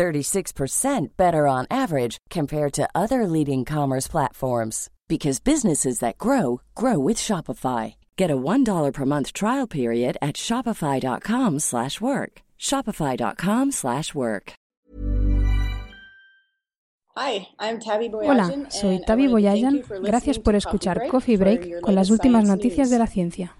36% better on average compared to other leading commerce platforms because businesses that grow grow with Shopify. Get a $1 per month trial period at shopify.com/work. shopify.com/work. Hi, I'm Tabby Hola, soy and I Tavi wanna thank Boyajan. Gracias por escuchar Coffee Break con las últimas noticias news. de la ciencia.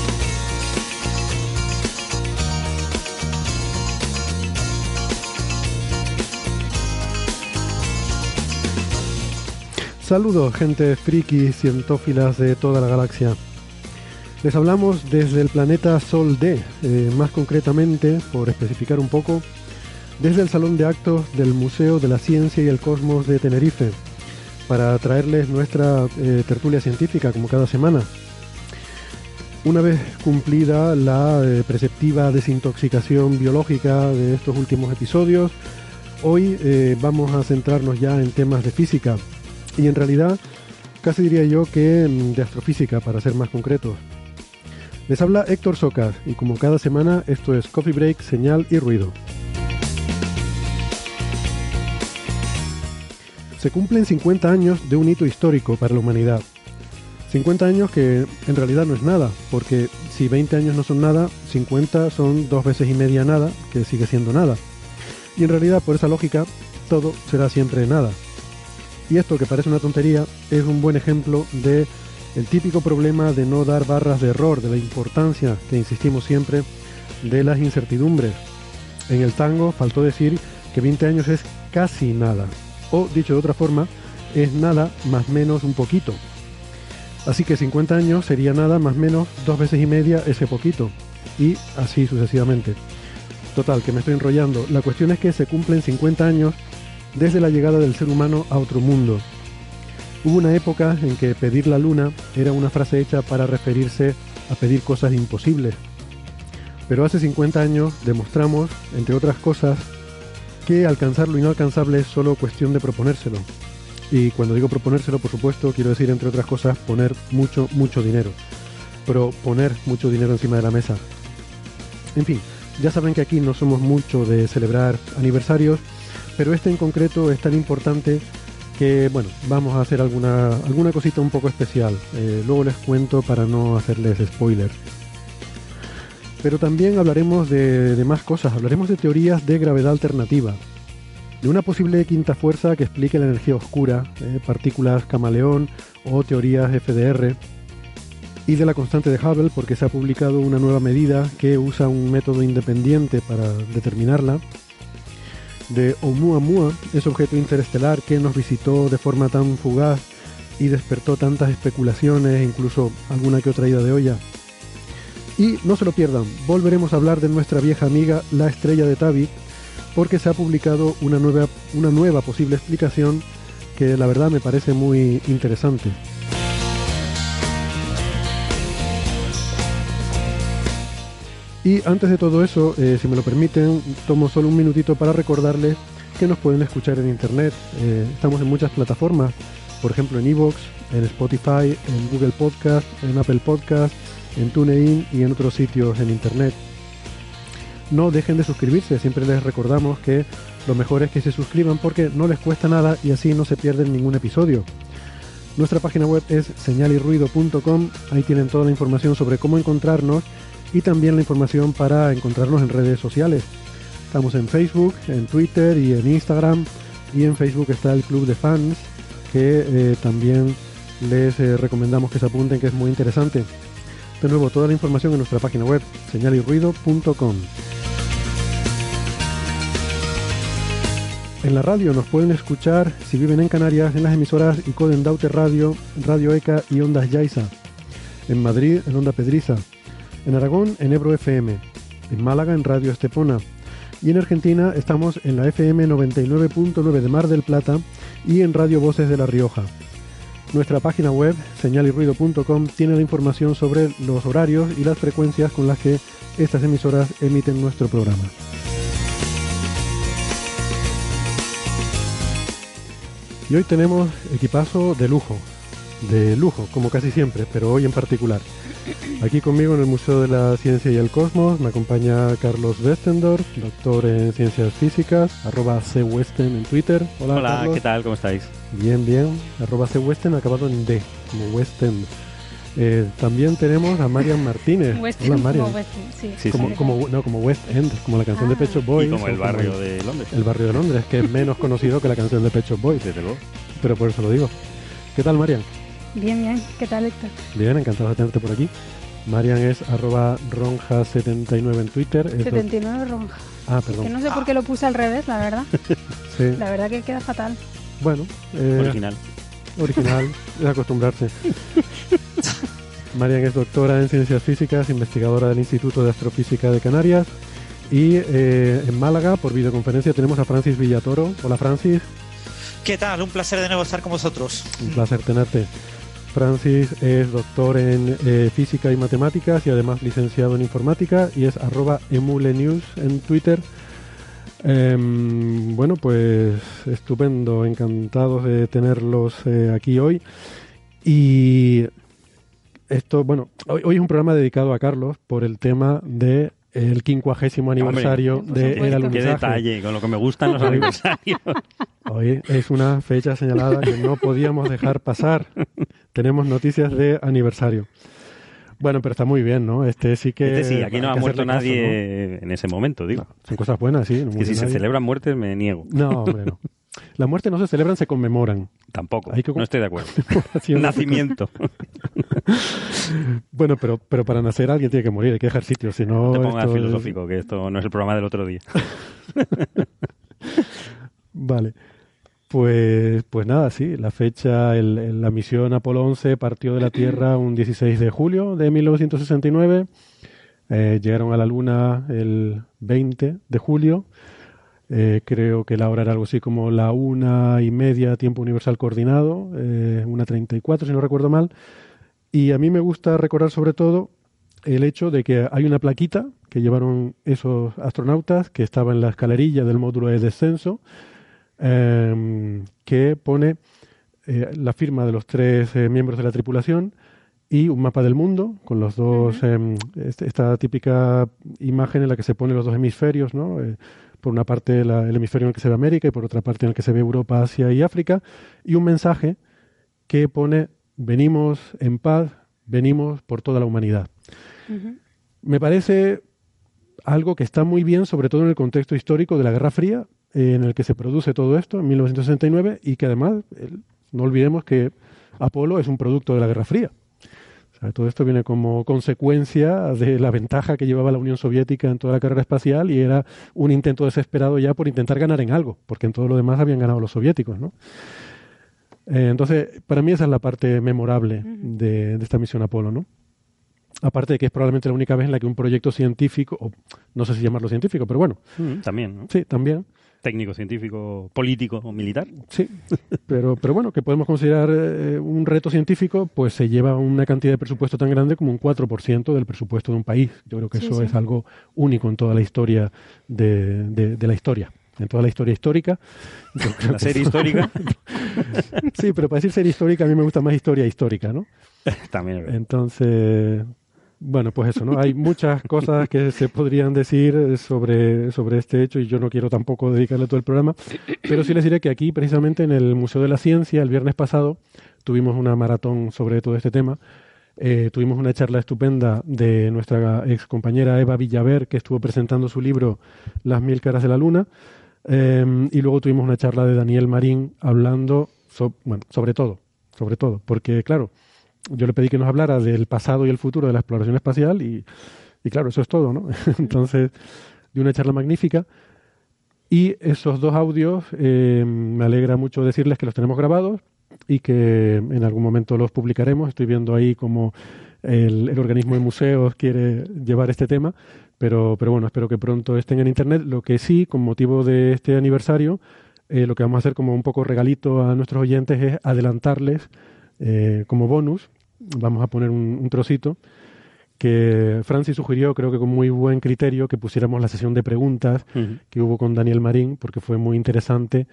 Saludos, gente friki cientófilas de toda la galaxia. Les hablamos desde el planeta Sol D, eh, más concretamente, por especificar un poco, desde el Salón de Actos del Museo de la Ciencia y el Cosmos de Tenerife, para traerles nuestra eh, tertulia científica como cada semana. Una vez cumplida la eh, preceptiva desintoxicación biológica de estos últimos episodios, hoy eh, vamos a centrarnos ya en temas de física y en realidad casi diría yo que mm, de astrofísica para ser más concretos. Les habla Héctor Socas y como cada semana esto es Coffee Break, Señal y Ruido. Se cumplen 50 años de un hito histórico para la humanidad. 50 años que en realidad no es nada, porque si 20 años no son nada, 50 son dos veces y media nada, que sigue siendo nada. Y en realidad, por esa lógica, todo será siempre nada. Y esto que parece una tontería es un buen ejemplo de el típico problema de no dar barras de error, de la importancia que insistimos siempre de las incertidumbres. En el tango faltó decir que 20 años es casi nada, o dicho de otra forma, es nada más menos un poquito. Así que 50 años sería nada más menos dos veces y media ese poquito, y así sucesivamente. Total, que me estoy enrollando. La cuestión es que se cumplen 50 años desde la llegada del ser humano a otro mundo. Hubo una época en que pedir la luna era una frase hecha para referirse a pedir cosas imposibles. Pero hace 50 años demostramos, entre otras cosas, que alcanzar lo inalcanzable es solo cuestión de proponérselo. Y cuando digo proponérselo, por supuesto, quiero decir, entre otras cosas, poner mucho, mucho dinero. Pero poner mucho dinero encima de la mesa. En fin, ya saben que aquí no somos mucho de celebrar aniversarios, pero este en concreto es tan importante que, bueno, vamos a hacer alguna, alguna cosita un poco especial. Eh, luego les cuento para no hacerles spoiler. Pero también hablaremos de, de más cosas, hablaremos de teorías de gravedad alternativa, de una posible quinta fuerza que explique la energía oscura, eh, partículas camaleón o teorías FDR, y de la constante de Hubble porque se ha publicado una nueva medida que usa un método independiente para determinarla, de Oumuamua, ese objeto interestelar que nos visitó de forma tan fugaz y despertó tantas especulaciones, incluso alguna que otra ida de olla. Y no se lo pierdan, volveremos a hablar de nuestra vieja amiga, la estrella de Tabit, porque se ha publicado una nueva, una nueva posible explicación que la verdad me parece muy interesante. Y antes de todo eso, eh, si me lo permiten, tomo solo un minutito para recordarles que nos pueden escuchar en internet. Eh, estamos en muchas plataformas, por ejemplo en Evox, en Spotify, en Google Podcast, en Apple Podcast, en TuneIn y en otros sitios en internet. No dejen de suscribirse, siempre les recordamos que lo mejor es que se suscriban porque no les cuesta nada y así no se pierden ningún episodio. Nuestra página web es señalirruido.com, ahí tienen toda la información sobre cómo encontrarnos y también la información para encontrarnos en redes sociales. Estamos en Facebook, en Twitter y en Instagram y en Facebook está el Club de Fans que eh, también les eh, recomendamos que se apunten que es muy interesante. De nuevo, toda la información en nuestra página web señalirruido.com. En la radio nos pueden escuchar si viven en Canarias en las emisoras Icoden Daute Radio, Radio ECA y Ondas Yaiza. En Madrid en Onda Pedriza. En Aragón en Ebro FM. En Málaga en Radio Estepona. Y en Argentina estamos en la FM 99.9 de Mar del Plata y en Radio Voces de La Rioja. Nuestra página web, señalirruido.com, tiene la información sobre los horarios y las frecuencias con las que estas emisoras emiten nuestro programa. Y hoy tenemos equipazo de lujo, de lujo, como casi siempre, pero hoy en particular. Aquí conmigo en el Museo de la Ciencia y el Cosmos me acompaña Carlos Westendorf, doctor en Ciencias Físicas, arroba cwesten en Twitter. Hola, Hola ¿qué tal? ¿Cómo estáis? Bien, bien, arroba cwesten acabado en D, como Westen. Eh, también tenemos a Marian Martínez. Hola Marian. Como, West, sí. como, como, no, como West End, como la canción de ah. Pecho Boys. Y como el barrio de Londres. El barrio de Londres, que es menos conocido que la canción de Pecho Boys. Desde luego. Pero por eso lo digo. ¿Qué tal Marian? Bien, bien. ¿Qué tal Héctor? Bien, encantado de tenerte por aquí. Marian es arroba ronja79 en Twitter. 79 ronja. Ah, perdón. Que no sé por qué lo puse al revés, la verdad. sí. La verdad que queda fatal. Bueno. Eh, original. Original, es acostumbrarse. Marian es doctora en Ciencias Físicas, investigadora del Instituto de Astrofísica de Canarias. Y eh, en Málaga, por videoconferencia, tenemos a Francis Villatoro. Hola, Francis. ¿Qué tal? Un placer de nuevo estar con vosotros. Un placer tenerte. Francis es doctor en eh, física y matemáticas y además licenciado en informática y es arroba emulenews en Twitter. Em, bueno, pues estupendo, encantados de tenerlos eh, aquí hoy. Y esto, bueno, hoy, hoy, es un programa dedicado a Carlos por el tema de el quincuagésimo aniversario de el alunizaje. Qué detalle, con lo que me gustan los aniversarios. Hoy es una fecha señalada que no podíamos dejar pasar. Tenemos noticias de aniversario. Bueno, pero está muy bien, ¿no? Este sí que. Este sí, aquí no ha muerto nadie en ese momento, digo. son cosas buenas, sí. que si se celebran muertes me niego. No, hombre, no. La muerte no se celebran, se conmemoran. Tampoco. no estoy de acuerdo. Nacimiento. bueno, pero, pero para nacer alguien tiene que morir, hay que dejar sitio, si no... te pongas filosófico, que esto no es el programa del otro día. vale. Pues, pues nada, sí, la fecha, el, la misión Apolo 11 partió de la Tierra un 16 de julio de 1969. Eh, llegaron a la Luna el 20 de julio eh, creo que la hora era algo así como la una y media tiempo universal coordinado, eh, una treinta y cuatro si no recuerdo mal. Y a mí me gusta recordar sobre todo el hecho de que hay una plaquita que llevaron esos astronautas que estaba en la escalerilla del módulo de descenso em, que pone eh, la firma de los tres miembros de la tripulación y un mapa del mundo con los dos, em, este, esta típica imagen en la que se ponen los dos hemisferios, ¿no? por una parte el hemisferio en el que se ve América y por otra parte en el que se ve Europa, Asia y África, y un mensaje que pone venimos en paz, venimos por toda la humanidad. Me parece algo que está muy bien, sobre todo en el contexto histórico de la Guerra Fría, eh, en el que se produce todo esto, en 1969, y que además, no olvidemos que Apolo es un producto de la Guerra Fría todo esto viene como consecuencia de la ventaja que llevaba la Unión Soviética en toda la carrera espacial y era un intento desesperado ya por intentar ganar en algo, porque en todo lo demás habían ganado los soviéticos, ¿no? Eh, entonces, para mí esa es la parte memorable de, esta misión Apolo, ¿no? Aparte de que es probablemente la única vez en la que un proyecto científico, o no sé si llamarlo científico, pero bueno. también, ¿no? Sí, también técnico, científico, político o militar. Sí, pero, pero bueno, que podemos considerar eh, un reto científico, pues se lleva una cantidad de presupuesto tan grande como un 4% del presupuesto de un país. Yo creo que eso es algo único en toda la historia de, de, la historia en toda la historia histórica. La serie histórica. sí, pero para decir serie histórica a mí me gusta más historia histórica, ¿no? También. Entonces, Bueno, pues eso, ¿no? Hay muchas cosas que se podrían decir sobre, sobre este hecho y yo no quiero tampoco dedicarle todo el programa, pero sí les diré que aquí, precisamente en el Museo de la Ciencia, el viernes pasado, tuvimos una maratón sobre todo este tema. Eh, tuvimos una charla estupenda de nuestra ex compañera Eva Villaver, que estuvo presentando su libro Las mil caras de la luna. Eh, y luego tuvimos una charla de Daniel Marín hablando bueno, sobre todo, sobre todo, porque claro, yo le pedí que nos hablara del pasado y el futuro de la exploración espacial y, claro, eso es todo, ¿no? Entonces, de una charla magnífica. Y esos dos audios, eh, me alegra mucho decirles que los tenemos grabados y que en algún momento los publicaremos. Estoy viendo ahí cómo el, organismo de museos quiere llevar este tema, pero, pero bueno, espero que pronto estén en Internet. Lo que sí, con motivo de este aniversario, eh, lo que vamos a hacer como un poco regalito a nuestros oyentes es adelantarles eh, como bonus, vamos a poner un, trocito, que Francis sugirió, creo que con muy buen criterio, que pusiéramos la sesión de preguntas que hubo con Daniel Marín, porque fue muy interesante.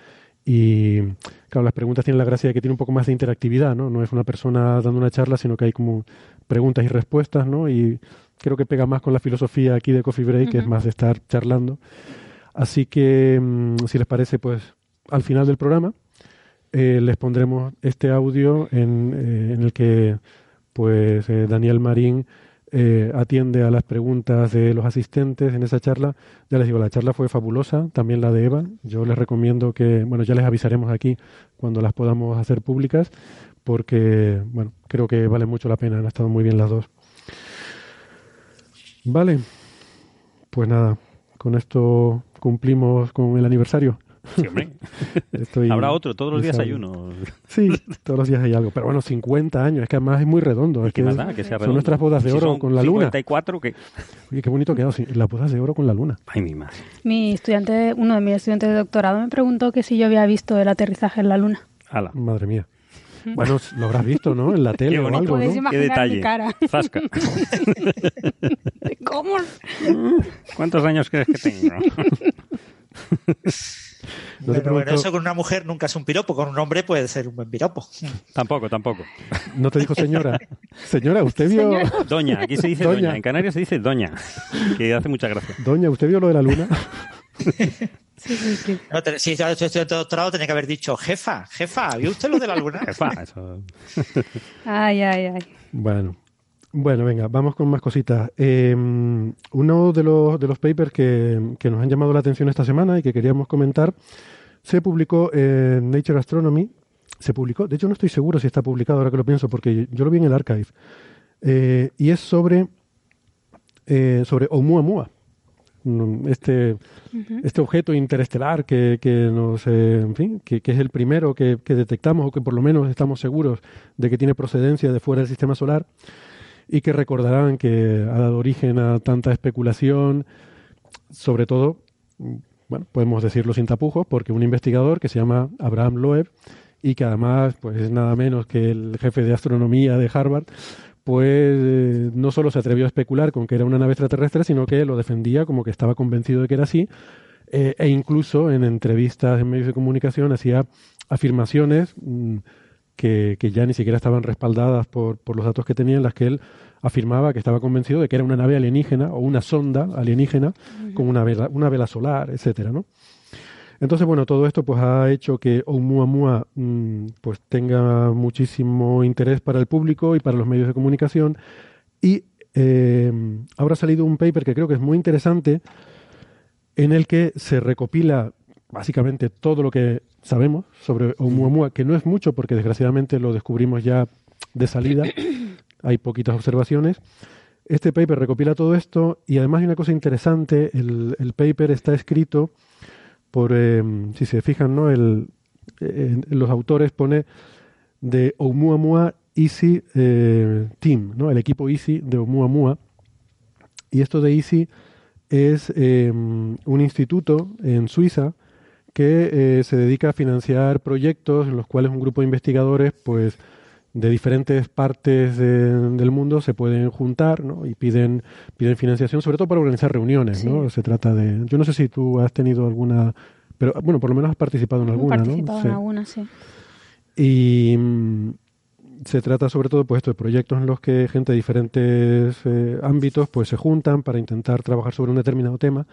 Y claro, las preguntas tienen la gracia de que tiene un poco más de interactividad, ¿no? No es una persona dando una charla, sino que hay como preguntas y respuestas, ¿no? Y creo que pega más con la filosofía aquí de Coffee Break, que es más de estar charlando. Así que, mm, si les parece, pues al final del programa eh, les pondremos este audio en, eh, en el que pues eh, Daniel Marín atiende a las preguntas de los asistentes en esa charla. Ya les digo, la charla fue fabulosa, también la de Eva. Yo les recomiendo que, bueno, ya les avisaremos aquí cuando las podamos hacer públicas, porque, bueno, creo que vale mucho la pena, han estado muy bien las dos. Vale, pues nada, con esto cumplimos con el aniversario. Sí, hombre. Habrá otro, todos los días hay uno. Sí, todos los días hay algo. Pero bueno, 50 años, es que además es muy redondo. Es que, son nuestras bodas de oro con la luna. 54 que... Oye, qué bonito quedado, las bodas de oro con la luna. Ay, mi madre. Mi estudiante, uno de mis estudiantes de doctorado me preguntó que si yo había visto el aterrizaje en la luna. Ala. Madre mía. Bueno, lo habrás visto, ¿no? En la tele o algo, ¿no? Qué detalle. cara. Zasca. ¿Cómo? ¿Cuántos años crees que tengo? Bueno, eso con una mujer nunca es un piropo, con un hombre puede ser un buen piropo. Tampoco, tampoco. No te dijo señora. Señora, usted vio. Doña, aquí se dice doña. En Canarias se dice doña, que hace mucha gracia. Doña, ¿usted vio lo de la luna? Sí, sí, sí. No, si estudiante de doctorado, tenía que haber dicho jefa, jefa, ¿vio usted lo de la luna? jefa, eso. Ay, ay, ay. Bueno, bueno, venga, vamos con más cositas. Em, uno de los, de los papers que, nos han llamado la atención esta semana y que queríamos comentar se publicó en Nature Astronomy. Se publicó, de hecho no estoy seguro si está publicado ahora que lo pienso, porque yo lo vi en el archive. Eh, y es sobre, eh, sobre Oumuamua, este, este objeto interestelar que, que nos, eh, en fin, que, que, es el primero que, que detectamos o que por lo menos estamos seguros de que tiene procedencia de fuera del sistema solar y que recordarán que ha dado origen a tanta especulación, sobre todo, bueno, podemos decirlo sin tapujos, porque un investigador que se llama Abraham Loeb y que además pues es nada menos que el jefe de astronomía de Harvard, pues eh, no solo se atrevió a especular con que era una nave extraterrestre, sino que lo defendía como que estaba convencido de que era así, eh, e incluso en entrevistas en medios de comunicación hacía afirmaciones mm, que, ya ni siquiera estaban respaldadas por, por los datos que tenía, en las que él afirmaba que estaba convencido de que era una nave alienígena o una sonda alienígena con una vela, una vela solar, etcétera, ¿no? Entonces, bueno, todo esto pues ha hecho que Oumuamua mm, pues tenga muchísimo interés para el público y para los medios de comunicación y eh, ahora ha salido un paper que creo que es muy interesante en el que se recopila básicamente todo lo que sabemos sobre Oumuamua, que no es mucho porque desgraciadamente lo descubrimos ya de salida, hay poquitas observaciones. Este paper recopila todo esto y además hay una cosa interesante, el, el paper está escrito por, eh, si se fijan, ¿no? El, los autores pone de Oumuamua Easy eh, Team, ¿no? el equipo Easy de Oumuamua. Y esto de Easy es eh, un instituto en Suiza que eh, se dedica a financiar proyectos en los cuales un grupo de investigadores, pues, de diferentes partes del mundo se pueden juntar ¿no? y piden, piden financiación, sobre todo para organizar reuniones. ¿no? Se trata de. Yo no sé si tú has tenido alguna. Pero bueno, por lo menos has participado en alguna, participado ¿no? en alguna, sí. Y mm, se trata sobre todo pues, de proyectos en los que gente de diferentes eh, ámbitos pues, se juntan para intentar trabajar sobre un determinado tema.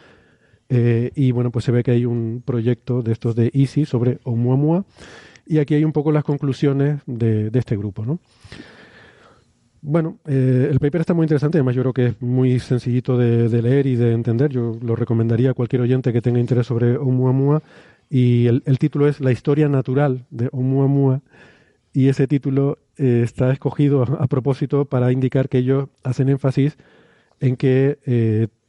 Eh, y bueno, pues se ve que hay un proyecto de estos de Easy sobre Oumuamua. Y aquí hay un poco las conclusiones de, este grupo. ¿no? Bueno, eh, el paper está muy interesante, además yo creo que es muy sencillito de, leer y de entender. Yo lo recomendaría a cualquier oyente que tenga interés sobre Oumuamua. Y el, título es La historia natural de Oumuamua y ese título eh, está escogido a, propósito para indicar que ellos hacen énfasis en que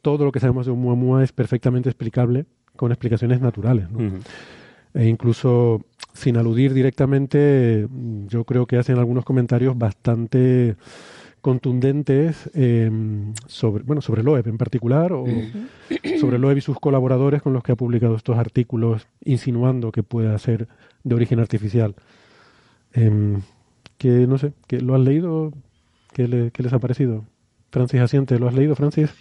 todo lo que sabemos de Oumuamua es perfectamente explicable con explicaciones naturales. E incluso sin aludir directamente, yo creo que hacen algunos comentarios bastante contundentes em, sobre, bueno, sobre Loeb en particular o sobre Loeb y sus colaboradores con los que ha publicado estos artículos insinuando que puede ser de origen artificial. Em, que no sé, que ¿lo has leído? ¿Qué, les ha parecido? Francis Asiente, ¿lo has leído, Francis?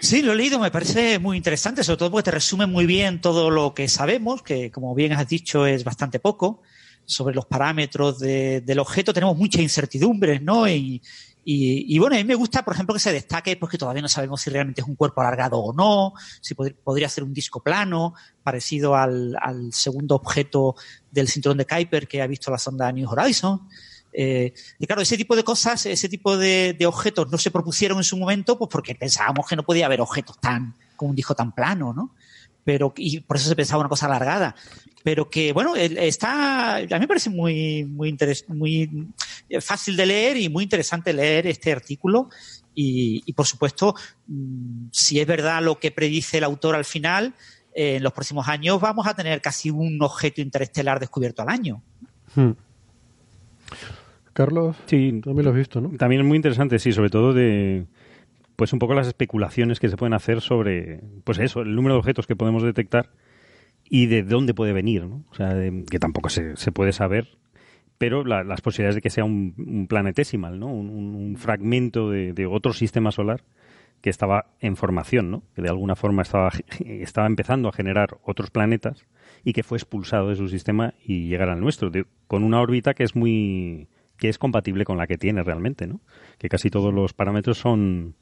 Sí, lo he leído, me parece muy interesante, sobre todo porque te resume muy bien todo lo que sabemos, que como bien has dicho es bastante poco, sobre los parámetros del objeto. Tenemos muchas incertidumbres, ¿no? Y, y, bueno, a mí me gusta, por ejemplo, que se destaque porque todavía no sabemos si realmente es un cuerpo alargado o no, si podría ser un disco plano, parecido al, segundo objeto del cinturón de Kuiper que ha visto la sonda New Horizons. Eh, y claro, ese tipo de cosas, ese tipo de, objetos no se propusieron en su momento, pues porque pensábamos que no podía haber objetos tan, como un disco tan plano, ¿no? Pero, y por eso se pensaba una cosa alargada pero que bueno, está, a mí me parece muy, muy, muy fácil de leer y muy interesante leer este artículo. Y, por supuesto, mm, si es verdad lo que predice el autor al final, en los próximos años vamos a tener casi un objeto interestelar descubierto al año. Hmm. Carlos, sí, también lo has visto, ¿no? También es muy interesante, sí, sobre todo de pues un poco las especulaciones que se pueden hacer sobre pues eso, el número de objetos que podemos detectar y de dónde puede venir, ¿no? O sea, que tampoco se, se, puede saber, pero las posibilidades de que sea un, un planetesimal, ¿no? Un, fragmento de, otro sistema solar que estaba en formación, ¿no? Que de alguna forma estaba, estaba empezando a generar otros planetas y que fue expulsado de su sistema y llegar al nuestro, con una órbita que es muy que es compatible con la que tiene realmente, ¿no? Que casi todos los parámetros son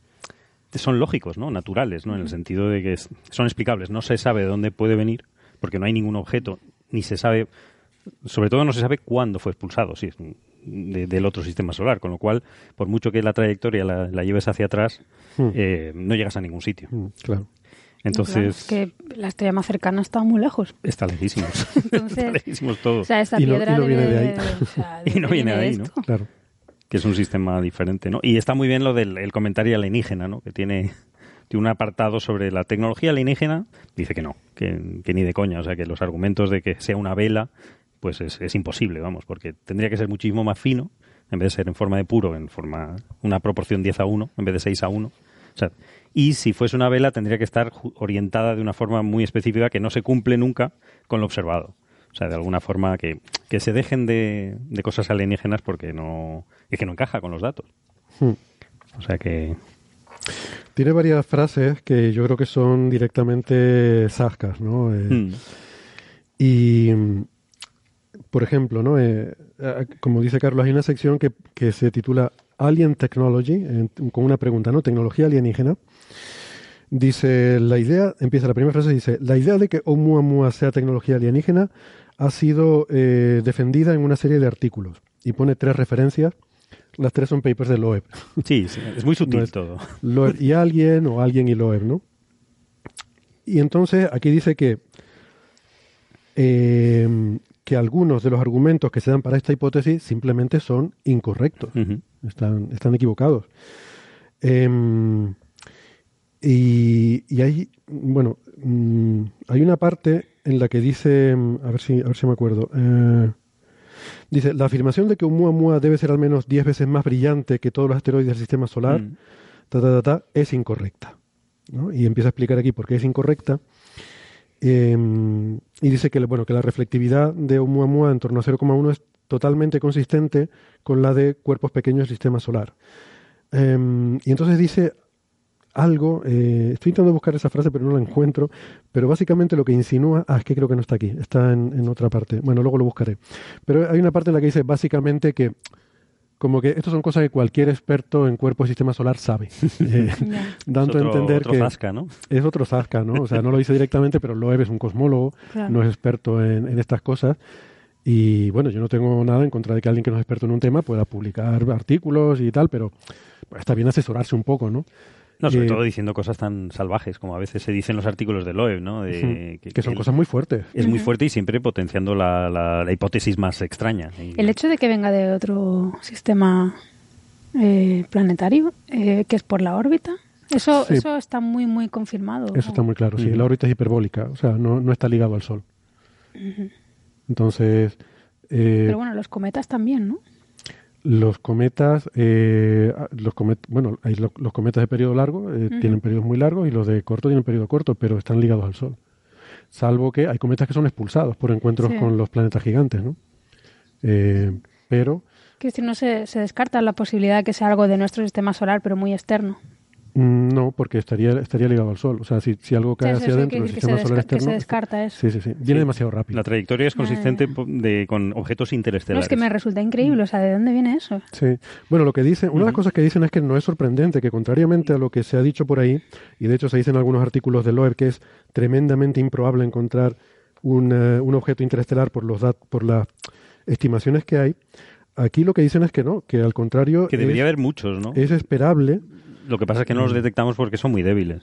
son lógicos, ¿no? Naturales, ¿no? En el sentido de que son explicables. No se sabe de dónde puede venir, porque no hay ningún objeto, ni se sabe, sobre todo no se sabe cuándo fue expulsado, sí, del otro sistema solar, con lo cual, por mucho que la trayectoria la, lleves hacia atrás, hmm. eh, no llegas a ningún sitio. Hmm, claro. Entonces. que la estrella más cercana está muy lejos. Está lejísimos. está lejísimos todos. O sea, esa piedra y no, viene de ahí. y no viene de ahí, ¿no? Claro. Que es un sistema diferente, ¿no? Y está muy bien lo del comentario alienígena, ¿no? Que tiene un apartado sobre la tecnología alienígena, dice que no, que, ni de coña, o sea que los argumentos de que sea una vela, pues es, imposible, vamos, porque tendría que ser muchísimo más fino, en vez de ser en forma de puro, en forma, una proporción 10 a 1, en vez de 6 a 1. O sea, y si fuese una vela tendría que estar orientada de una forma muy específica que no se cumple nunca con lo observado. O sea, de alguna forma que, que se dejen de, de cosas alienígenas porque no es que no encaja con los datos. Hmm. O sea que tiene varias frases que yo creo que son directamente sascas, ¿no? Eh, hmm. Y, por ejemplo, ¿no? Eh, eh, como dice Carlos, hay una sección que, que se titula Alien Technology, con una pregunta, ¿no? Tecnología alienígena. Dice, la idea, empieza la primera frase, dice, la idea de que Oumuamua sea tecnología alienígena ha sido defendida en una serie de artículos. Y pone tres referencias las tres son papers de Loeb. Sí, es muy sutil todo. Loeb y alguien o alguien y Loeb, ¿no? Y entonces aquí dice que, em, que algunos de los argumentos que se dan para esta hipótesis simplemente son incorrectos, están, están equivocados. Em, y, y, hay, bueno, mm, hay una parte en la que dice, a ver si, a ver si me acuerdo. Eh, Dice, la afirmación de que Oumuamua debe ser al menos 10 veces más brillante que todos los asteroides del sistema solar, mm. es incorrecta. Y empieza a explicar aquí por qué es incorrecta. Em, y dice que, bueno, que la reflectividad de Oumuamua en torno a 0,1 es totalmente consistente con la de cuerpos pequeños del sistema solar. Em, y entonces dice algo, eh, estoy intentando buscar esa frase pero no la encuentro, pero básicamente lo que insinúa, ah, es que creo que no está aquí, está en, otra parte, bueno, luego lo buscaré, pero hay una parte en la que dice básicamente que como que estas son cosas que cualquier experto en cuerpo y sistema solar sabe. Eh, dando Es a otro- entender otro que zasca, ¿no? es otro Zasca, ¿no? O sea, no lo dice directamente, pero Loeb es un cosmólogo, Claro. no es experto en, en estas cosas. Y bueno, yo no tengo nada en contra de que alguien que no es experto en un tema pueda publicar artículos y tal, pero pues, está bien asesorarse un poco, ¿no? No, sobre Eh, todo diciendo cosas tan salvajes como a veces se dicen los artículos de Loeb, ¿no? De, que son él cosas muy fuertes. Es muy fuerte y siempre potenciando la, la- la hipótesis más extraña. Y- El hecho de que venga de otro sistema eh, planetario, eh, que es por la órbita, eso, Sí. eso está muy, muy confirmado. Eso está muy claro, sí. La órbita es hiperbólica, o sea, no, no está ligado al Sol. Entonces, eh, Pero bueno, los cometas también, ¿no? Los cometas, eh, los comet bueno, hay lo- los cometas de periodo largo eh, tienen periodos muy largos y los de corto tienen periodo corto, pero están ligados al Sol. Salvo que hay cometas que son expulsados por encuentros Sí. con los planetas gigantes, ¿no? Eh, pero Que si no se, se descarta la posibilidad de que sea algo de nuestro sistema solar, pero muy externo. Mm, no, porque estaría, estaría ligado al Sol. O sea, si, si algo cae Sí, hacia sí, adentro que sistema se solar desca- que se externo. descarta eso. Sí, sí, sí. Viene Sí. demasiado rápido. La trayectoria es consistente de, con objetos No, interestelares. es que me resulta increíble, o sea, ¿de dónde viene eso? Sí. Bueno, lo que dicen, una de las cosas que dicen es que no es sorprendente que contrariamente a lo que se ha dicho por ahí, y de hecho se dice en algunos artículos de Loeb que es tremendamente improbable encontrar un, eh, un objeto interestelar por los dat- por las estimaciones que hay, aquí lo que dicen es que no, que al contrario Que debería es, haber muchos, ¿no? es esperable Lo que pasa es que no los detectamos porque son muy débiles.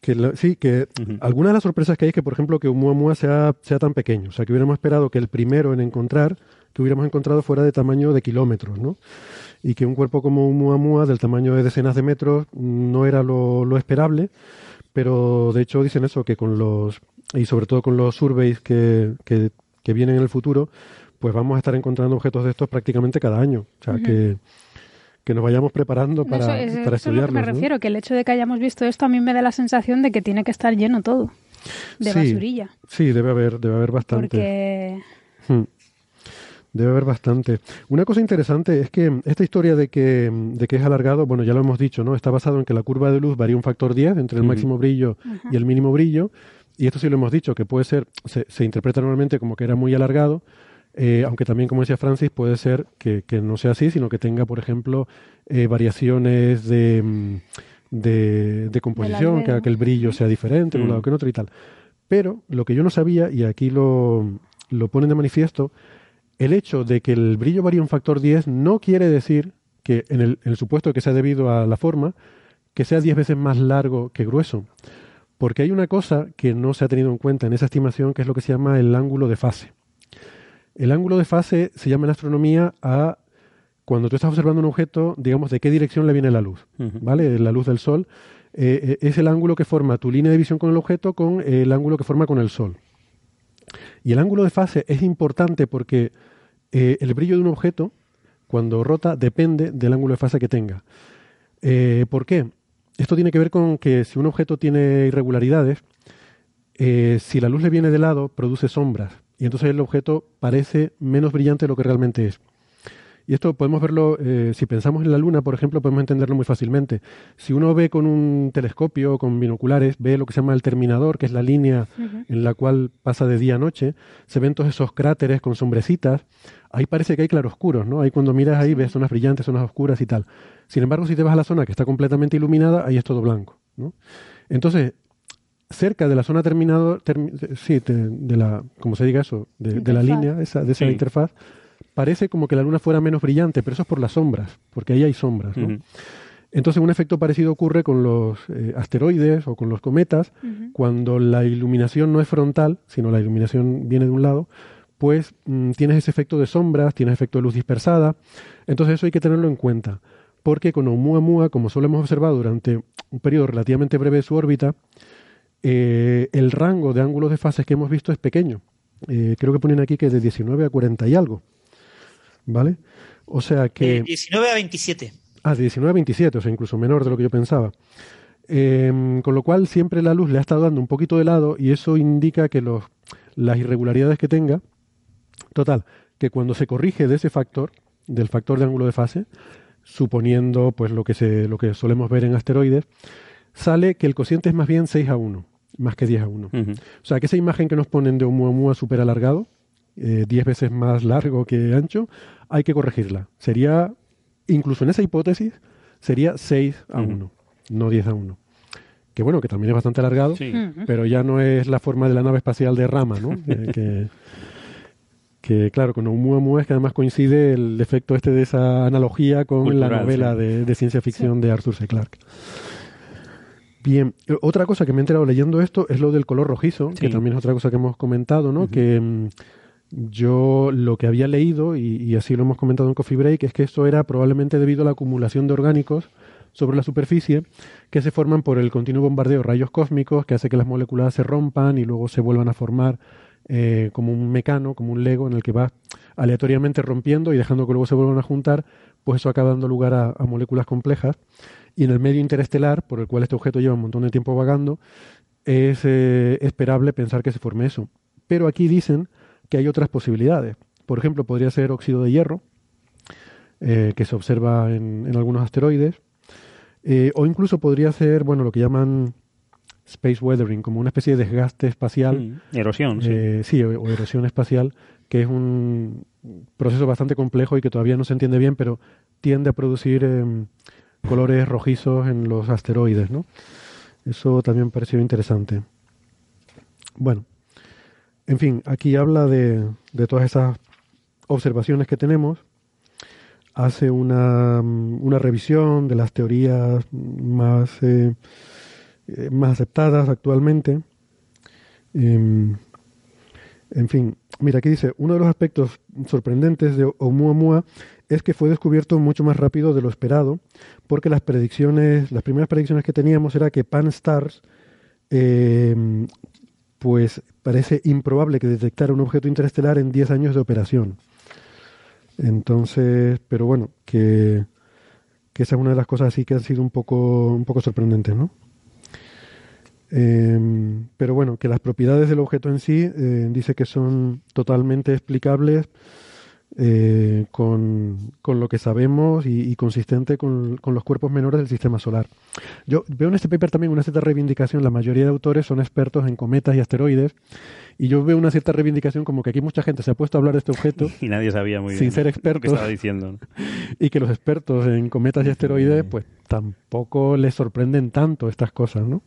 que la- sí, que Ujú. alguna de las sorpresas que hay es que, por ejemplo, que Oumuamua sea, sea tan pequeño. O sea, que hubiéramos esperado que el primero en encontrar, que hubiéramos encontrado fuera de tamaño de kilómetros, ¿no? Y que un cuerpo como Oumuamua, del tamaño de decenas de metros, no era lo, lo esperable. Pero, de hecho, dicen eso, que con los, y sobre todo con los surveys que, que, que vienen en el futuro, pues vamos a estar encontrando objetos de estos prácticamente cada año. O sea, Ujú. que, que nos vayamos preparando para, eso es, para eso es a lo que me refiero, que el hecho de que hayamos visto esto a mí me da la sensación de que tiene que estar lleno todo de Sí. basurilla. Sí, debe haber, debe haber bastante. Porque Hmm. Debe haber bastante. Una cosa interesante es que esta historia de que, de que es alargado, bueno, ya lo hemos dicho, ¿no? Está basado en que la curva de luz varía un factor 10 entre el máximo brillo y el mínimo brillo. Y esto sí lo hemos dicho, que puede ser, se, se interpreta normalmente como que era muy alargado, eh, aunque también, como decía Francis, puede ser que, que no sea así, sino que tenga, por ejemplo, eh, variaciones de, mm, de, de composición, que haga albedo. que el brillo sea diferente en un Mm. lado que en otro y tal. Pero lo que yo no sabía, y aquí lo, lo ponen de manifiesto, el hecho de que el brillo varíe un factor 10 no quiere decir que en el, en el supuesto de que sea debido a la forma, que sea 10 veces más largo que grueso. Porque hay una cosa que no se ha tenido en cuenta en esa estimación, que es lo que se llama el ángulo de fase. El ángulo de fase se llama en astronomía a cuando tú estás observando un objeto, digamos, de qué dirección le viene la luz. ¿Vale? La luz del sol eh, eh, es el ángulo que forma tu línea de visión con el objeto con el ángulo que forma con el sol. Y el ángulo de fase es importante porque eh, el brillo de un objeto, cuando rota, depende del ángulo de fase que tenga. Eh, ¿Por qué? Esto tiene que ver con que si un objeto tiene irregularidades, eh, si la luz le viene de lado, produce sombras. Y entonces el objeto parece menos brillante de lo que realmente es. Y esto podemos verlo, eh, si pensamos en la Luna, por ejemplo, podemos entenderlo muy fácilmente. Si uno ve con un telescopio o con binoculares, ve lo que se llama el terminador, que es la línea en la cual pasa de día a noche, se ven todos esos cráteres con sombrecitas. Ahí parece que hay claroscuros, ¿no? Ahí cuando miras ahí ves zonas brillantes, zonas oscuras y tal. Sin embargo, si te vas a la zona que está completamente iluminada, ahí es todo blanco, ¿no? Entonces, cerca de la zona terminador, termi- sí, de, de la, como se diga eso, de, de la línea, esa, de esa Sí. interfaz, parece como que la luna fuera menos brillante, pero eso es por las sombras, porque ahí hay sombras, ¿no? Entonces, un efecto parecido ocurre con los eh, asteroides o con los cometas, cuando la iluminación no es frontal, sino la iluminación viene de un lado, pues mm, tienes ese efecto de sombras, tienes efecto de luz dispersada. Entonces eso hay que tenerlo en cuenta, porque con Oumuamua, como solo hemos observado durante un periodo relativamente breve de su órbita, eh, el rango de ángulos de fases que hemos visto es pequeño. Eh, creo que ponen aquí que de 19 a 40 y algo. ¿Vale? O sea que... De 19 a 27. Ah, de 19 a 27, o sea, incluso menor de lo que yo pensaba. Em, con lo cual siempre la luz le ha estado dando un poquito de lado y eso indica que los, las irregularidades que tenga, total, que cuando se corrige de ese factor, del factor de ángulo de fase, suponiendo pues lo que, se, lo que solemos ver en asteroides, sale que el cociente es más bien 6 a 1, más que 10 a 1. Ujú. O sea, que esa imagen que nos ponen de Oumuamua súper alargado, eh, 10 veces más largo que ancho, hay que corregirla. Sería incluso en esa hipótesis, sería 6 a 1, no 10 a 1. Que bueno, que también es bastante alargado, pero ya no es la forma de la nave espacial de Rama, ¿no? que, que, claro, con Oumuamua es que además coincide el efecto este de esa analogía con la novela de, ciencia ficción de Arthur C. Clarke. Bien, otra cosa que me he enterado leyendo esto es lo del color rojizo, que también es otra cosa que hemos comentado, ¿no? Que mm, yo lo que había leído, y, así lo hemos comentado en Coffee Break, es que esto era probablemente debido a la acumulación de orgánicos sobre la superficie que se forman por el continuo bombardeo de rayos cósmicos que hace que las moléculas se rompan y luego se vuelvan a formar eh, como un mecano, como un lego en el que va aleatoriamente rompiendo y dejando que luego se vuelvan a juntar, pues eso acaba dando lugar a, moléculas complejas. Y en el medio interestelar, por el cual este objeto lleva un montón de tiempo vagando, es eh, esperable pensar que se forme eso. Pero aquí dicen que hay otras posibilidades. Por ejemplo, podría ser óxido de hierro, eh, que se observa en, algunos asteroides, eh, o incluso podría ser, bueno, lo que llaman space weathering, como una especie de desgaste espacial. Mm, erosión, sí. Sí, o, erosión espacial, que es un proceso bastante complejo y que todavía no se entiende bien, pero tiende a producir em, colores rojizos en los asteroides, ¿no? Eso también pareció interesante. Bueno, en fin, aquí habla de, todas esas observaciones que tenemos, hace una, una revisión de las teorías más, eh, eh, más aceptadas actualmente. Em, en fin, mira, aquí dice, uno de los aspectos sorprendentes de Oumuamua es que fue descubierto mucho más rápido de lo esperado, porque las predicciones, las primeras predicciones que teníamos era que Pan-STARRS em, pues parece improbable que detectara un objeto interestelar en 10 años de operación. Entonces, pero bueno, que, esa es una de las cosas así que han sido un poco, un poco sorprendentes, ¿no? Em, pero bueno, que las propiedades del objeto en sí eh, dice que son totalmente explicables eh, con, lo que sabemos y, consistente con, los cuerpos menores del sistema solar. Yo veo en este paper también una cierta reivindicación, la mayoría de autores son expertos en cometas y asteroides, y yo veo una cierta reivindicación como que aquí mucha gente se ha puesto a hablar de este objeto y nadie sabía muy sin bien ser expertos, estaba diciendo. y que los expertos en cometas y asteroides pues tampoco les sorprenden tanto estas cosas, ¿no?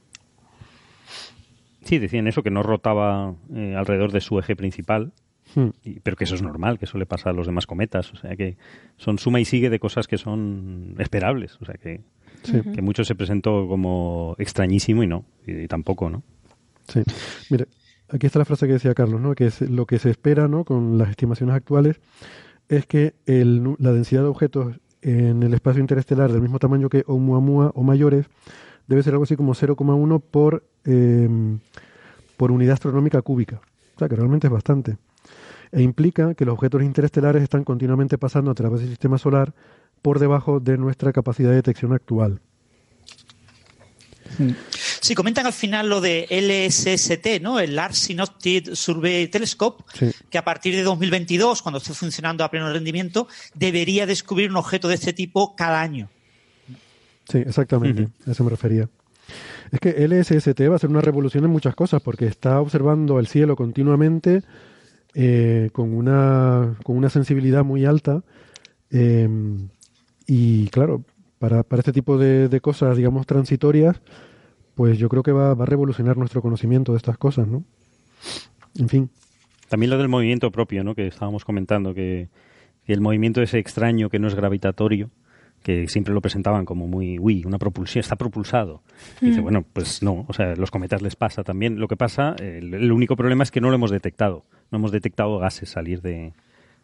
Sí, decían eso, que no rotaba eh, alrededor de su eje principal, Hmm. pero que eso es normal, que eso le pasa a los demás cometas. O sea, que son suma y sigue de cosas que son esperables. O sea, que, que mucho se presentó como extrañísimo y no, y, tampoco, ¿no? Sí. Mire, aquí está la frase que decía Carlos, ¿no? Que es lo que se espera, ¿no? Con las estimaciones actuales es que el, la densidad de objetos en el espacio interestelar del mismo tamaño que Oumuamua o mayores debe ser algo así como 0,1 por, eh, por unidad astronómica cúbica. O sea, que realmente es bastante e implica que los objetos interestelares están continuamente pasando a través del sistema solar por debajo de nuestra capacidad de detección actual. Sí, comentan al final lo de LSST, ¿no? El Large Synoptic Survey Telescope, que a partir de 2022, cuando esté funcionando a pleno rendimiento, debería descubrir un objeto de este tipo cada año. Sí, exactamente, a eso me refería. Es que LSST va a ser una revolución en muchas cosas, porque está observando el cielo continuamente, eh, con, una, con una sensibilidad muy alta. Eh, y claro, para, para este tipo de, cosas, digamos, transitorias, pues yo creo que va, va, a revolucionar nuestro conocimiento de estas cosas, ¿no? En fin. También lo del movimiento propio, ¿no? Que estábamos comentando, que, que el movimiento ese extraño que no es gravitatorio, que siempre lo presentaban como muy, uy, una propulsión, está propulsado. dice, mm. bueno, pues no, o sea, los cometas les pasa también. Lo que pasa, el, único problema es que no lo hemos detectado. No hemos detectado gases salir de,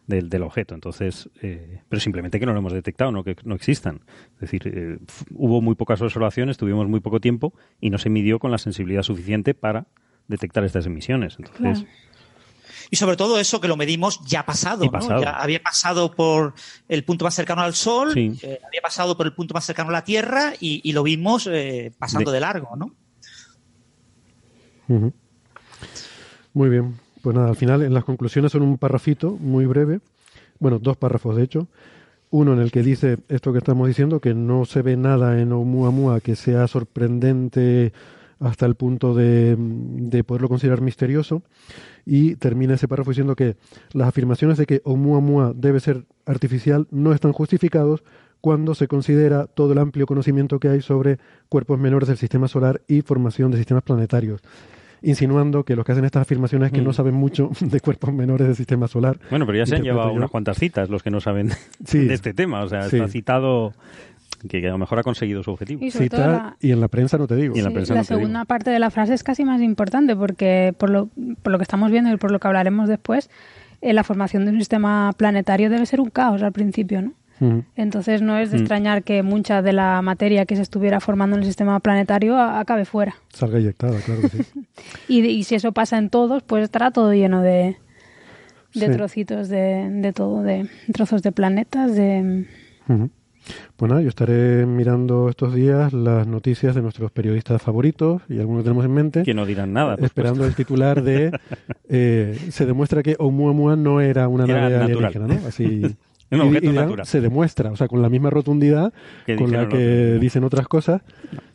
del, objeto. Entonces, eh, pero simplemente que no lo hemos detectado, no que no existan. Es decir, eh, hubo muy pocas observaciones, tuvimos muy poco tiempo y no se midió con la sensibilidad suficiente para detectar estas emisiones. Entonces, y sobre todo eso que lo medimos ya pasado, ¿no? Ya había pasado por el punto más cercano al Sol, eh, había pasado por el punto más cercano a la Tierra y, lo vimos eh, pasando de... largo, ¿no? Muy bien. Pues nada, al final en las conclusiones son un parrafito muy breve, bueno, dos párrafos de hecho. Uno en el que dice esto que estamos diciendo, que no se ve nada en Oumuamua que sea sorprendente hasta el punto de, de poderlo considerar misterioso y termina ese párrafo diciendo que las afirmaciones de que Oumuamua debe ser artificial no están justificados cuando se considera todo el amplio conocimiento que hay sobre cuerpos menores del sistema solar y formación de sistemas planetarios insinuando que los que hacen estas afirmaciones es que no Mm. saben mucho de cuerpos menores del sistema solar. Bueno, pero ya se han llevado yo. unas cuantas citas los que no saben Sí. de este tema. O sea, Sí. está citado que, a lo mejor ha conseguido su objetivo. Y sobre todo Cita, la- y en la prensa no te digo. Y en la Sí, prensa la no te digo. segunda parte de la frase es casi más importante porque por lo, por lo que estamos viendo y por lo que hablaremos después, eh, la formación de un sistema planetario debe ser un caos al principio, ¿no? Entonces no es de Mm. extrañar que mucha de la materia que se estuviera formando en el sistema planetario acabe fuera. Salga eyectada, claro que sí. Y, si eso pasa en todos, pues estará todo lleno de, de Sí. trocitos de, de todo, de trozos de planetas, de... Pues nada, yo estaré mirando estos días las noticias de nuestros periodistas favoritos y algunos tenemos en mente. Que no dirán nada. esperando el titular de eh, se demuestra que Oumuamua no era una Era nave alienígena, ¿no? Así Un objeto y dirán, se demuestra, o sea, con la misma rotundidad con la que dicen otras cosas,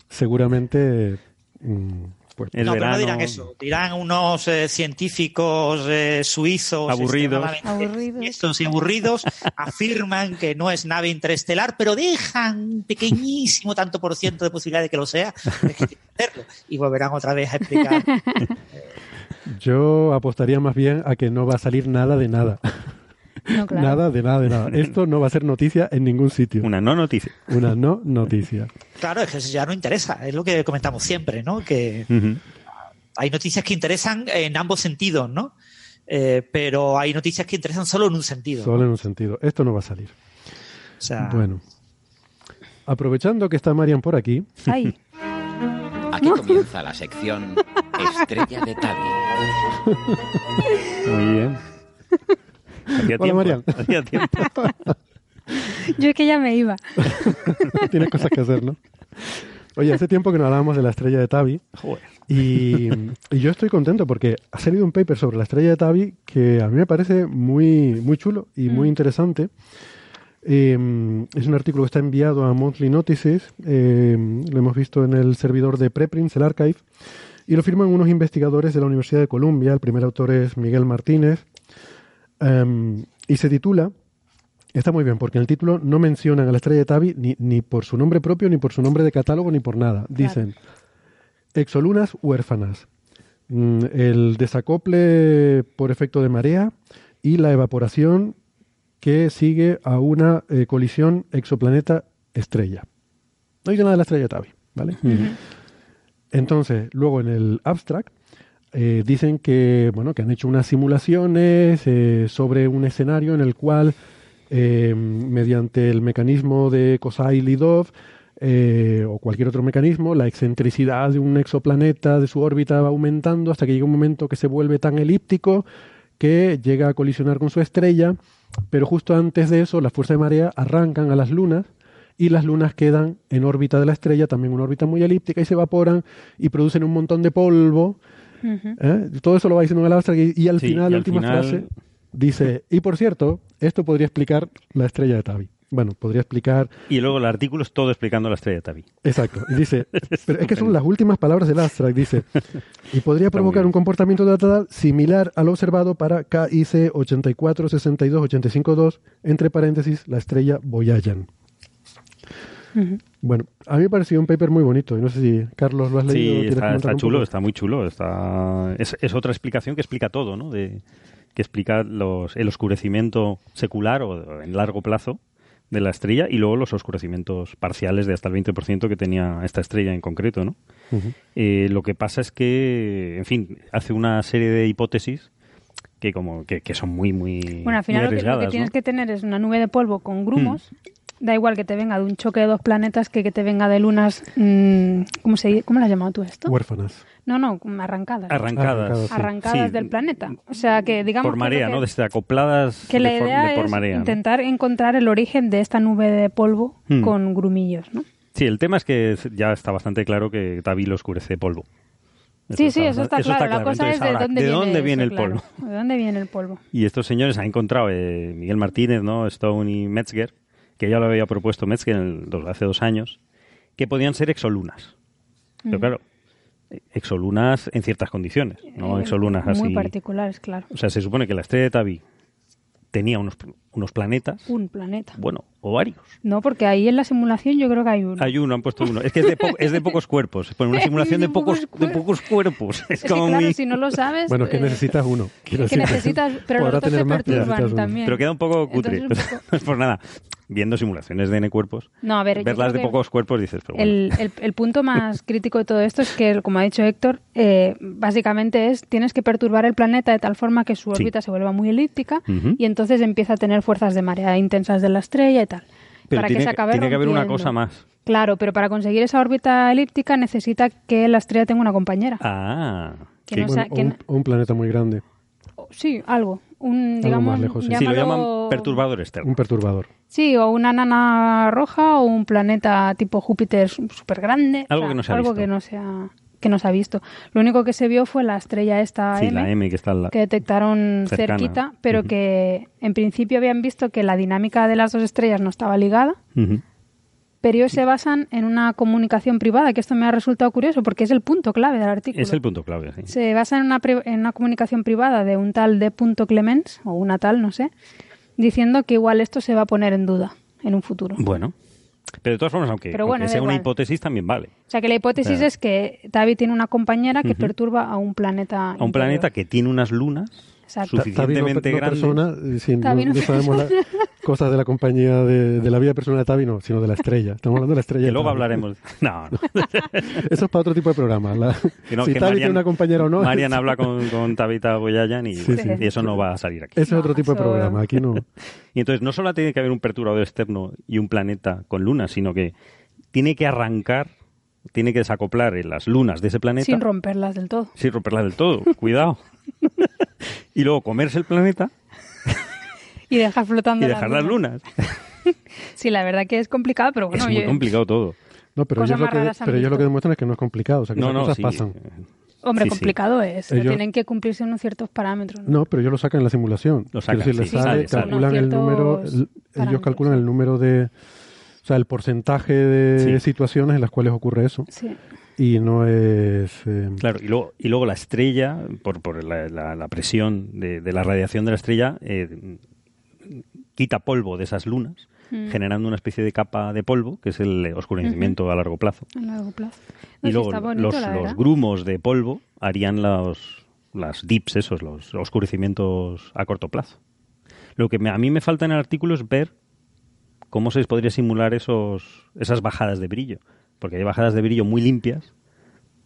seguramente mm, pues, El no, pero no verano- dirán eso. Dirán unos eh, científicos eh, suizos Aburridos. estos y aburridos afirman que no es nave interestelar, pero dejan un pequeñísimo tanto por ciento de posibilidad de que lo sea. Hacerlo. Y volverán otra vez a explicar. yo apostaría más bien a que no va a salir nada de nada. No, claro. Nada de nada de nada. Esto no va a ser noticia en ningún sitio. Una no noticia. Una no noticia. Claro, es que eso ya no interesa. Es lo que comentamos siempre, ¿no? Que hay noticias que interesan en ambos sentidos, ¿no? Eh, pero hay noticias que interesan solo en un sentido. Solo en un sentido. Esto no va a salir. O sea, Bueno. Aprovechando que está Marian por aquí, Ay, Aquí comienza la sección Estrella de Tabi. Muy bien. Hacía Hola, tiempo, Marian. hacía tiempo. yo es que ya me iba. tienes cosas que hacer, ¿no? Oye, hace tiempo que no hablábamos de la estrella de Tabi Joder. y, y yo estoy contento porque ha salido un paper sobre la estrella de Tabi que a mí me parece muy, muy chulo y muy interesante. Eh, es un artículo que está enviado a Monthly Notices, eh, lo hemos visto en el servidor de Preprints, el archive, y lo firman unos investigadores de la Universidad de Columbia. El primer autor es Miguel Martínez eh, y se titula Está muy bien, porque en el título no mencionan a la estrella de Tabi ni, ni por su nombre propio, ni por su nombre de catálogo, ni por nada. Dicen exolunas huérfanas, mm, el desacople por efecto de marea y la evaporación que sigue a una eh, colisión exoplaneta-estrella. No dice nada de la estrella de Tabi, ¿vale? Entonces, luego en el abstract eh, dicen que, bueno, que han hecho unas simulaciones eh, sobre un escenario en el cual, eh, mediante el mecanismo de Kosai-Lidov eh, o cualquier otro mecanismo, la excentricidad de un exoplaneta de su órbita va aumentando hasta que llega un momento que se vuelve tan elíptico que llega a colisionar con su estrella, pero justo antes de eso las fuerzas de marea arrancan a las lunas y las lunas quedan en órbita de la estrella, también una órbita muy elíptica, y se evaporan y producen un montón de polvo. ¿Eh? Todo eso lo va diciendo en el abstract y, y al Sí, final, y la al última final- frase, dice, y por cierto, esto podría explicar la estrella de Tabi. Bueno, podría explicar, Y luego el artículo es todo explicando la estrella de Tabi. exacto, y dice, pero es que son las últimas palabras del abstract, dice, y podría provocar un comportamiento de data similar al observado para KIC 8462852, entre paréntesis, la estrella Boyajan. Bueno, a mí me pareció un paper muy bonito. y No sé si, Carlos, lo has leído. Sí, ¿Quieres está, chulo, está muy chulo. Está... Es, es otra explicación que explica todo, ¿no? De, que explica los, el oscurecimiento secular o en largo plazo de la estrella y luego los oscurecimientos parciales de hasta el 20% que tenía esta estrella en concreto, ¿no? Eh, lo que pasa es que, en fin, hace una serie de hipótesis que como que, que son muy, muy, Bueno, al final lo que, lo que arriesgadas, tienes ¿no? que tener es una nube de polvo con grumos. Da igual que te venga de un choque de dos planetas que que te venga de lunas. mm, ¿Cómo, se, ¿Cómo lo has llamado tú esto? Huérfanas. No, no, arrancadas. Arrancadas. Arrancadas, sí. Arrancadas Sí, del planeta. O sea, que digamos. Por que marea, que- ¿no? Desde acopladas Que la de, idea de por es marea. ¿no? intentar encontrar el origen de esta nube de polvo Hmm. con grumillos, ¿no? Sí, el tema es que ya está bastante claro que Tabi lo oscurece polvo. sí, sí, eso está, eso claro. está La cosa Entonces, es de ahora, dónde ¿de viene, dónde eso, viene el claro. polvo? ¿De dónde viene el polvo? Y estos señores han encontrado, eh, Miguel Martínez, ¿no? Stone y Metzger, que ya lo había propuesto Metzger en el- dos- hace dos años, que podían ser exolunas. Pero claro, exolunas en ciertas condiciones, no Eh, exolunas así. Muy particulares, claro. O sea, se supone que la estrella de Tabi tenía unos, unos planetas. Un planeta. Bueno, o varios. No, porque ahí en la simulación yo creo que hay uno. Hay uno, han puesto uno. Es que es de, po- es de pocos cuerpos. Pone una simulación de, De pocos, de pocos cuerpos. Es, Es que como claro, muy... si no lo sabes... Bueno, es que eh, necesitas uno. Quiero que necesitas, pero los podrá otros necesitas perturban también. Pero queda un poco cutre. Entonces, un poco- No es por nada. Viendo simulaciones de N cuerpos, No, a ver, verlas de pocos cuerpos dices, pero bueno. el, el- el punto más crítico de todo esto es que, como ha dicho Héctor, eh, básicamente es tienes que perturbar el planeta de tal forma que su Sí. órbita se vuelva muy elíptica y entonces empieza a tener fuerzas de marea intensas de la estrella y tal. Pero para tiene, que se acabe tiene que haber una cosa más. Claro, pero para conseguir esa órbita elíptica necesita que la estrella tenga una compañera. Ah. Que sí. no Bueno, sea- o, que un, o un planeta muy grande, O- Sí, algo. Un, Algo digamos, más lejos, sí. Sí, lo llámalo- llaman perturbador externo. un perturbador. Sí, o una nana roja o un planeta tipo Júpiter súper grande. Algo que no se ha algo visto. que no se ha, que no se ha visto. Lo único que se vio fue la estrella esta Sí, M, la M que está detectaron Cercana. cerquita, pero que en principio habían visto que la dinámica de las dos estrellas no estaba ligada, pero ellos se basan en una comunicación privada, que esto me ha resultado curioso porque es el punto clave del artículo. Es el punto clave, sí. Se basa en una, en una comunicación privada de un tal D. Clemens, o una tal, no sé, diciendo que igual esto se va a poner en duda en un futuro. Bueno. Pero de todas formas, aunque, Pero bueno, aunque da sea una hipótesis, también vale. O sea que la hipótesis Claro. es que Tavi tiene una compañera que perturba a un planeta. A un interior. planeta que tiene unas lunas Exacto. Suficientemente no grandes. persona, eh, sí, no, no sabemos las cosas de la compañía de, de la vida personal de Tavi, no, sino de la estrella. Estamos hablando de la estrella. Que luego hablaremos. No, no. Eso es para otro tipo de programa. La- Que no, si que Tavi Marian- tiene una compañera o no. Marian habla con, con Tabitha Boyayan y, Sí, sí. y eso no va a salir aquí. Ese es otro tipo de eso- programa. Aquí no. Y entonces no solo tiene que haber un perturbador externo y un planeta con lunas, sino que tiene que arrancar, tiene que desacoplar en las lunas de ese planeta Sin romperlas del todo. sin romperlas del todo. Cuidado. y luego comerse el planeta Y dejar flotando y dejar las lunas. Sí, la verdad que es complicado, pero bueno, es muy oye, complicado todo. No, pero ellos, lo que, pero ellos lo que demuestran es que no es complicado. O sea, que No, esas no, cosas sí. pasan. hombre, Sí, sí. complicado es. Ellos- Tienen que cumplirse unos ciertos parámetros. ¿no? No, pero ellos lo sacan en la simulación. Lo sacan, Quiero decir, sí, les sale, sale, sale. calculan el número, el- ellos calculan el número de, o sea, el porcentaje de Sí. situaciones en las cuales ocurre eso. Sí. Y no es, eh, Claro, y luego, y luego la estrella, por, por la, la- la presión de, de la radiación de la estrella, eh, quita polvo de esas lunas, Mm. generando una especie de capa de polvo, que es el oscurecimiento a largo plazo. A largo plazo. No, y sí, luego bonito, los, grumos de polvo harían los, las dips, esos, los oscurecimientos a corto plazo. Lo que me- a mí me falta en el artículo es ver cómo se podría simular esos, esas bajadas de brillo. Porque hay bajadas de brillo muy limpias,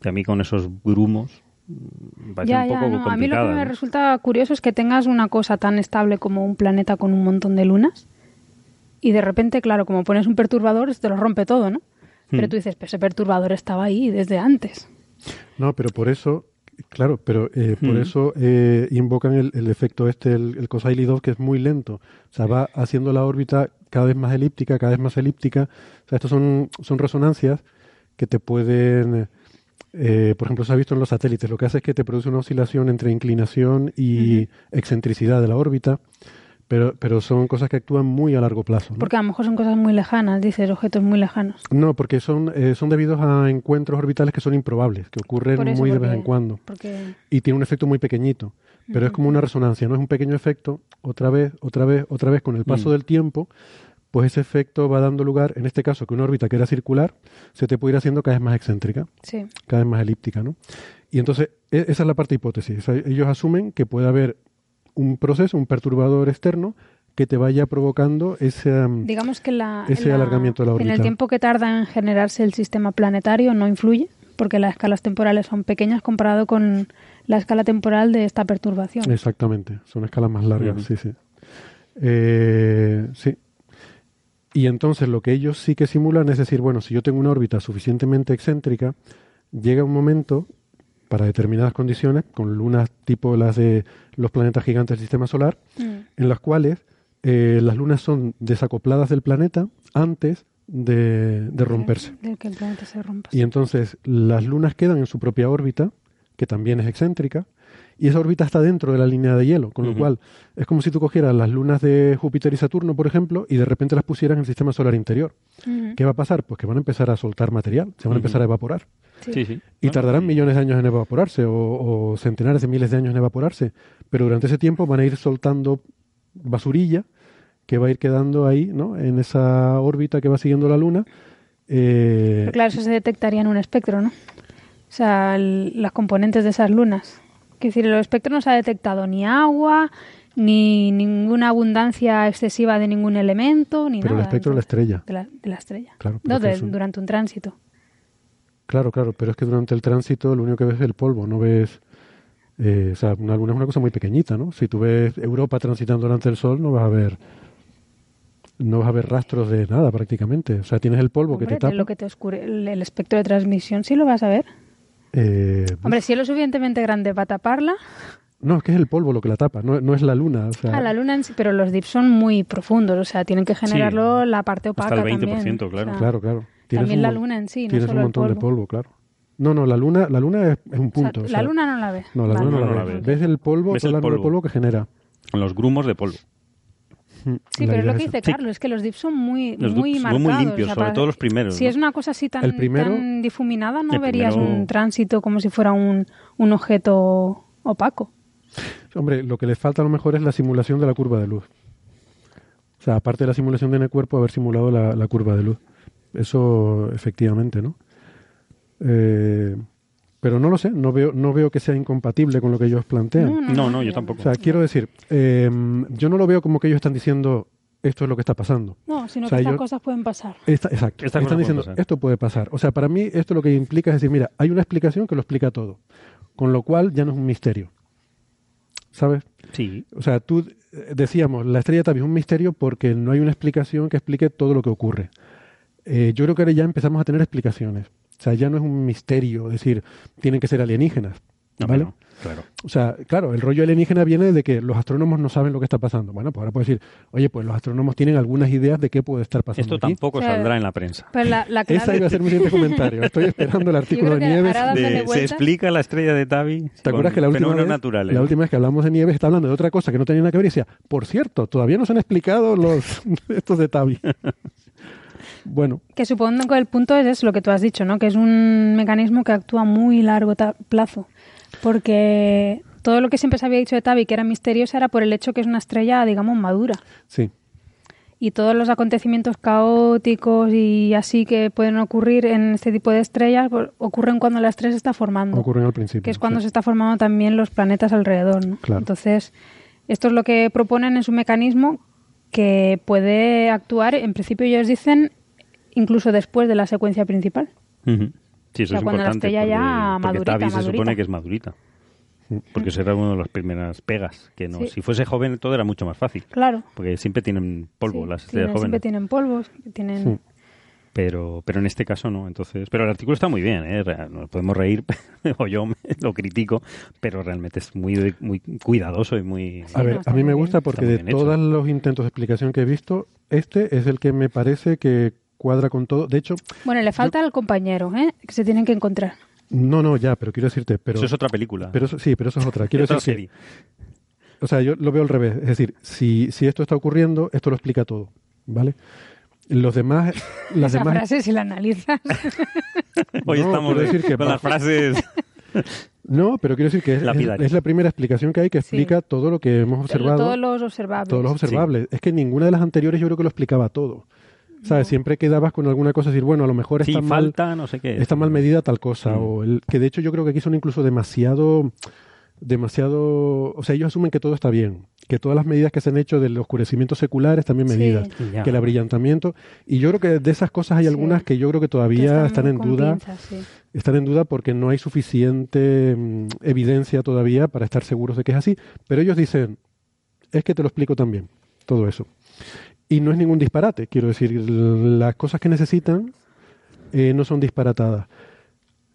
que a mí con esos grumos mm, Ya, un ya, poco no. A mí lo que me ¿no? resulta curioso es que tengas una cosa tan estable como un planeta con un montón de lunas y de repente, claro, como pones un perturbador, te lo rompe todo, ¿no? Pero Hmm. tú dices, pero ese perturbador estaba ahí desde antes. no, pero por eso, claro, pero eh, por Mm. eso eh, invocan el, el efecto este, el, el Kosaili-2, que es muy lento. O sea, va haciendo la órbita cada vez más elíptica, cada vez más elíptica. O sea, estos son, son resonancias que te pueden, eh, por ejemplo, se ha visto en los satélites, lo que hace es que te produce una oscilación entre inclinación y excentricidad de la órbita, pero, pero son cosas que actúan muy a largo plazo. ¿no? Porque a lo mejor son cosas muy lejanas, dices, objetos muy lejanos. No, porque son, eh, son debidos a encuentros orbitales que son improbables, que ocurren eso, muy de vez en cuando. Porque Y tiene un efecto muy pequeñito, pero es como una resonancia, no es un pequeño efecto, otra vez, otra vez, otra vez, con el paso Mm. del tiempo, pues ese efecto va dando lugar, en este caso, que una órbita que era circular, se te puede ir haciendo cada vez más excéntrica, sí. cada vez más elíptica, ¿no? Y entonces, e- esa es la parte hipótesis. Ellos asumen que puede haber un proceso, un perturbador externo, que te vaya provocando ese... um, Digamos que la, Ese en la- alargamiento de la en el órbita. tiempo que tarda en generarse el sistema planetario no influye, porque las escalas temporales son pequeñas comparado con la escala temporal de esta perturbación. Exactamente, son escalas más largas, sí, sí. Eh, sí. Y entonces lo que ellos sí que simulan es decir, bueno, si yo tengo una órbita suficientemente excéntrica, llega un momento, para determinadas condiciones, con lunas tipo las de los planetas gigantes del sistema solar, Mm. en las cuales eh, las lunas son desacopladas del planeta antes de, de romperse. De que el planeta se rompa. Y entonces las lunas quedan en su propia órbita, que también es excéntrica, y esa órbita está dentro de la línea de hielo, con lo cual es como si tú cogieras las lunas de Júpiter y Saturno, por ejemplo, y de repente las pusieras en el sistema solar interior. ¿Qué va a pasar? Pues que van a empezar a soltar material, se van a empezar a evaporar. Sí. Sí, sí. Y tardarán sí. millones de años en evaporarse, o, o centenares de miles de años en evaporarse, pero durante ese tiempo van a ir soltando basurilla que va a ir quedando ahí, ¿no? En esa órbita que va siguiendo la Luna. Eh, Pero claro, eso se detectaría en un espectro, ¿no? O sea, el- las componentes de esas lunas. Es decir, el espectro no se ha detectado ni agua, ni ninguna abundancia excesiva de ningún elemento, ni pero el espectro de la estrella. de la, de la estrella. Claro, No, que de- es un- durante un tránsito. Claro, claro, pero es que durante el tránsito lo único que ves es el polvo, no ves... eh, o sea, una luna es una cosa muy pequeñita, ¿no? Si tú ves Europa transitando delante del Sol, no vas a ver... No vas a ver rastros de nada prácticamente. O sea, tienes el polvo que te tapa. lo que te oscure el, el espectro de transmisión sí lo vas a ver. Eh, Hombre, si es lo suficientemente grande para taparla, no, es que es el polvo lo que la tapa, no, no es la luna. O sea, a la luna en sí, pero los dips son muy profundos, o sea, tienen que generarlo la parte opaca Hasta el 20%, también. claro. O sea, Claro, claro. Tienes También un la luna en sí, no Tienes solo un el montón de polvo. claro. No, no, la luna, la luna es, es un o sea, punto. la luna no la ve. No, la Vale. luna no, No, la no la ves. ves. Ves el polvo, Ves el polvo que genera. Los grumos de polvo. Sí, La pero es lo que dice Sí. Carlos, es que los dips son muy, Los muy dips son marcados. muy limpios, o sea, sobre para- todo los primeros, Si ¿no? es una cosa así tan, El primero- tan difuminada, no verías primero- un tránsito como si fuera un, un objeto opaco. Hombre, lo que le falta a lo mejor es la simulación de la curva de luz. O sea, aparte de la simulación de en el cuerpo, haber simulado la, la curva de luz. Eso, efectivamente, ¿no? Eh, pero no lo sé, no veo, no veo que sea incompatible con lo que ellos plantean. No, no, yo tampoco. O sea, quiero decir, eh, yo no lo veo como que ellos están diciendo esto es lo que está pasando. No, sino O sea, que estas cosas pueden pasar. Esta- exacto. Están diciendo, pasar. esto puede pasar. O sea, para mí esto lo que implica es decir, mira, hay una explicación que lo explica todo. Con lo cual ya no es un misterio. ¿Sabes? Sí. O sea, tú eh, decíamos, la estrella Tabi es un misterio porque no hay una explicación que explique todo lo que ocurre. Eh, yo creo que ahora ya empezamos a tener explicaciones. O sea, ya no es un misterio decir, tienen que ser alienígenas. ¿Vale? no, claro. O sea, claro, el rollo alienígena viene de que los astrónomos no saben lo que está pasando. Bueno, pues ahora puedes decir, oye, pues los astrónomos tienen algunas ideas de qué puede estar pasando. Esto aquí. tampoco O sea, saldrá en la prensa. Pero la, la clave... Esa iba a ser mi siguiente comentario. Estoy esperando el artículo de Nieves. De- se explica la estrella de Tabi ¿Te acuerdas que la última, vez, naturales. la última vez que hablamos de Nieves está hablando de otra cosa que no tenía nada que ver y decía, por cierto, todavía no se han explicado los estos de Tabi. bueno, Que supongo que el punto es eso, lo que tú has dicho, ¿no? Que es un mecanismo que actúa a muy largo plazo. Porque todo lo que siempre se había dicho de Tabi, que era misteriosa, era por el hecho que es una estrella, digamos, madura. sí. Y todos los acontecimientos caóticos y así que pueden ocurrir en este tipo de estrellas pues, ocurren cuando la estrella se está formando. Ocurren al principio. que es cuando sí. se está formando también los planetas alrededor, ¿no? Claro. Entonces, esto es lo que proponen es un mecanismo que puede actuar, en principio ellos dicen, incluso después de la secuencia principal. Ujú. Sí, eso O sea, es cuando la importante. estrella porque, ya porque madurita, Tabi se madurita. supone que es madurita. Porque eso era una de las primeras pegas. Que no, Sí. Si fuese joven todo era mucho más fácil. Claro. Porque siempre tienen polvo Sí, las estrellas tienen- jóvenes. siempre tienen polvos, tienen... Sí. Pero, pero en este caso no. Entonces, pero el artículo está muy bien, ¿eh? Nos podemos reír, o yo me- lo critico, pero realmente es muy, muy cuidadoso y muy. A ver, no, a mí me gusta porque de todos los intentos de explicación que he visto, este es el que me parece que cuadra con todo. De hecho, Bueno, le falta al compañero, ¿eh? Que se tienen que encontrar. no, no, ya, pero quiero decirte, pero, Eso es otra película. pero eso- sí, pero eso es otra. Quiero Otra decir que, o sea, yo lo veo al revés. Es decir, si, si esto está ocurriendo, esto lo explica todo, ¿vale? Los demás, las Esa demás, frase, si la analizas... Hoy No, estamos decir que con las frases. no, pero quiero decir que es, es- Lapidarias. es la primera explicación que hay que Sí. explica todo lo que hemos observado. Todos los observables. todos los observables. Es que ninguna de las anteriores yo creo que lo explicaba todo. ¿Sabes? Siempre quedabas con alguna cosa, decir, bueno, a lo mejor Sí, está mal, falta, no sé qué. está mal medida tal cosa. Mm. O el, que de hecho yo creo que aquí son incluso demasiado, demasiado, o sea, ellos asumen que todo está bien, que todas las medidas que se han hecho del oscurecimiento secular están bien medidas, que el abrillantamiento, y yo creo que de esas cosas hay Sí. algunas que yo creo que que todavía están en duda, pinzas, están en duda porque no hay suficiente mm, evidencia todavía para estar seguros de que es así, pero ellos dicen, es que te lo explico también, todo eso. Y no es ningún disparate, quiero decir, las cosas que necesitan eh, no son disparatadas.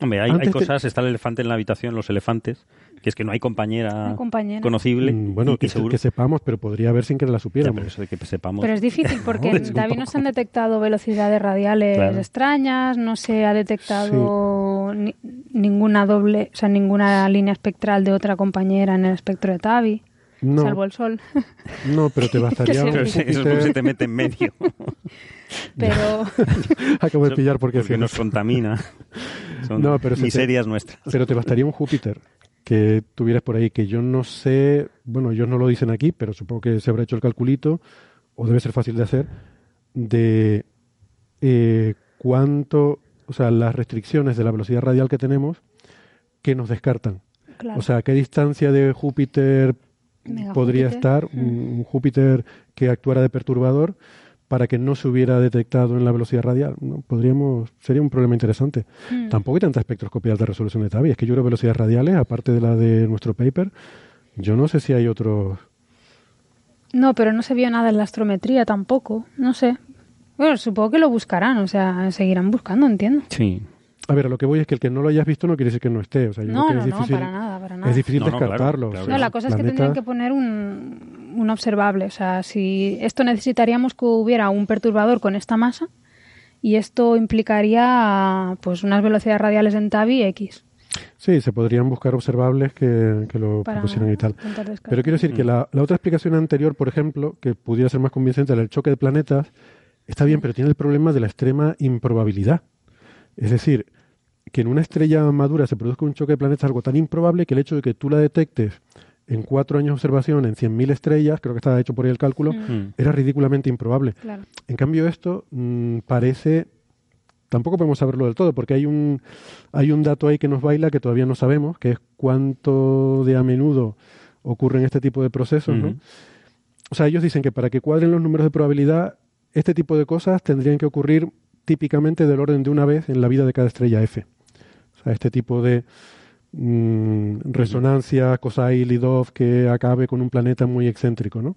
Hombre, hay, cosas, está el elefante en la habitación, los elefantes, que es que no hay compañera, conocible. Mm, bueno, y que, seguro. que sepamos, pero podría haber sin que la Ya, supiéramos. pero eso de que sepamos. Pero es difícil porque no poco- se han detectado velocidades radiales Claro. extrañas, no se ha detectado ni- ninguna doble, o sea, ninguna línea espectral de otra compañera en el espectro de Tabi, no, salvo el Sol. no, pero te bastaría un Pero ve. eso es porque se te mete en medio, Pero Acabo de pillar porque, porque nos contamina. Son No, pero se te- miserias nuestras. Pero te bastaría un Júpiter que tuvieras por ahí, que yo no sé, bueno, ellos no lo dicen aquí, pero supongo que se habrá hecho el calculito, o debe ser fácil de hacer, de eh, cuánto, o sea, las restricciones de la velocidad radial que tenemos que nos descartan. Claro. O sea, qué distancia de Júpiter podría estar Mm. un, un Júpiter que actuara de perturbador para que no se hubiera detectado en la velocidad radial. ¿no? Podríamos, sería un problema interesante. Mm. Tampoco hay tanta espectroscopía de alta resolución de TAVI. Es que yo creo velocidades radiales, aparte de la de nuestro paper, yo no sé si hay otros. No, pero no se vio nada en la astrometría tampoco. No sé. Bueno, supongo que lo buscarán, o sea, seguirán buscando, entiendo. Sí. A ver, a lo que voy es que el que no lo hayas visto no quiere decir que no esté. O sea, yo No, creo no, es no, difícil, para nada, para nada. Es difícil No, no, claro, descartarlo. claro. o sea, No, la cosa es que planeta- tendrían que poner un, un observable. O sea, si esto necesitaríamos que hubiera un perturbador con esta masa y esto implicaría pues unas velocidades radiales en TAVI X. Sí, se podrían buscar observables que, que lo Para propusieran y tal. Pero quiero decir que la, la otra explicación anterior, por ejemplo, que pudiera ser más convincente, la del choque de planetas, está bien, pero tiene el problema de la extrema improbabilidad. Es decir, que en una estrella madura se produzca un choque de planetas es algo tan improbable que el hecho de que tú la detectes en cuatro años de observación en 100.000 estrellas, creo que estaba hecho por ahí el cálculo, Mm. era ridículamente improbable. Claro. En cambio, esto mm, parece. Tampoco podemos saberlo del todo, porque hay un, hay un dato ahí que nos baila que todavía no sabemos, que es cuánto de a menudo ocurren este tipo de procesos. O sea, ellos dicen que para que cuadren los números de probabilidad, este tipo de cosas tendrían que ocurrir típicamente del orden de una vez en la vida de cada estrella F. Sea, este tipo de mm, resonancia Cosai-Lidov que acabe con un planeta muy excéntrico, ¿no?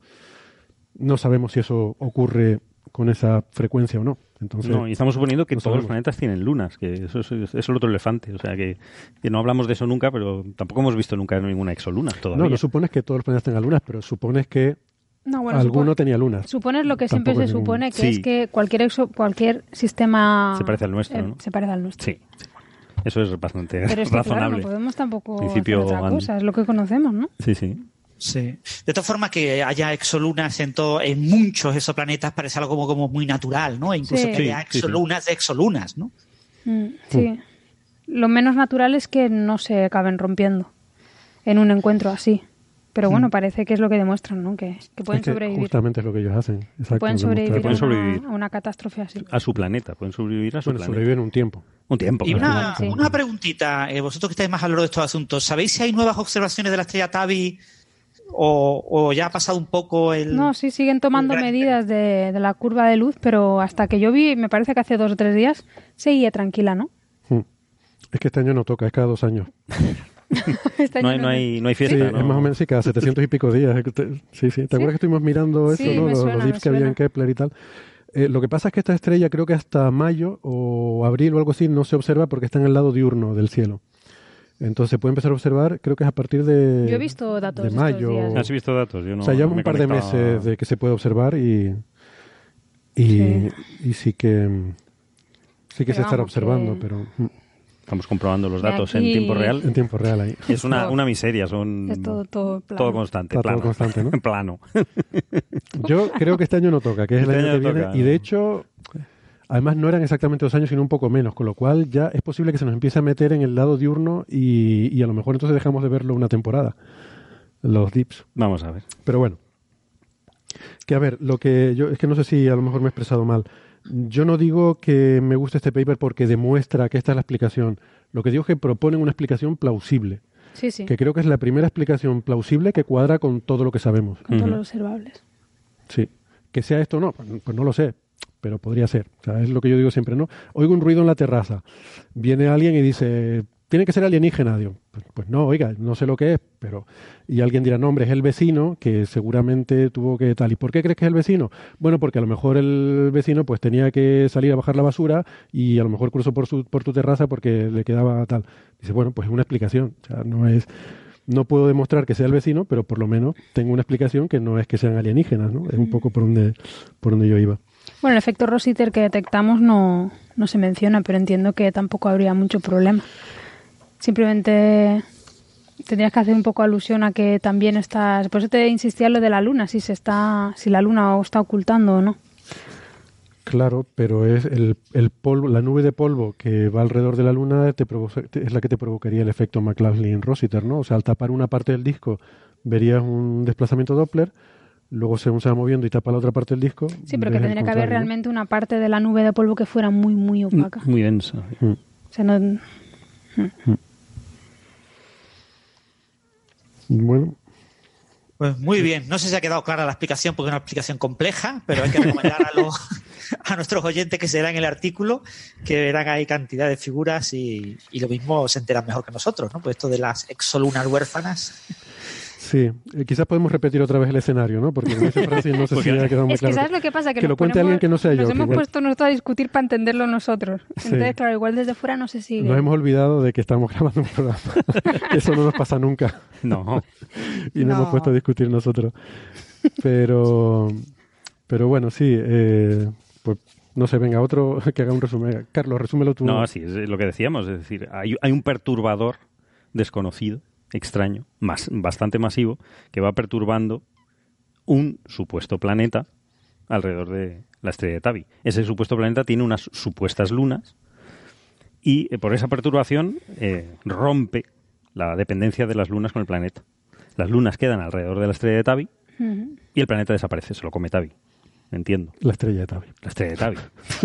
No sabemos si eso ocurre con esa frecuencia o no. Entonces, no, y estamos suponiendo que no todos los planetas tienen lunas, que eso es, es el otro elefante. O sea, que, que no hablamos de eso nunca, pero tampoco hemos visto nunca ninguna exoluna todavía. no, no supones que todos los planetas tengan lunas, pero supones que No, bueno, alguno tenía lunas. Supones lo que siempre se ningún- supone que Sí. es que cualquier exo- cualquier sistema Se parece al nuestro, ¿no? se parece al nuestro. Sí, eso es bastante Pero es que, claro, razonable. no podemos tampoco Principio hacer otra cosa, es lo que conocemos, ¿no? Sí, sí. Sí. De todas formas, que haya exolunas en, todo, en muchos exoplanetas parece algo como, como muy natural, ¿no? E incluso Sí. que haya Sí, sí, sí. exolunas de exolunas, ¿no? Mm, sí. Lo menos natural es que no se acaben rompiendo en un encuentro así. Pero bueno, parece que es lo que demuestran, ¿no? Que, que pueden Es que sobrevivir. Justamente es lo que ellos hacen. Exacto, pueden sobrevivir, que- Pueden a, sobrevivir. Una, a una catástrofe así. A su planeta, pueden sobrevivir a su Bueno, planeta. sobreviven un tiempo. Un tiempo. Y claro. una, Sí. una preguntita, eh, vosotros que estáis más a lo de estos asuntos, ¿sabéis si hay nuevas observaciones de la estrella Tabi o, o ya ha pasado un poco el... No, sí, siguen tomando gran medidas de, de la curva de luz, pero hasta que yo vi, me parece que hace dos o tres días, seguía tranquila, ¿no? Hmm. Es que este año no toca, es cada dos años. Este No hay, no, hay, no hay fiesta, Sí, ¿no? es más o menos, sí, cada 700 y pico días. Te- Sí, sí. ¿Te acuerdas que estuvimos mirando eso, Sí, no? los, suena, los dips que había en. Kepler y tal. Eh, lo que pasa es que esta estrella creo que hasta mayo o abril o algo así no se observa porque está en el lado diurno del cielo. Entonces se puede empezar a observar, creo que es a partir de, Yo he visto datos de estos mayo. días. ¿Has visto datos? Yo no, o sea, lleva no un par de meses de que se puede observar y, y, Sí. y sí que sí que Pero se estará observando, que- pero mm, Estamos comprobando los datos aquí- en tiempo real. en tiempo real ahí. Es una, una miseria, son Es todo, todo plano. todo constante, Está todo plano. constante, ¿no? plano. Yo creo que este año no toca, que es el Este año año que viene. toca, Y de hecho, además no eran exactamente dos años, sino un poco menos, con lo cual ya es posible que se nos empiece a meter en el lado diurno y, y a lo mejor entonces dejamos de verlo una temporada, los dips. Vamos a ver. Pero bueno, que a ver, lo que yo es que no sé si a lo mejor me he expresado mal. Yo no digo que me guste este paper porque demuestra que esta es la explicación. Lo que digo es que proponen una explicación plausible, Sí, sí, que creo que es la primera explicación plausible que cuadra con todo lo que sabemos. con todos los observables. Sí. Que sea esto o no, pues, pues no lo sé, pero podría ser. O sea, es lo que yo digo siempre, ¿no? Oigo un ruido en la terraza. Viene alguien y dice, tiene que ser alienígena. Digo, pues, no, oiga, no sé lo que es, pero... Y alguien dirá, no, hombre, es el vecino que seguramente tuvo que tal. ¿Y por qué crees que es el vecino? Bueno, porque a lo mejor el vecino pues tenía que salir a bajar la basura y a lo mejor cruzó por, su, por tu terraza porque le quedaba tal. Dice, bueno, pues es una explicación. O sea, no es... No puedo demostrar que sea el vecino, pero por lo menos tengo una explicación que no es que sean alienígenas, ¿no? Es un poco por donde, por donde yo iba. Bueno, el efecto Rositer que detectamos no, no se menciona, pero entiendo que tampoco habría mucho problema. Simplemente tendrías que hacer un poco alusión a que también estás... Por eso te insistía en lo de la luna, si se está, si la luna o está ocultando o no. Claro, pero es el, el polvo, la nube de polvo que va alrededor de la Luna te es la que te provocaría el efecto McLaughlin-Rossiter, ¿no? O sea, al tapar una parte del disco verías un desplazamiento Doppler, luego según se va moviendo y tapa la otra parte del disco. Sí, pero que tendría que haber realmente una parte de la nube de polvo que fuera muy, muy opaca. Muy densa. Mm. O sea, no... Bueno, Pues muy bien. No sé si ha quedado clara la explicación porque es una explicación compleja, pero hay que recomendar a, nuestros oyentes que se lean el artículo, que verán ahí cantidad de figuras y, y lo mismo se enteran mejor que nosotros, ¿no? Pues esto de las exolunas huérfanas. Sí, eh, quizás podemos repetir otra vez el escenario, ¿no? Porque con esa frase no sé si ha quedado muy Es que claro. ¿sabes lo que pasa? Que, lo cuente ponemos- alguien que no sea yo, Nos hemos igual- puesto nosotros a discutir para entenderlo nosotros. Sí. Entonces, claro, igual desde fuera no se sigue. Nos hemos olvidado de que estamos grabando un programa. Eso no nos pasa nunca. No. y nos No. hemos puesto a discutir nosotros. Pero, pero bueno, sí, eh, pues no sé, venga, otro que haga un resumen. Carlos, resúmelo tú. No, sí, es lo que decíamos. Es decir, hay, hay un perturbador desconocido, extraño, más, bastante masivo, que va perturbando un supuesto planeta alrededor de la estrella de Tabi. Ese supuesto planeta tiene unas supuestas lunas y eh, por esa perturbación eh, rompe la dependencia de las lunas con el planeta. Las lunas quedan alrededor de la estrella de Tabi y el planeta desaparece, se lo come Tabi. Entiendo. La estrella de Tabi. La estrella de Tabi.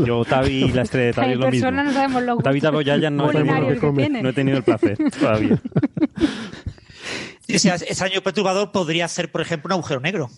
Yo, Tabi y la estrella de Tabi es lo mismo. no sabemos los Tabi no, no he tenido el placer todavía. Ese extraño perturbador podría ser, por ejemplo, un agujero negro.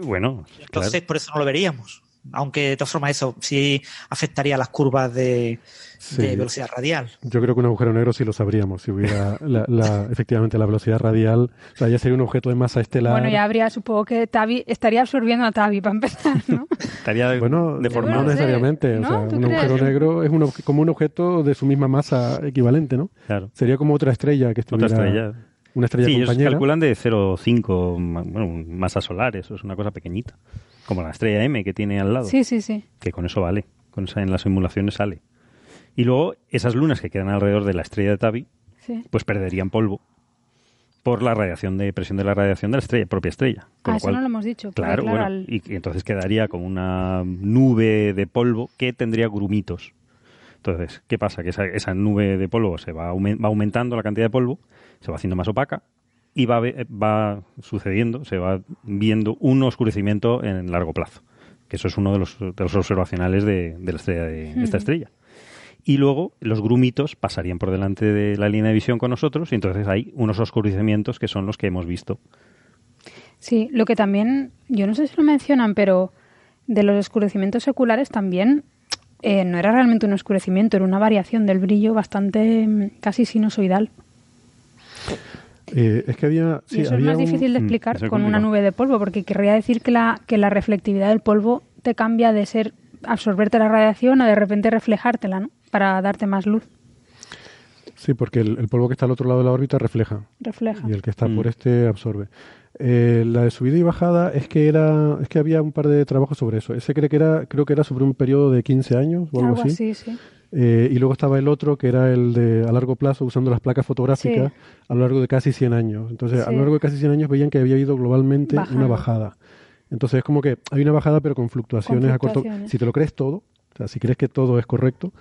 Bueno, Entonces, claro. por eso no lo veríamos. Aunque de todas formas eso sí afectaría a las curvas de, Sí. de velocidad radial. Yo creo que un agujero negro sí lo sabríamos, si hubiera la, la- efectivamente la velocidad radial. O sea, ya sería un objeto de masa estelar. Bueno, ya habría, supongo que Tabi estaría absorbiendo a Tabi para empezar, ¿no? Estaría Bueno, deformado. no necesariamente. ¿No? O sea, ¿Tú un crees? agujero negro es un obje- como un objeto de su misma masa equivalente, ¿no? Claro. Sería como otra estrella que Otra estuviera. estrella. Una estrella Sí, ellos compañera. calculan de 0,5 ma- bueno, masas solares. Eso es una cosa pequeñita. Como la estrella M que tiene al lado. Sí, sí, sí. Que con eso vale. Con esa en las simulaciones sale. Y luego esas lunas que quedan alrededor de la estrella de Tabi, sí. pues perderían polvo por la radiación de presión de la radiación de la estrella, propia estrella. Con Ah, lo eso cual- no lo hemos dicho. porque, Claro, bueno, al- y, y entonces quedaría como una nube de polvo que tendría grumitos. Entonces, ¿qué pasa? Que esa, esa nube de polvo se va, aumen- va aumentando la cantidad de polvo, se va haciendo más opaca y va, sucediendo, se va viendo un oscurecimiento en largo plazo. Que eso es uno de los, de los observacionales de, de la estrella de, esta estrella. Y luego los grumitos pasarían por delante de la línea de visión con nosotros y entonces hay unos oscurecimientos que son los que hemos visto. Sí, lo que también, yo no sé si lo mencionan, pero de los oscurecimientos seculares también eh, no era realmente un oscurecimiento, era una variación del brillo bastante mm, casi sinusoidal. Eh, es que había. y Sí, eso es más un- difícil de Mm, explicar con una nube de polvo, porque querría decir que la, que la reflectividad del polvo te cambia de ser absorberte la radiación a de repente reflejártela, ¿no? Para darte más luz. Sí, porque el, el polvo que está al otro lado de la órbita refleja. Refleja. Y el que está Mm. por este absorbe. Eh, la de subida y bajada es que era es que había un par de trabajos sobre eso. Ese creo que era creo que era sobre un periodo de 15 años o algo, Algo así, sí. Eh, y luego estaba el otro que era el de a largo plazo usando las placas fotográficas Sí. a lo largo de casi 100 años. Entonces, a lo largo de casi 100 años veían que había habido globalmente una bajada. Entonces, es como que hay una bajada pero con fluctuaciones, a corto. Si te lo crees todo, o sea, si crees que todo es correcto,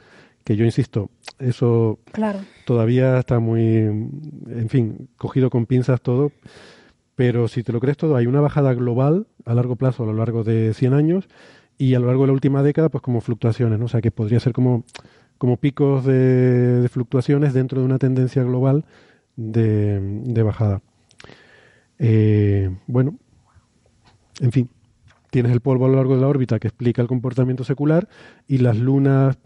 que yo insisto, eso Claro. todavía está muy, en fin, cogido con pinzas todo, pero si te lo crees todo, hay una bajada global a largo plazo a lo largo de 100 años y a lo largo de la última década, pues como fluctuaciones, ¿no? O sea, que podría ser como, como picos de, de fluctuaciones dentro de una tendencia global de, bajada. Eh, bueno, en fin, tienes el polvo a lo largo de la órbita que explica el comportamiento secular y las lunas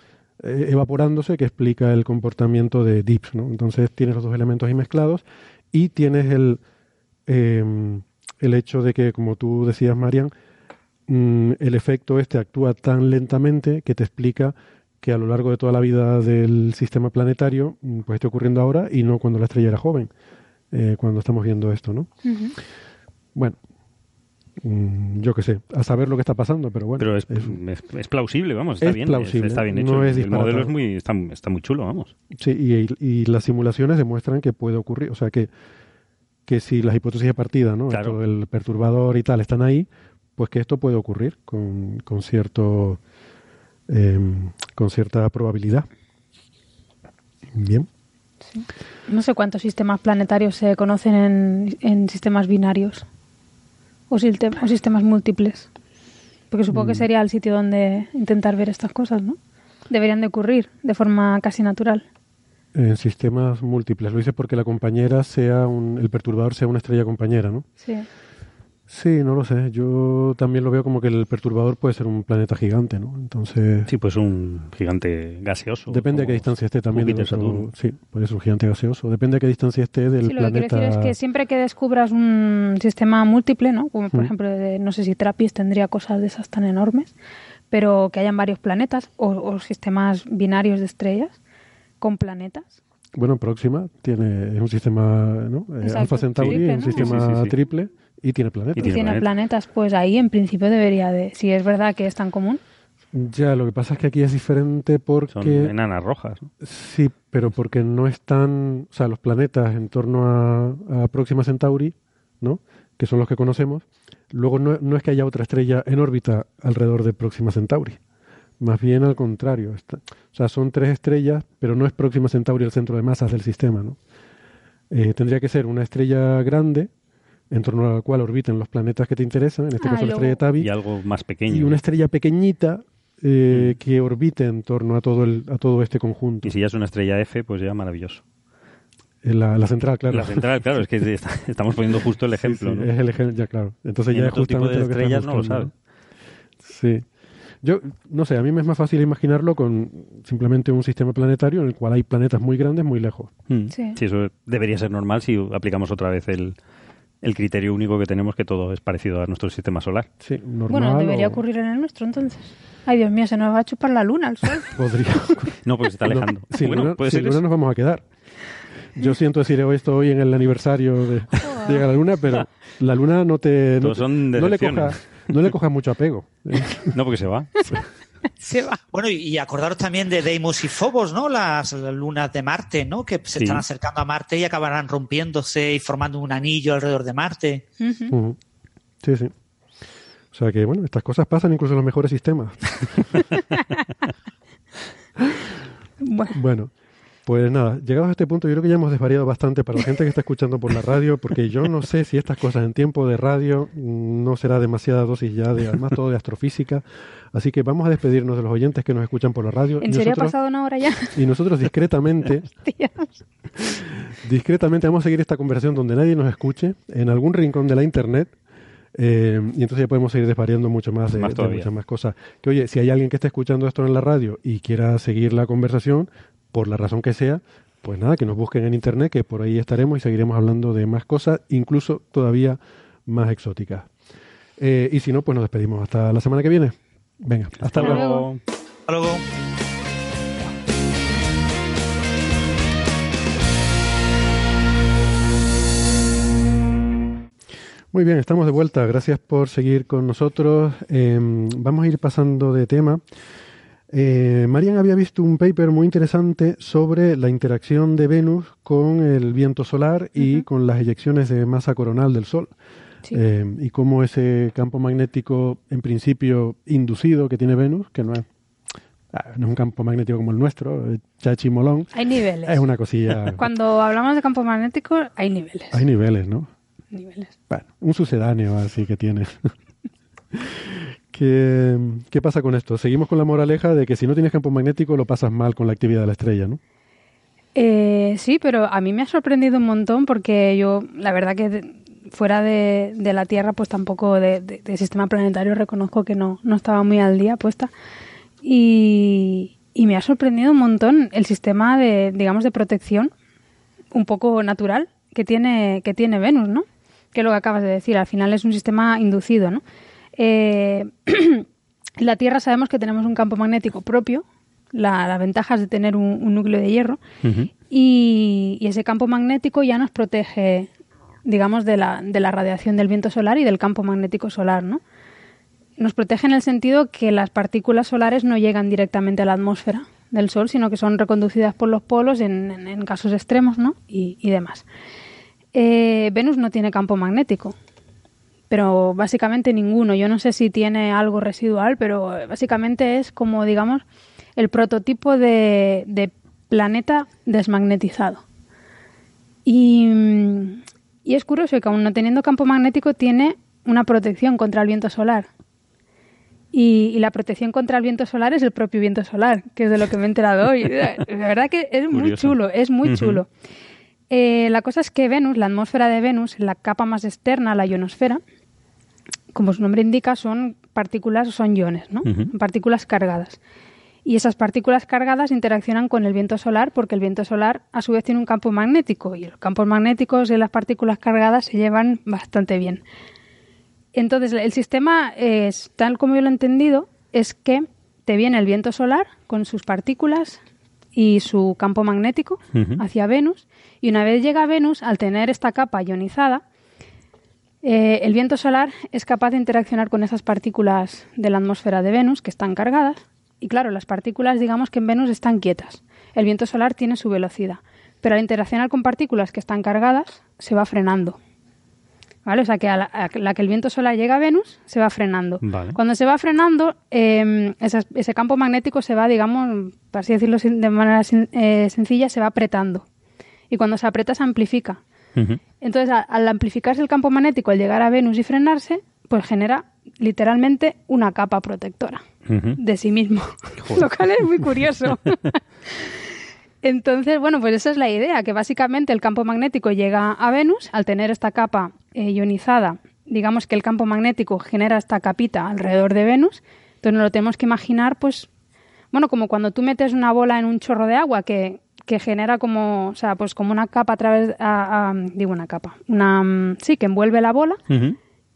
eh, evaporándose que explica el comportamiento de dips, ¿no? Entonces tienes los dos elementos ahí mezclados y tienes el, eh, el hecho de que, como tú decías, Marian, mm, el efecto este actúa tan lentamente que te explica que a lo largo de toda la vida del sistema planetario mm, pues esté ocurriendo ahora y no cuando la estrella era joven, eh, cuando estamos viendo esto, ¿no? Bueno, mm, yo qué sé, a saber lo que está pasando, pero bueno. Pero es, es- es- es plausible, vamos, está Es bien. plausible, está bien no hecho. es el modelo es muy, está, está muy chulo, vamos. Sí, y, y las simulaciones demuestran que puede ocurrir. O sea, que, que si las hipótesis de partida, ¿no? Claro. Esto del perturbador y tal, están ahí, pues que esto puede ocurrir con, con cierto em, con cierta probabilidad. Bien. No sé cuántos sistemas planetarios se conocen en, en sistemas binarios. o, o sistemas múltiples. Porque supongo que Mm. sería el sitio donde intentar ver estas cosas, ¿no? Deberían de ocurrir de forma casi natural. En sistemas múltiples. Lo dices porque la compañera sea un, el perturbador sea una estrella compañera, ¿no? Sí. Sí, no lo sé. Yo también lo veo como que el perturbador puede ser un planeta gigante, ¿no? Entonces, Sí, pues un gigante gaseoso. depende a qué distancia esté también. Júpiter, Saturno. sí, puede ser un gigante gaseoso. Depende a qué distancia esté del Sí, lo que quiero planeta. decir es que siempre que descubras un sistema múltiple, ¿no? Como por Mm. ejemplo, de- no sé si Trappist tendría cosas de esas tan enormes, pero que hayan varios planetas o, o sistemas binarios de estrellas con planetas. Bueno, Próxima tiene es un sistema, ¿no? Eh, Alpha Centauri triple, un sistema Sí, sí, sí, sí. triple y tiene planetas. Y tiene tiene planeta. planetas, pues ahí en principio debería de, si es verdad que es tan común. Ya, lo que pasa es que aquí es diferente Son porque enanas rojas. ¿no? sí, pero porque no están, o sea, los planetas en torno a, a Próxima Centauri, ¿no? Que son los que conocemos. Luego no, no es que haya otra estrella en órbita alrededor de Próxima Centauri. Más bien al contrario. está- o sea, son tres estrellas, pero no es Próxima Centauri el centro de masas del sistema, ¿no? Eh, tendría que ser una estrella grande en torno a la cual orbiten los planetas que te interesan, en este Ah, caso la estrella Tabi, Y algo más pequeño. y una estrella pequeñita eh, Mm. que orbite en torno a todo el, a todo este conjunto. Y si ya es una estrella F, pues ya maravilloso. En La, la central, claro. La central, claro, es que está- estamos poniendo justo el ejemplo. sí, ¿no? es el ejemplo, ya claro. Entonces En ya es otro tipo justamente de lo que estrellas no lo Sí. Yo, no sé, a mí me es más fácil imaginarlo con simplemente un sistema planetario en el cual hay planetas muy grandes muy lejos. Mm. Sí. Sí, eso debería ser normal si aplicamos otra vez el, el criterio único que tenemos, que todo es parecido a nuestro sistema solar. Sí, normal. Bueno, debería o- ocurrir en el nuestro entonces. Ay, Dios mío, se nos va a chupar la luna, el sol. Podría. No, porque se está alejando. No, sin bueno, luna, puede sin ser luna nos vamos a quedar. Yo siento decir esto hoy en el aniversario de, de llegar a la luna, pero la luna no te. No, Todos son no le coja, no le coja mucho apego. No, porque se va. Se va. Bueno, y acordaros también de Deimos y Phobos, ¿no? Las, las lunas de Marte, ¿no? Que se Sí. están acercando a Marte y acabarán rompiéndose y formando un anillo alrededor de Marte. Sí, sí. O sea que, bueno, estas cosas pasan incluso en los mejores sistemas. Bueno, Bueno, pues nada, llegados a este punto, yo creo que ya hemos desvariado bastante para la gente que está escuchando por la radio, porque yo no sé si estas cosas en tiempo de radio no será demasiada dosis ya, de, además todo de astrofísica. Así que vamos a despedirnos de los oyentes que nos escuchan por la radio. ¿en y serio ha nosotros, pasado una hora ya? y nosotros discretamente, discretamente vamos a seguir esta conversación donde nadie nos escuche, en algún rincón de la internet. eh, y entonces ya podemos seguir desvariando mucho más de, Más de muchas más cosas. Que oye, si hay alguien que esté escuchando esto en la radio y quiera seguir la conversación, por la razón que sea, pues nada, que nos busquen en internet, que por ahí estaremos y seguiremos hablando de más cosas, incluso todavía más exóticas. Eh, y si no, pues nos despedimos hasta la semana que viene. Venga, hasta, Hasta luego. luego. Hasta luego. Muy bien, estamos de vuelta. Gracias por seguir con nosotros. Eh, vamos a ir pasando de tema. Eh, Marian había visto un paper muy interesante sobre la interacción de Venus con el viento solar y Ujú. con las eyecciones de masa coronal del Sol. Sí. Eh, y cómo ese campo magnético, en principio inducido que tiene Venus, que no es, ah, no es un campo magnético como el nuestro, eh, chachi molón, Hay niveles. es una cosilla. Cuando hablamos de campo magnético, hay niveles. Hay niveles, ¿no? niveles. Bueno, un sucedáneo así que tiene. ¿Qué, ¿Qué pasa con esto? Seguimos con la moraleja de que si no tienes campo magnético lo pasas mal con la actividad de la estrella, ¿no? Eh, sí, pero a mí me ha sorprendido un montón porque yo, la verdad que fuera de, de la Tierra, pues tampoco de, de- de sistema planetario reconozco que no, no estaba muy al día puesta. Y, y me ha sorprendido un montón el sistema de, digamos, de protección un poco natural que tiene, que tiene Venus, ¿no? Que es lo que acabas de decir, al final es un sistema inducido, ¿no? Eh, la Tierra sabemos que tenemos un campo magnético propio, la, la ventaja es de tener un, un núcleo de hierro, y, y ese campo magnético ya nos protege, digamos, de la, de la radiación del viento solar y del campo magnético solar, ¿no? Nos protege en el sentido que las partículas solares no llegan directamente a la atmósfera del Sol, sino que son reconducidas por los polos en, en- en casos extremos, ¿no? Y, y demás. Eh, Venus no tiene campo magnético, pero básicamente ninguno. Yo no sé si tiene algo residual, pero básicamente es como, digamos, el prototipo de, de planeta desmagnetizado. Y, mm, y es curioso que aún no teniendo campo magnético tiene una protección contra el viento solar. Y, la protección contra el viento solar es el propio viento solar, que es de lo que me he enterado hoy. La verdad que es muy chulo, es muy chulo. Eh, la cosa es que Venus, la atmósfera de Venus, la capa más externa, la ionosfera, como su nombre indica, son partículas, son iones, ¿no? Partículas cargadas. Y esas partículas cargadas interaccionan con el viento solar porque el viento solar a su vez tiene un campo magnético y los campos magnéticos y las partículas cargadas se llevan bastante bien. Entonces, el sistema, es, tal como yo lo he entendido, es que te viene el viento solar con sus partículas y su campo magnético hacia Venus, y una vez llega a Venus, al tener esta capa ionizada, eh, el viento solar es capaz de interaccionar con esas partículas de la atmósfera de Venus que están cargadas, y claro, las partículas, digamos que en Venus están quietas. El viento solar tiene su velocidad, pero al interaccionar con partículas que están cargadas, se va frenando. ¿Vale? O sea que a la, que el viento solar llega a Venus se va frenando. Cuando se va frenando, em, ese, campo magnético se va, digamos, para así decirlo de manera eh, sencilla, se va apretando. Y cuando se aprieta se amplifica. Entonces, al amplificarse el campo magnético al llegar a Venus y frenarse, pues genera literalmente una capa protectora de sí mismo, lo cual es muy curioso. Entonces, bueno, pues esa es la idea, que básicamente el campo magnético llega a Venus al tener esta capa eh, ionizada. Digamos que el campo magnético genera esta capita alrededor de Venus. Entonces nos lo tenemos que imaginar, pues, bueno, como cuando tú metes una bola en un chorro de agua que, que genera como, o sea, pues como una capa a través, digo una capa, una, sí, que envuelve la bola.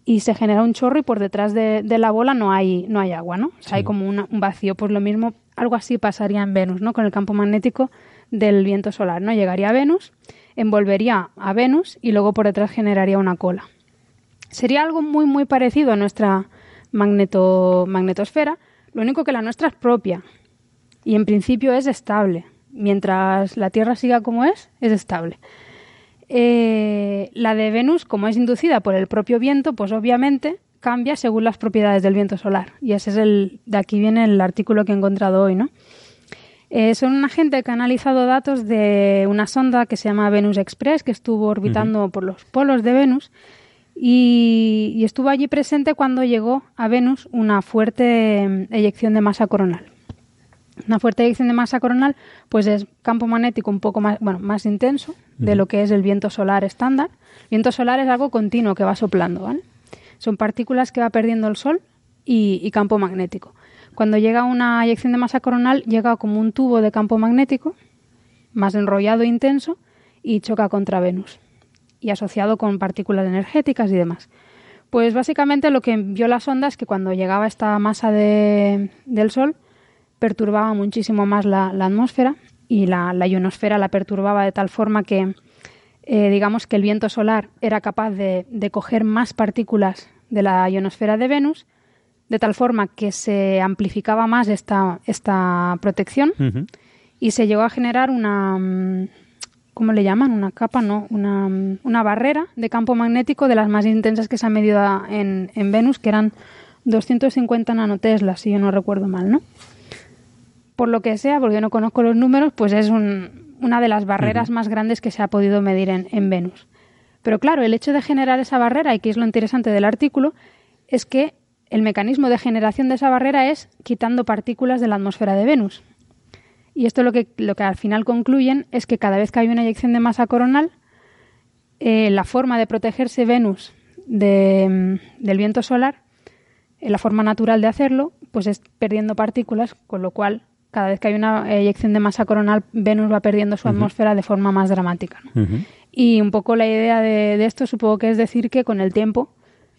Y se genera un chorro y por detrás de, la bola no hay, no hay agua, ¿no? O sea, hay como un vacío. Pues lo mismo, algo así pasaría en Venus, ¿no? Con el campo magnético del viento solar, ¿no? Llegaría a Venus, envolvería a Venus y luego por detrás generaría una cola. Sería algo muy muy parecido a nuestra magneto, magnetosfera, lo único que la nuestra es propia y en principio es estable. Mientras la Tierra siga como es, es estable. Eh, la de Venus, como es inducida por el propio viento, pues obviamente cambia según las propiedades del viento solar. Y ese es el, de aquí viene el artículo que he encontrado hoy, ¿no? Eh, son una gente que ha analizado datos de una sonda que se llama Venus Express, que estuvo orbitando por los polos de Venus y, estuvo allí presente cuando llegó a Venus una fuerte mm, eyección de masa coronal. Una fuerte eyección de masa coronal, pues es campo magnético un poco más, bueno, más intenso de lo que es el viento solar estándar. viento solar es algo continuo que va soplando, ¿vale? Son partículas que va perdiendo el Sol y campo magnético. Cuando llega una eyección de masa coronal, llega como un tubo de campo magnético, más enrollado e intenso, y choca contra Venus, y asociado con partículas energéticas y demás. Pues básicamente lo que vio la sonda es que cuando llegaba esta masa del Sol, perturbaba muchísimo más la, atmósfera y la, ionosfera la perturbaba de tal forma que, eh, digamos que el viento solar era capaz de, de coger más partículas de la ionosfera de Venus de tal forma que se amplificaba más esta, esta protección y se llegó a generar una, mm, ¿cómo le llaman? Una capa, no, una, mm, una barrera de campo magnético de las más intensas que se han medido en, en Venus, que eran 250 nanoteslas, si yo no recuerdo mal, ¿no? Por lo que sea, porque yo no conozco los números, pues es una de las barreras más grandes que se ha podido medir en, en Venus. Pero claro, el hecho de generar esa barrera, y que es lo interesante del artículo, es que el mecanismo de generación de esa barrera es quitando partículas de la atmósfera de Venus. Y esto lo que, lo que al final concluyen es que cada vez que hay una eyección de masa coronal, eh, la forma de protegerse Venus del viento solar, eh, la forma natural de hacerlo, pues es perdiendo partículas, con lo cual cada vez que hay una eyección de masa coronal, Venus va perdiendo su atmósfera de forma más dramática. Y un poco la idea de, de, esto supongo que es decir que con el tiempo,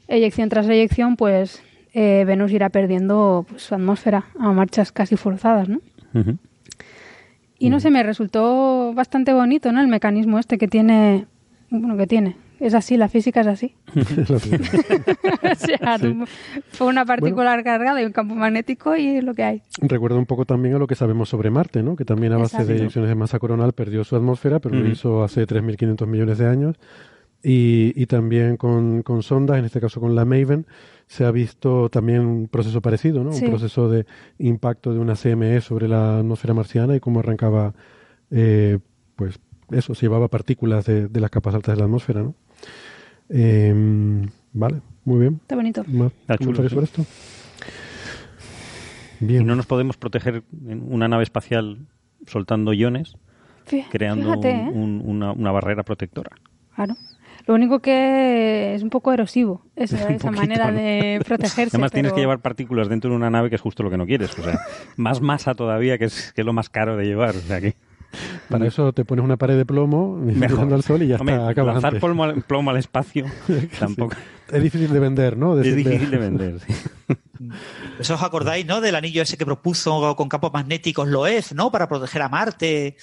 eyección tras eyección, pues eh, Venus irá perdiendo pues, su atmósfera a marchas casi forzadas, ¿no? Y no sé, me resultó bastante bonito, ¿no? El mecanismo este que tiene, bueno, que tiene. Es así, la física es así. o sea, fue una partícula cargada y un campo magnético y es lo que hay. Recuerda un poco también a lo que sabemos sobre Marte, ¿no? Que también a base de eyecciones de masa coronal perdió su atmósfera, pero lo hizo hace 3.500 millones de años. Y, y también con, con sondas, en este caso con la Maven, se ha visto también un proceso parecido, ¿no? Un proceso de impacto de una CME sobre la atmósfera marciana y cómo arrancaba, eh, pues eso, se llevaba partículas de, las capas altas de la atmósfera, ¿no? Em, Vale, muy bien. Está bonito. ¿Más Está chulo, comentarios sí. sobre esto? Y Bien. no nos podemos proteger en una nave espacial soltando iones, Fí- creando Fíjate, un- ¿eh? un- una, una barrera protectora. Claro. Lo único que es un poco erosivo esa, esa poquito, manera ¿no? de protegerse. Además tienes pero- que llevar partículas dentro de una nave que es justo lo que no quieres. O sea, más masa todavía, que es, que es lo más caro de llevar. O sea que Para eso te pones una pared de plomo mirando al sol y ya Hombre, está, acabas lanzar antes. plomo al, plomo al espacio tampoco Es difícil de vender, ¿no? es difícil de vender. sí. Eso os acordáis, ¿no? Del anillo ese que propuso con campos magnéticos Loef, ¿no? Para proteger a Marte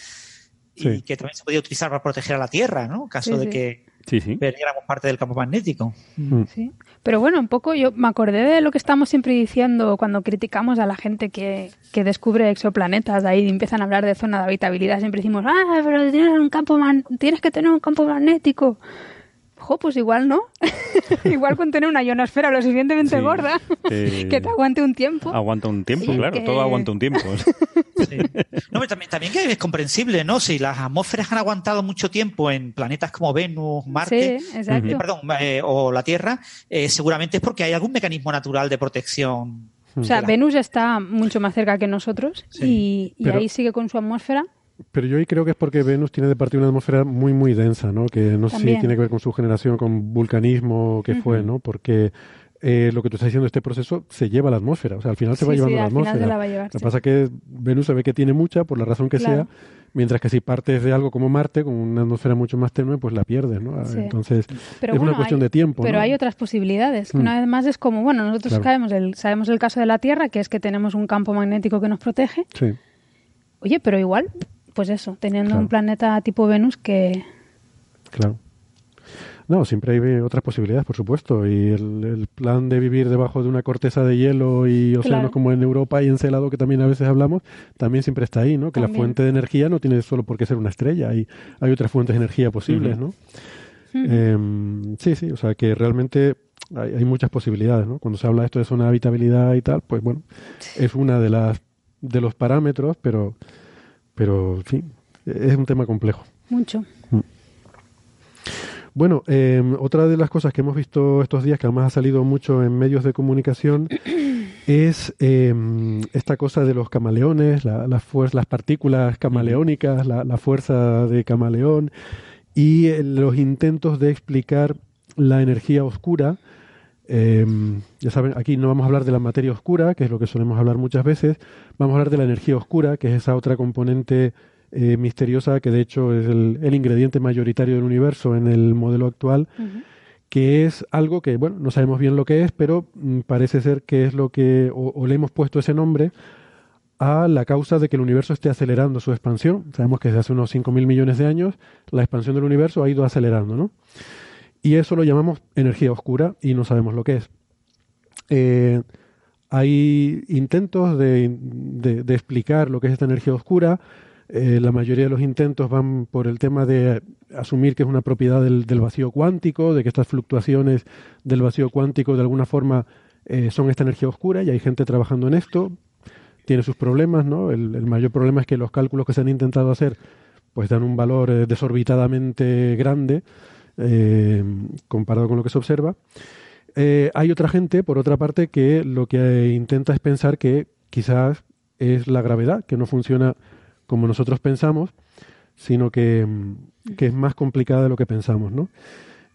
y Sí. que también se podía utilizar para proteger a la Tierra, ¿no? En caso Sí, de sí. que Sí, sí. perdiéramos parte del campo magnético. Mm. Sí. Pero bueno, un poco yo me acordé de lo que estamos siempre diciendo cuando criticamos a la gente que, que descubre exoplanetas, ahí empiezan a hablar de zona de habitabilidad, siempre decimos, ah, pero tienes, un campo man- tienes que tener un campo magnético. Jo, pues igual no. igual con tener una ionosfera lo suficientemente Sí. gorda Eh, que te aguante un tiempo. Aguanta un tiempo, Sí, claro. que- Todo aguanta un tiempo. Sí. No, pero también, también que es comprensible, ¿no? Si las atmósferas han aguantado mucho tiempo en planetas como Venus, Marte, Sí, exacto. eh, perdón, eh, o la Tierra, eh, seguramente es porque hay algún mecanismo natural de protección. O sea, Venus está mucho más cerca que nosotros Sí. y, y Pero- ahí sigue con su atmósfera. Pero yo ahí creo que es porque Venus tiene de partida una atmósfera muy, muy densa, ¿no? Que no sé si tiene que ver con su generación, con vulcanismo, o qué fue, ¿no? Porque eh, lo que tú estás diciendo, este proceso se lleva a la atmósfera. O sea, al final se va sí, llevando a la atmósfera. se la va a llevar, Lo que sí. pasa es que Venus se ve que tiene mucha, por la razón que Claro. sea, mientras que si partes de algo como Marte, con una atmósfera mucho más tenue, pues la pierdes, ¿no? Entonces, Pero es bueno, una cuestión hay- de tiempo, Pero ¿no? hay otras posibilidades. que Mm. Una vez más es como, bueno, nosotros Claro. sabemos, el, sabemos el caso de la Tierra, que es que tenemos un campo magnético que nos protege. Sí. Oye, pero igual, pues eso, teniendo Claro. un planeta tipo Venus que... Claro. No, siempre hay otras posibilidades, por supuesto. Y el, el plan de vivir debajo de una corteza de hielo y océanos Claro. como en Europa y encelado, que también a veces hablamos, también siempre está ahí, ¿no? Que la fuente de energía no tiene solo por qué ser una estrella, hay, hay otras fuentes de energía posibles, ¿no? Em, sí, sí, o sea que realmente hay, hay muchas posibilidades, ¿no? Cuando se habla de esto de zona de habitabilidad y tal, pues bueno, es una de las de los parámetros, pero, pero, en fin, es un tema complejo. Mucho. Bueno, eh, otra de las cosas que hemos visto estos días, que además ha salido mucho en medios de comunicación, es eh, esta cosa de los camaleones, la, las partículas camaleónicas, la, la fuerza de camaleón y eh, los intentos de explicar la energía oscura. Eh, ya saben, aquí no vamos a hablar de la materia oscura, que es lo que solemos hablar muchas veces, vamos a hablar de la energía oscura, que es esa otra componente eh, misteriosa que de hecho es el, el ingrediente mayoritario del universo en el modelo actual, que es algo que, bueno, no sabemos bien lo que es, pero mm, parece ser que es lo que, o, o le hemos puesto ese nombre a la causa de que el universo esté acelerando su expansión. Sabemos que desde hace unos 5.000 millones de años la expansión del universo ha ido acelerando, ¿no? Y eso lo llamamos energía oscura y no sabemos lo que es. Eh, hay intentos de, explicar lo que es esta energía oscura. Eh, la mayoría de los intentos van por el tema de asumir que es una propiedad del, vacío cuántico, de que estas fluctuaciones del vacío cuántico de alguna forma eh, son esta energía oscura y hay gente trabajando en esto. Tiene sus problemas, ¿no? El, mayor problema es que los cálculos que se han intentado hacer pues dan un valor desorbitadamente grande eh, comparado con lo que se observa. Eh, hay otra gente, por otra parte, que lo que eh, intenta es pensar que quizás es la gravedad, que no funciona como nosotros pensamos, sino que, mm, que es más complicada de lo que pensamos, ¿no?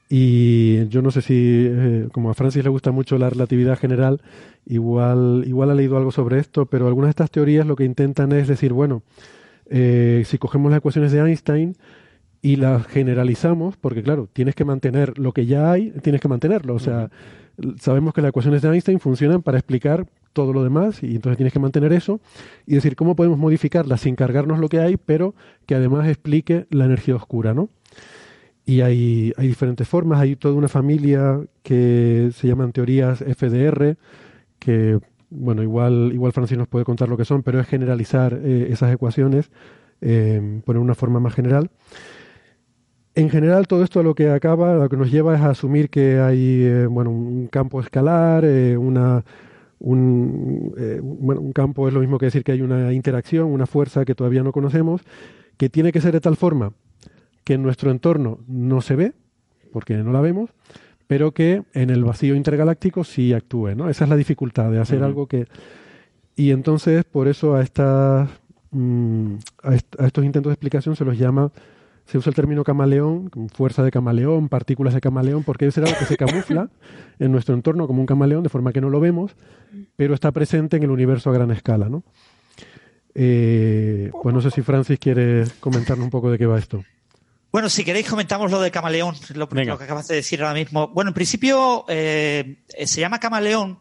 Y yo no sé si, como a Francis le gusta mucho la relatividad general, igual, igual ha leído algo sobre esto, pero algunas de estas teorías lo que intentan es decir, bueno, si cogemos las ecuaciones de Einstein y las generalizamos, porque claro, tienes que mantener lo que ya hay, tienes que mantenerlo. O sea, sabemos que las ecuaciones de Einstein funcionan para explicar todo lo demás y entonces tienes que mantener eso y decir cómo podemos modificarlas sin cargarnos lo que hay, pero que además explique la energía oscura, ¿no? Y hay, hay diferentes formas, hay toda una familia que se llaman teorías FDR, que, bueno, igual, igual Francis nos puede contar lo que son, pero es generalizar eh, esas ecuaciones, eh, poner una forma más general. En general, todo esto a lo que acaba, lo que nos lleva es a asumir que hay eh, bueno, un campo escalar, eh, una, un, eh, bueno, un campo es lo mismo que decir que hay una interacción, una fuerza que todavía no conocemos, que tiene que ser de tal forma que en nuestro entorno no se ve, porque no la vemos, pero que en el vacío intergaláctico sí actúe, ¿no? Esa es la dificultad de hacer algo que... Y entonces, por eso a, estas, mm, a, estos intentos de explicación se los llama, se usa el término camaleón, fuerza de camaleón, partículas de camaleón, porque es algo que se camufla en nuestro entorno como un camaleón, de forma que no lo vemos, pero está presente en el universo a gran escala, ¿no? Eh, pues no sé si Francis quiere comentarnos un poco de qué va esto. Bueno, si queréis comentamos lo de camaleón, lo, que acabas de decir ahora mismo. Bueno, en principio eh, se llama camaleón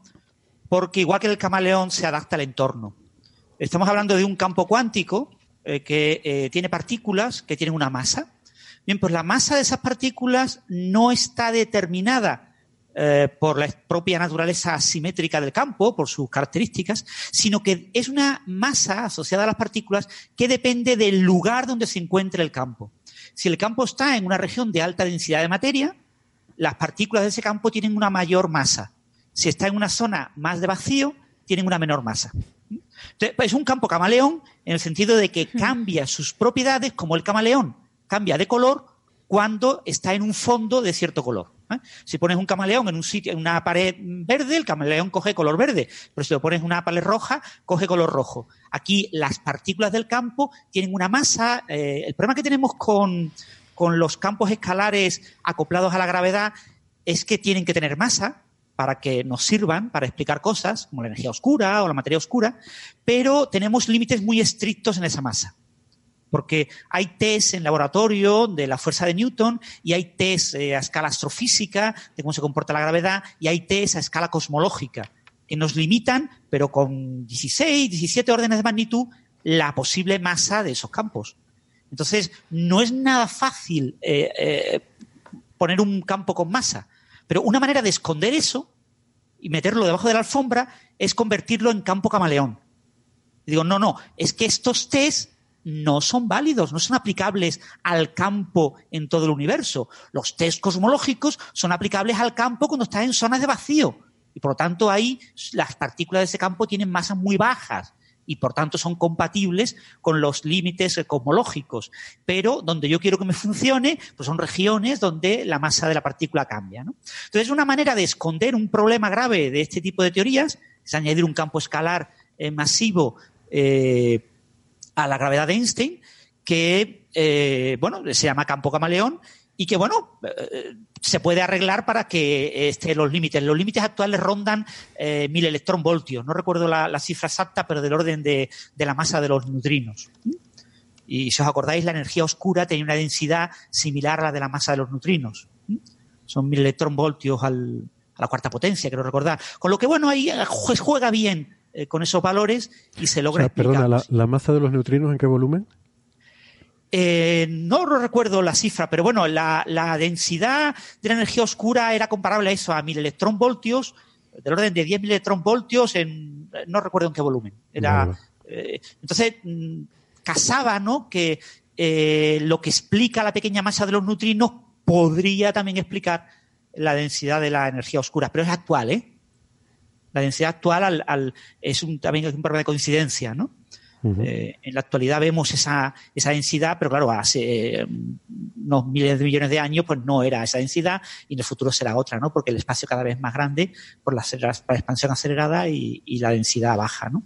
porque igual que el camaleón se adapta al entorno. Estamos hablando de un campo cuántico eh, que eh, tiene partículas que tienen una masa. Bien, pues la masa de esas partículas no está determinada por la propia naturaleza asimétrica del campo, por sus características, sino que es una masa asociada a las partículas que depende del lugar donde se encuentre el campo. Si el campo está en una región de alta densidad de materia, las partículas de ese campo tienen una mayor masa. Si está en una zona más de vacío, tienen una menor masa. Pues, es un campo camaleón en el sentido de que cambia sus propiedades como el camaleón. Cambia de color cuando está en un fondo de cierto color. ¿eh? Si pones un camaleón en un sitio, en una pared verde, el camaleón coge color verde, pero si lo pones en una pared roja, coge color rojo. Aquí las partículas del campo tienen una masa. Eh, el problema que tenemos con, con los campos escalares acoplados a la gravedad es que tienen que tener masa para que nos sirvan para explicar cosas, como la energía oscura o la materia oscura, pero tenemos límites muy estrictos en esa masa porque hay test en laboratorio de la fuerza de Newton y hay test eh, a escala astrofísica de cómo se comporta la gravedad y hay test a escala cosmológica que nos limitan, pero con 16, 17 órdenes de magnitud, la posible masa de esos campos. Entonces, no es nada fácil eh, eh, poner un campo con masa, pero una manera de esconder eso y meterlo debajo de la alfombra es convertirlo en campo camaleón. Digo, no, no, es que estos test no son válidos, no son aplicables al campo en todo el universo. Los test cosmológicos son aplicables al campo cuando está en zonas de vacío. Y por lo tanto ahí las partículas de ese campo tienen masas muy bajas y por tanto son compatibles con los límites cosmológicos. Pero donde yo quiero que me funcione, pues son regiones donde la masa de la partícula cambia. Entonces, una manera de esconder un problema grave de este tipo de teorías es añadir un campo escalar eh, masivo eh, a la gravedad de Einstein, que, eh, bueno, se llama campo camaleón y que, bueno, eh, se puede arreglar para que esté los límites. Los límites actuales rondan eh, mil electronvoltios. No recuerdo la, cifra exacta, pero del orden de, la masa de los neutrinos. Y si os acordáis, la energía oscura tenía una densidad similar a la de la masa de los neutrinos. Son mil electronvoltios al, a la cuarta potencia, quiero recordar. Con lo que, bueno, ahí juega bien eh, con esos valores y se logra Perdona, ¿la, masa de los neutrinos en qué volumen? Eh, no recuerdo la cifra, pero bueno, la, densidad de la energía oscura era comparable a eso, a mil electronvoltios, del orden de 10.000 electronvoltios en, no recuerdo en qué volumen. Era, eh, entonces, mm, casaba, ¿no? Que lo que explica la pequeña masa de los neutrinos podría también explicar la densidad de la energía oscura, pero es actual, ¿eh? la densidad actual al, es un, también es un problema de coincidencia, ¿no? Eh, en la actualidad vemos esa, esa densidad, pero claro, hace eh, unos miles de millones de años pues no era esa densidad y en el futuro será otra, ¿no? Porque el espacio cada vez es más grande por la, expansión acelerada y, la densidad baja, ¿no?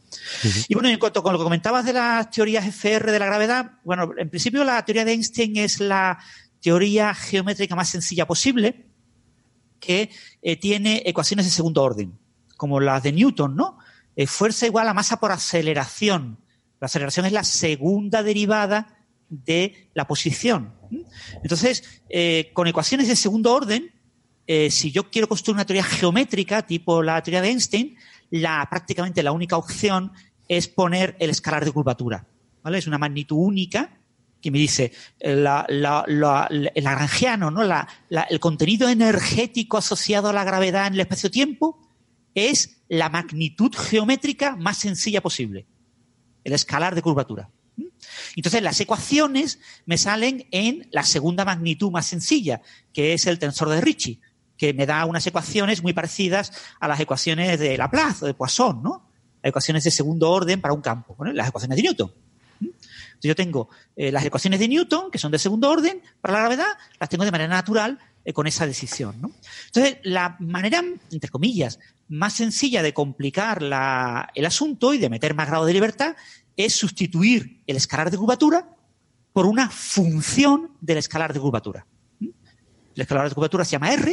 Y bueno, en cuanto con lo que comentabas de las teorías FR de la gravedad, bueno, en principio la teoría de Einstein es la teoría geométrica más sencilla posible que eh, tiene ecuaciones de segundo orden como las de Newton, ¿no? Eh, fuerza igual a masa por aceleración. La aceleración es la segunda derivada de la posición. Entonces, eh, con ecuaciones de segundo orden, eh, si yo quiero construir una teoría geométrica, tipo la teoría de Einstein, la, prácticamente la única opción es poner el escalar de curvatura. ¿vale? Es una magnitud única que me dice la, la, el lagrangiano, ¿no? el contenido energético asociado a la gravedad en el espacio-tiempo es la magnitud geométrica más sencilla posible, el escalar de curvatura. Entonces las ecuaciones me salen en la segunda magnitud más sencilla, que es el tensor de Ricci, que me da unas ecuaciones muy parecidas a las ecuaciones de Laplace o de Poisson, ¿no? ecuaciones de segundo orden para un campo, las ecuaciones de Newton. Entonces yo tengo eh, las ecuaciones de Newton, que son de segundo orden para la gravedad, las tengo de manera natural eh, con esa decisión. ¿no? Entonces, la manera, entre comillas, más sencilla de complicar el asunto y de meter más grado de libertad es sustituir el escalar de curvatura por una función del escalar de curvatura. El escalar de curvatura se llama R,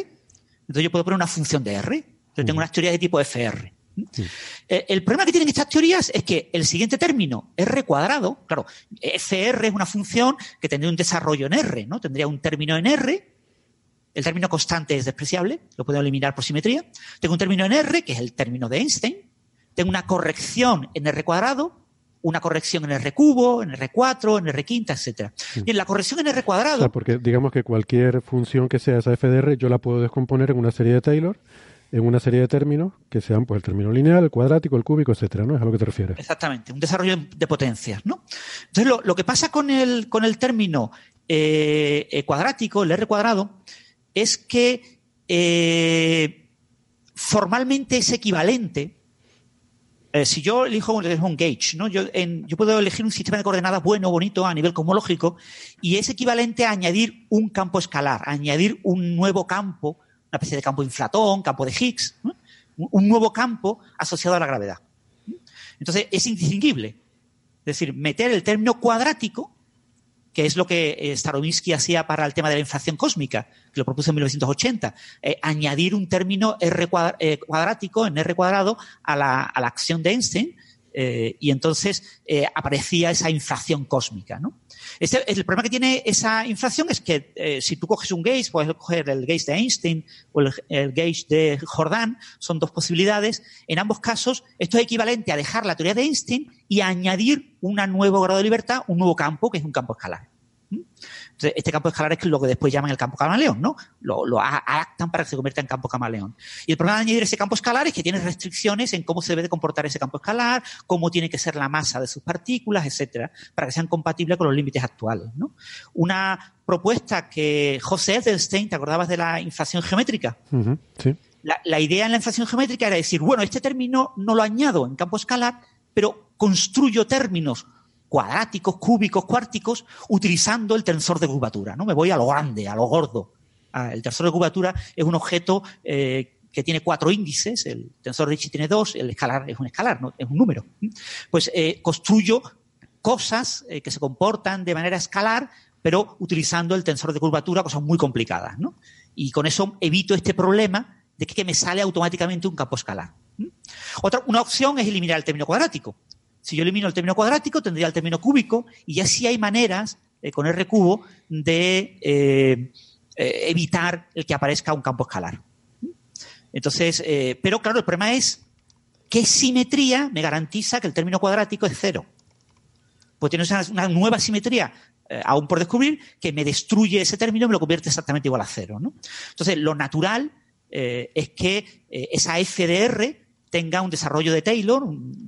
entonces yo puedo poner una función de R. Entonces tengo unas teorías de tipo FR. Eh, el problema que tienen estas teorías es que el siguiente término, R cuadrado, claro, FR es una función que tendría un desarrollo en R, ¿no? Tendría un término en R, el término constante es despreciable, lo puedo eliminar por simetría. Tengo un término en R, que es el término de Einstein. Tengo una corrección en R cuadrado, una corrección en R cubo, en R4, en R quinta, etcétera. Y en la corrección en R cuadrado. porque digamos que cualquier función que sea esa f de R, yo la puedo descomponer en una serie de Taylor, en una serie de términos que sean pues el término lineal, el cuadrático, el cúbico, etcétera, ¿no? Es a lo que te refieres. Exactamente, un desarrollo de potencias, ¿no? Entonces, lo, que pasa con el, con el término eh, eh, cuadrático, el R cuadrado, es que eh, formalmente es equivalente eh, si yo elijo un, gauge, ¿no? Yo, puedo elegir un sistema de coordenadas bueno, bonito, a nivel cosmológico, y es equivalente a añadir un campo escalar, a añadir un nuevo campo, una especie de campo inflatón, campo de Higgs, un, nuevo campo asociado a la gravedad. Entonces, es indistinguible. Es decir, meter el término cuadrático que es lo que eh, Starobinsky hacía para el tema de la inflación cósmica, que lo propuso en 1980, eh, añadir un término R eh, cuadrático en R cuadrado a la, acción de Einstein, y entonces aparecía esa inflación cósmica. ¿no? El problema que tiene esa inflación es que si tú coges un gauge, puedes coger el gauge de Einstein o el, el, gauge de Jordan, son dos posibilidades. En ambos casos, esto es equivalente a dejar la teoría de Einstein y añadir un nuevo grado de libertad, un nuevo campo, que es un campo escalar. Entonces, este campo escalar es lo que después llaman el campo camaleón, ¿no? Lo, lo adaptan para que se convierta en campo camaleón. Y el problema de añadir ese campo escalar es que tiene restricciones en cómo se debe de comportar ese campo escalar, cómo tiene que ser la masa de sus partículas, etcétera, para que sean compatibles con los límites actuales, ¿no? Una propuesta que José Edelstein, ¿te acordabas de la inflación geométrica? sí. La, la idea en la inflación geométrica era decir, bueno, este término no lo añado en campo escalar, pero construyo términos cuadráticos, cúbicos, cuárticos, utilizando el tensor de curvatura. ¿no? Me voy a lo grande, a lo gordo. Ah, el tensor de curvatura es un objeto eh, que tiene cuatro índices, el tensor de Ricci tiene dos, el escalar es un escalar, ¿no? es un número. Pues eh, construyo cosas eh, que se comportan de manera escalar, pero utilizando el tensor de curvatura, cosas muy complicadas. ¿no? Y con eso evito este problema de que me sale automáticamente un campo escalar. Otra, una opción es eliminar el término cuadrático. Si yo elimino el término cuadrático, tendría el término cúbico y ya sí hay maneras eh, con R cubo de eh, eh, evitar el que aparezca un campo escalar. Entonces, pero claro, el problema es qué simetría me garantiza que el término cuadrático es cero. Pues tiene una, nueva simetría aún por descubrir que me destruye ese término y me lo convierte exactamente igual a cero. Entonces, lo natural es que esa f de R tenga un desarrollo de Taylor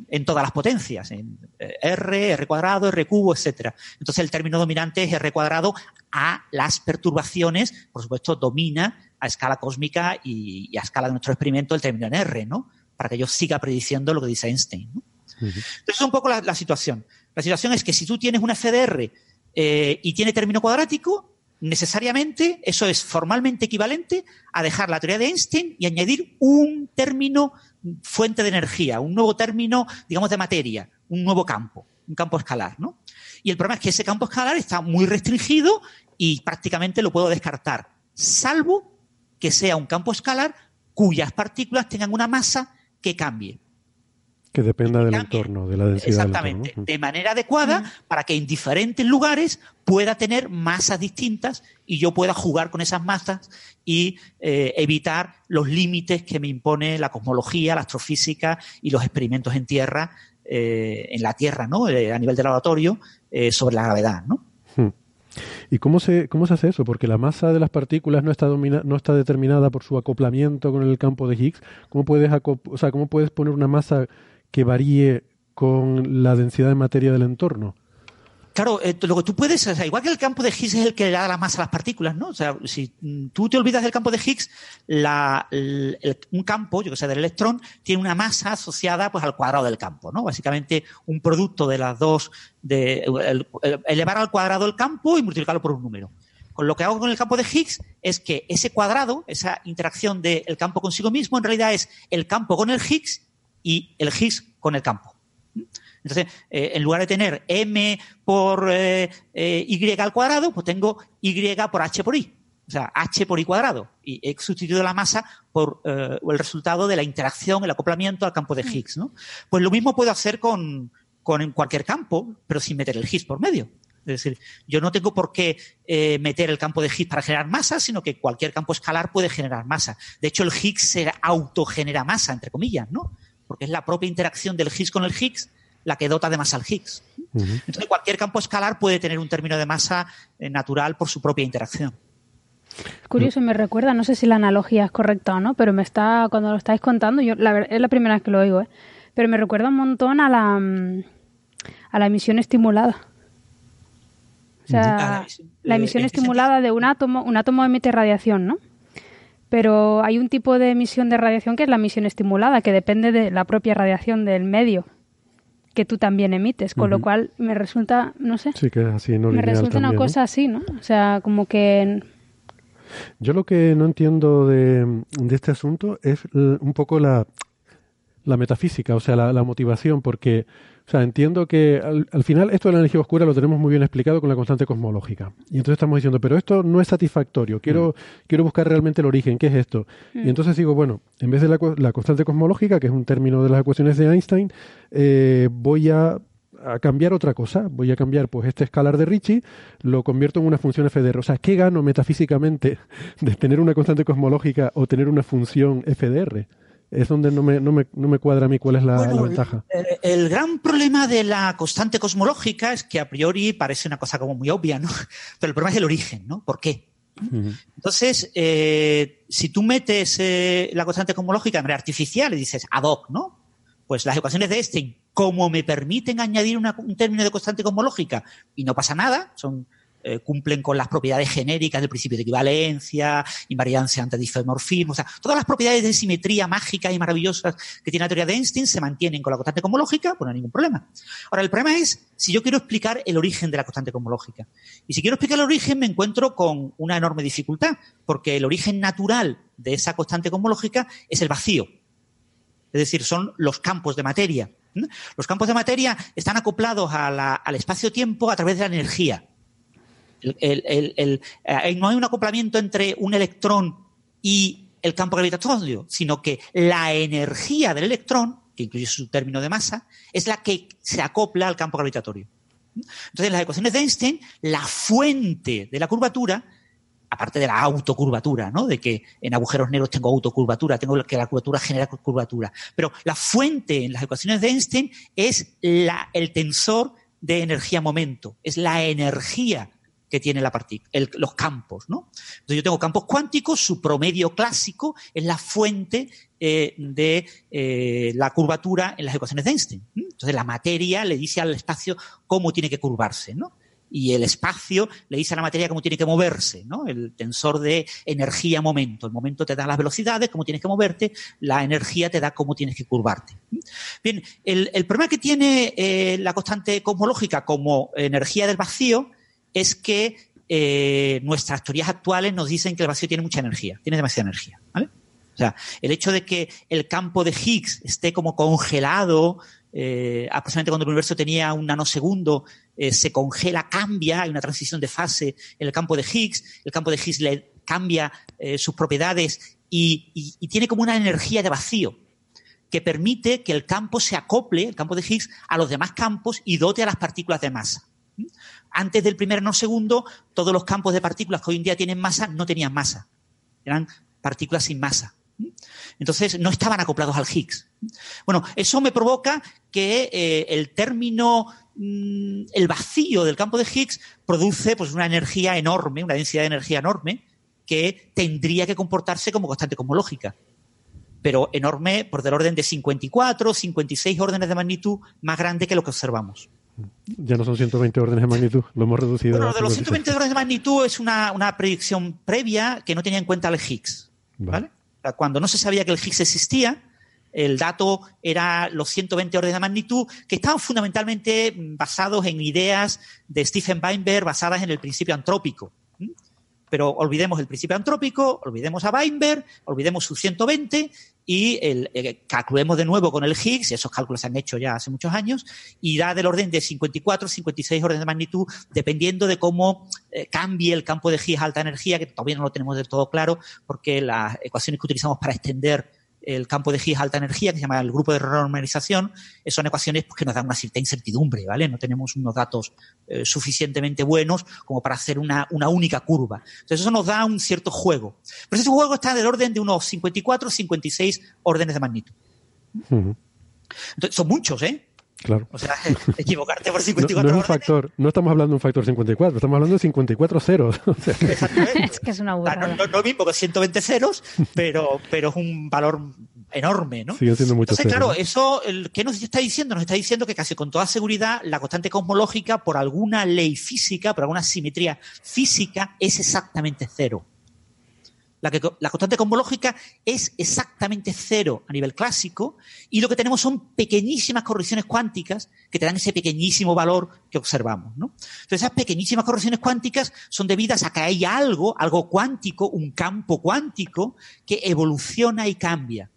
en todas las potencias, en eh, R, R cuadrado, R cubo, etcétera. Entonces el término dominante es R cuadrado a las perturbaciones, por supuesto, domina a escala cósmica y, a escala de nuestro experimento el término en R, ¿no? Para que yo siga prediciendo lo que dice Einstein. ¿no? Entonces es un poco la, situación. La situación es que si tú tienes una FDR eh, y tiene término cuadrático, necesariamente eso es formalmente equivalente a dejar la teoría de Einstein y añadir un término fuente de energía, un nuevo término, digamos, de materia, un nuevo campo, un campo escalar, ¿no? Y el problema es que ese campo escalar está muy restringido y prácticamente lo puedo descartar, salvo que sea un campo escalar cuyas partículas tengan una masa que cambie. Que dependa del entorno, de la densidad. Exactamente, de manera adecuada para que en diferentes lugares pueda tener masas distintas y yo pueda jugar con esas masas y eh, evitar los límites que me impone la cosmología, la astrofísica y los experimentos en tierra, eh, en la Tierra, ¿no? Eh, a nivel de laboratorio, sobre la gravedad, ¿no? Hmm. ¿Y cómo se, cómo se hace eso? Porque la masa de las partículas no está, no está determinada por su acoplamiento con el campo de Higgs. ¿Cómo puedes, o sea, ¿Cómo puedes poner una masa que varíe con la densidad de materia del entorno. Claro, eh, lo que tú puedes, o sea, igual que el campo de Higgs es el que le da la masa a las partículas, ¿no? O sea, si tú te olvidas del campo de Higgs, un campo, yo que sé, del electrón, tiene una masa asociada pues al cuadrado del campo, ¿no? Básicamente un producto de las dos, elevar al cuadrado el campo y multiplicarlo por un número. con lo que hago con el campo de Higgs es que ese cuadrado, esa interacción del campo consigo mismo, en realidad es el campo con el Higgs y el Higgs con el campo. Entonces, eh, en lugar de tener m por eh, eh, y al cuadrado, pues tengo y por h por i. O sea, h por i cuadrado. Y he sustituido la masa por el resultado de la interacción, el acoplamiento al campo de Higgs. ¿no? Pues lo mismo puedo hacer con, con cualquier campo, pero sin meter el Higgs por medio. Es decir, yo no tengo por qué meter el campo de Higgs para generar masa, sino que cualquier campo escalar puede generar masa. De hecho, el Higgs se autogenera masa, entre comillas, ¿no? Porque es la propia interacción del Higgs con el Higgs la que dota de masa al Higgs. Entonces, cualquier campo escalar puede tener un término de masa eh, natural por su propia interacción. Curioso, me recuerda, no sé si la analogía es correcta o no, pero me está, cuando lo estáis contando, yo la, es la primera vez que lo oigo, ¿eh? pero me recuerda un montón a la, mm, a la emisión estimulada. O sea, la emisión estimulada de un átomo, un átomo emite radiación, ¿no? Pero hay un tipo de emisión de radiación que es la emisión estimulada, que depende de la propia radiación del medio que tú también emites, con lo cual me resulta, no sé. Sí, que así, no Me resulta una cosa así, ¿no? O sea, como que... Yo lo que no entiendo de, de este asunto es un poco la, la metafísica, o sea, la, la motivación, porque o sea, entiendo que al, final esto de la energía oscura lo tenemos muy bien explicado con la constante cosmológica. Y entonces estamos diciendo, pero esto no es satisfactorio, quiero, mm. quiero buscar realmente el origen, ¿qué es esto? Y mm. entonces digo, bueno, en vez de la, la, constante cosmológica, que es un término de las ecuaciones de Einstein, eh, voy a, cambiar otra cosa, voy a cambiar pues este escalar de Ricci, lo convierto en una función FDR. O sea, ¿qué gano metafísicamente de tener una constante cosmológica o tener una función FDR? Es donde no me, no me, no me cuadra a mí cuál es la, ventaja. El, gran problema de la constante cosmológica es que a priori parece una cosa como muy obvia, ¿no? Pero el problema es el origen, ¿no? ¿Por qué? Entonces, eh, si tú metes eh, la constante cosmológica de manera artificial y dices ad hoc, ¿no? Pues las ecuaciones de Einstein, como me permiten añadir un término de constante cosmológica y no pasa nada, son eh, cumplen con las propiedades genéricas del principio de equivalencia, invariancia ante disfemorfismo, o sea, todas las propiedades de simetría mágicas y maravillosas que tiene la teoría de Einstein se mantienen con la constante cosmológica, pues no hay ningún problema. Ahora, el problema es si yo quiero explicar el origen de la constante cosmológica. Y si quiero explicar el origen, me encuentro con una enorme dificultad, porque el origen natural de esa constante cosmológica es el vacío. Es decir, son los campos de materia. Los campos de materia están acoplados al espacio-tiempo a través de la energía. Eh, no hay un acoplamiento entre un electrón y el campo gravitatorio, sino que la energía del electrón, que incluye su término de masa, es la que se acopla al campo gravitatorio. Entonces, en las ecuaciones de Einstein, la fuente de la curvatura, aparte de la autocurvatura, ¿no? De que en agujeros negros tengo autocurvatura, tengo que la curvatura genera curvatura. Pero la fuente en las ecuaciones de Einstein es el tensor de energía-momento, es la energía que tiene la los campos, ¿no? Entonces yo tengo campos cuánticos, su promedio clásico es la fuente eh, de eh, la curvatura en las ecuaciones de Einstein. Entonces la materia le dice al espacio cómo tiene que curvarse, ¿no? Y el espacio le dice a la materia cómo tiene que moverse, ¿no? El tensor de energía-momento. El momento te da las velocidades, cómo tienes que moverte, la energía te da cómo tienes que curvarte. Bien, el, problema que tiene eh, la constante cosmológica como energía del vacío es que eh, nuestras teorías actuales nos dicen que el vacío tiene mucha energía, tiene demasiada energía. O sea, el hecho de que el campo de Higgs esté como congelado, eh, aproximadamente cuando el universo tenía un nanosegundo, eh, se congela, cambia, hay una transición de fase en el campo de Higgs, el campo de Higgs le cambia sus propiedades y, tiene como una energía de vacío que permite que el campo se acople, el campo de Higgs, a los demás campos y dote a las partículas de masa antes del primer no segundo, todos los campos de partículas que hoy en día tienen masa no tenían masa. Eran partículas sin masa. Entonces, no estaban acoplados al Higgs. Bueno, eso me provoca que eh, el término, mm, el vacío del campo de Higgs produce pues, una energía enorme, una densidad de energía enorme, que tendría que comportarse como constante cosmológica. Pero enorme por del orden de 54, 56 órdenes de magnitud más grande que lo que observamos. Ya no son 120 órdenes de magnitud, lo hemos reducido. Bueno, de los 120 órdenes de magnitud es una, predicción previa que no tenía en cuenta el Higgs. ¿vale? Cuando no se sabía que el Higgs existía, el dato era los 120 órdenes de magnitud, que estaban fundamentalmente basados en ideas de Stephen Weinberg basadas en el principio antrópico. Pero olvidemos el principio antrópico, olvidemos a Weinberg, olvidemos su 120 y el, eh, calculemos de nuevo con el Higgs, esos cálculos se han hecho ya hace muchos años, y da del orden de 54, 56 órdenes de magnitud, dependiendo de cómo eh, cambie el campo de Higgs a alta energía, que todavía no lo tenemos del todo claro, porque las ecuaciones que utilizamos para extender el campo de Higgs alta energía, que se llama el grupo de renormalización, son ecuaciones pues, que nos dan una cierta incertidumbre, ¿vale? No tenemos unos datos eh, suficientemente buenos como para hacer una, una, única curva. Entonces eso nos da un cierto juego. Pero ese juego está del orden de unos 54, 56 órdenes de magnitud. Entonces, son muchos, ¿eh? Claro. O sea, equivocarte por 54 no, no es un factor, no estamos hablando de un factor 54, estamos hablando de 54 ceros. O sea, es que es una burrada. No, no, no mismo que 120 ceros, pero, pero es un valor enorme, ¿no? Siguen siendo muchos Entonces, ceros. claro, eso, el, ¿qué nos está diciendo? Nos está diciendo que casi con toda seguridad la constante cosmológica, por alguna ley física, por alguna simetría física, es exactamente cero. La, que, la, constante cosmológica es exactamente cero a nivel clásico y lo que tenemos son pequeñísimas correcciones cuánticas que te dan ese pequeñísimo valor que observamos. ¿no? Entonces esas pequeñísimas correcciones cuánticas son debidas a que hay algo, algo cuántico, un campo cuántico que evoluciona y cambia.